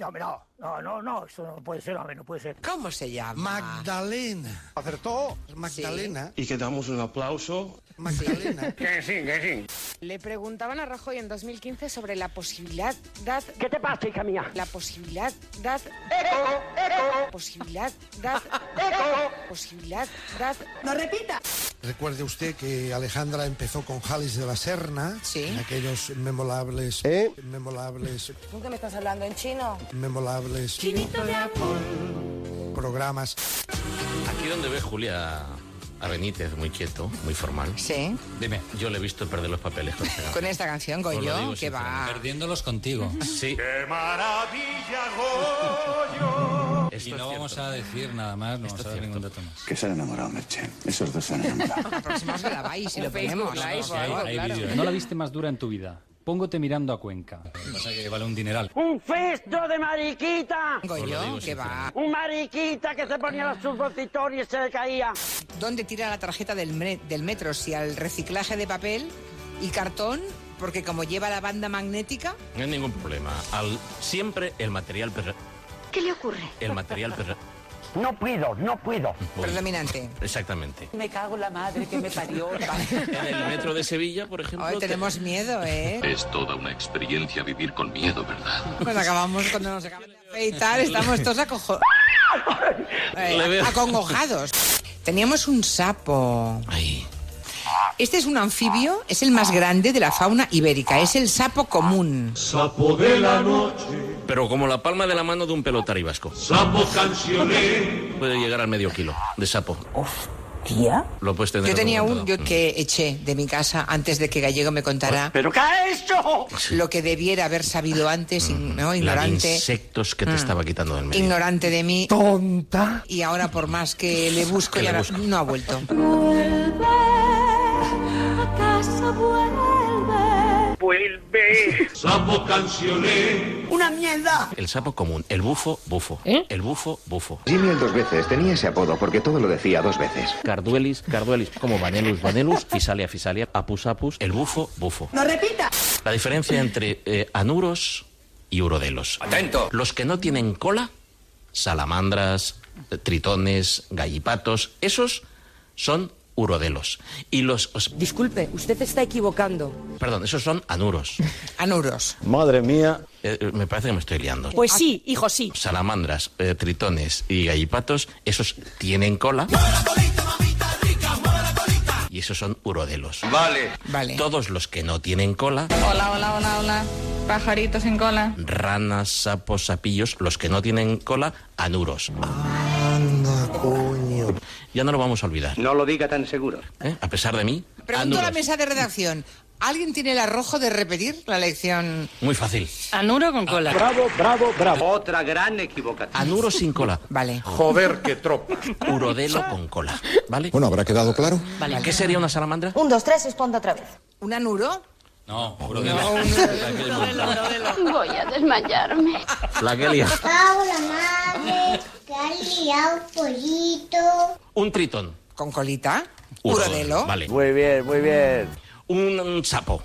No, hombre, no, no, no, no, eso no puede ser, hombre, no puede ser. ¿Cómo se llama? Magdalena. Acertó. Magdalena. Y que damos un aplauso. Magdalena. Que sí, que Le preguntaban a Rajoy en 2015 sobre la posibilidad, ¿Qué te pasa, hija mía? la posibilidad, ¡Eco! ¡Eco! posibilidad, ¡Eco! posibilidad, ¡No repita! Recuerde usted que Alejandra empezó con Jalis de la Serna. Sí. En aquellos memorables. ¿Eh? Memorables. ¿Tú qué me estás hablando en chino? Memorables. Programas. Aquí donde ve Julia a Benítez muy quieto, muy formal. Sí. Dime. Yo le he visto perder los papeles con esta canción. Con esta canción, Goyo, que va. Perdiéndolos contigo. Sí. ¡Qué maravilla, Goyo! Esto Y no vamos cierto. a decir nada más, no Esto vamos a dar ningún dato más. Que se han enamorado, Merche. Esos dos se han enamorado. La próxima os grabáis y lo ponemos. Live Sí, o algo, hay- hay claro. No la viste más dura en tu vida. Póngote mirando a Cuenca. Pasa que vale un dineral. ¡Un festo de mariquita! Goyo, que va. ¡Un mariquita que se ponía la supositor y se le caía! ¿Dónde tira la tarjeta del, me- del metro? Si al reciclaje de papel y cartón, porque como lleva la banda magnética. No hay ningún problema. Al, siempre el material... per- ¿Qué le ocurre? El material... per- No puedo, no puedo. Predominante. Exactamente. Me cago en la madre que me parió. En el metro de Sevilla, por ejemplo... Hoy te- tenemos miedo, ¿eh? Es toda una experiencia vivir con miedo, ¿verdad? Cuando acabamos, cuando nos acaban de afeitar, estamos todos acojo- eh, acongojados. Teníamos un sapo. Ahí. Este es un anfibio, es el más grande de la fauna ibérica, es el sapo común. Sapo de la noche, Pero como la palma de la mano de un pelotari vasco. sapo cancioné. Puede llegar al medio kilo de sapo. ¿Tía? Lo puedes tener Yo tenía un yo que eché de mi casa antes de que Gallego me contara ¿Pero qué ha hecho? lo que debiera haber sabido antes, in- ¿no? La de ignorante. insectos que te Mm. estaba quitando del medio. Ignorante de mí. ¡Tonta! Y ahora por más que le busco, Que ya le no- busco. no ha vuelto. a casa, vuelve. ¡Vuelve! Sapo cancioné. ¡Una mierda! El sapo común, el bufo, bufo. ¿Eh? El bufo, bufo. Jimmy el dos veces tenía ese apodo porque todo lo decía dos veces. Carduelis, carduelis, como Vanellus, Vanellus, Fisalia, Fisalia, Apus, Apus, el bufo, bufo. ¡No repita! La diferencia entre eh, anuros y urodelos. ¡Atento! Los que no tienen cola, salamandras, eh, tritones, gallipatos, esos son urodelos. Y los... os- Disculpe, usted está equivocando. perdón, esos son anuros. Anuros. Madre mía. Eh, eh, me parece que me estoy liando. Pues sí, hijo, sí. Salamandras, eh, tritones y gallipatos, esos tienen cola. Y esos son urodelos. Vale. Vale. Todos los que no tienen cola, Hola, hola, hola, hola. Pajaritos en cola. ranas, sapos, sapillos, los que no tienen cola, anuros. Anda, coño. Ya no lo vamos a olvidar. No lo diga tan seguro. ¿eh? A pesar de mí, Pregunto a la anuros. mesa de redacción. ¿Alguien tiene el arrojo de repetir la lección? Muy fácil. Anuro con cola. Bravo, bravo, bravo. Otra gran equivocación. Anuros sin cola. Vale. Joder, qué tropa. Urodelo con cola. ¿Vale? Bueno, ¿habrá quedado claro? ¿Qué sería una salamandra? Un, dos, tres, responda otra vez. ¿Un anuro? No, urodelo. Voy a desmayarme. Flaquelia. Paula, madre, que has liado pollito. Un tritón. ¿Con colita? Urodelo. ¿Urodelo? Vale. Muy bien, muy bien. Un, un sapo.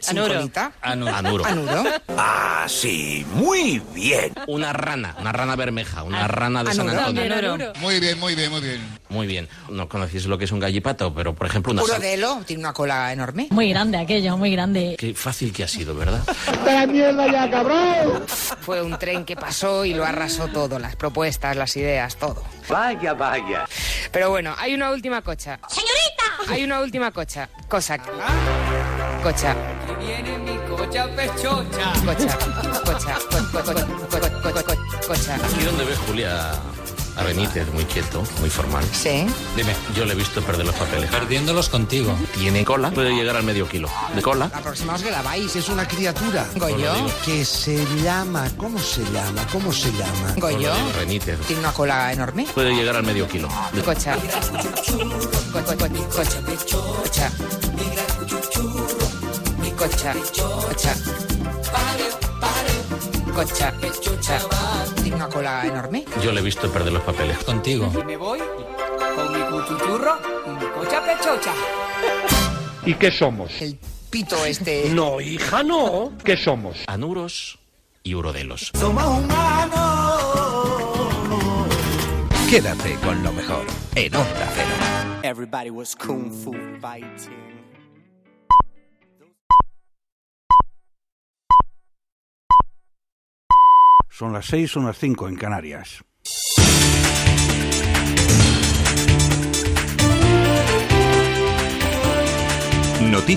¿Sin Anuro. colita? Anuro. Anuro. ¿Anuro? Ah, sí, muy bien. Una rana. Una rana bermeja. Una rana de San. Antonio. Anuro. Muy bien, muy bien, muy bien. Muy bien. No conocéis lo que es un gallipato, pero por ejemplo una ¿Urodelo? Tiene una cola enorme. Muy grande aquello, muy grande. Qué fácil que ha sido, ¿verdad? ¡La mierda ya, cabrón! Fue un tren que pasó y lo arrasó todo, las propuestas, las ideas, todo. Vaya, vaya. Pero bueno, hay una última cocha. ¡Señorita! Hay una última cocha. Cosa. Cocha. Viene mi cocha pechocha. Cocha. Cocha. Co- co- co- co- co- co- co- Cocha. Aquí donde ve Julia a Benítez muy quieto, muy formal. Sí. Dime, yo le he visto perder los papeles. Perdiéndolos contigo. Tiene cola, puede llegar al medio kilo. De cola, La próxima os grabáis. Es una criatura. Goyo. Que se llama. ¿Cómo se llama? ¿Cómo se llama? Goyo. Benítez. Tiene una cola enorme. Puede llegar al medio kilo. De Cocha. Co- co- co- Cocha. Cocha. Cocha. Cocha. Cocha. Cocha. Tiene una cola enorme. Yo le he visto perder los papeles. Contigo. Y me voy con mi cuchuchurro y mi cocha pechocha. ¿Y qué somos? El pito este. No, hija, no. ¿Qué somos? Anuros y urodelos. Somos humanos. Quédate con lo mejor en Onda Cero. Everybody was kung fu fighting. Son las seis, son las cinco en Canarias.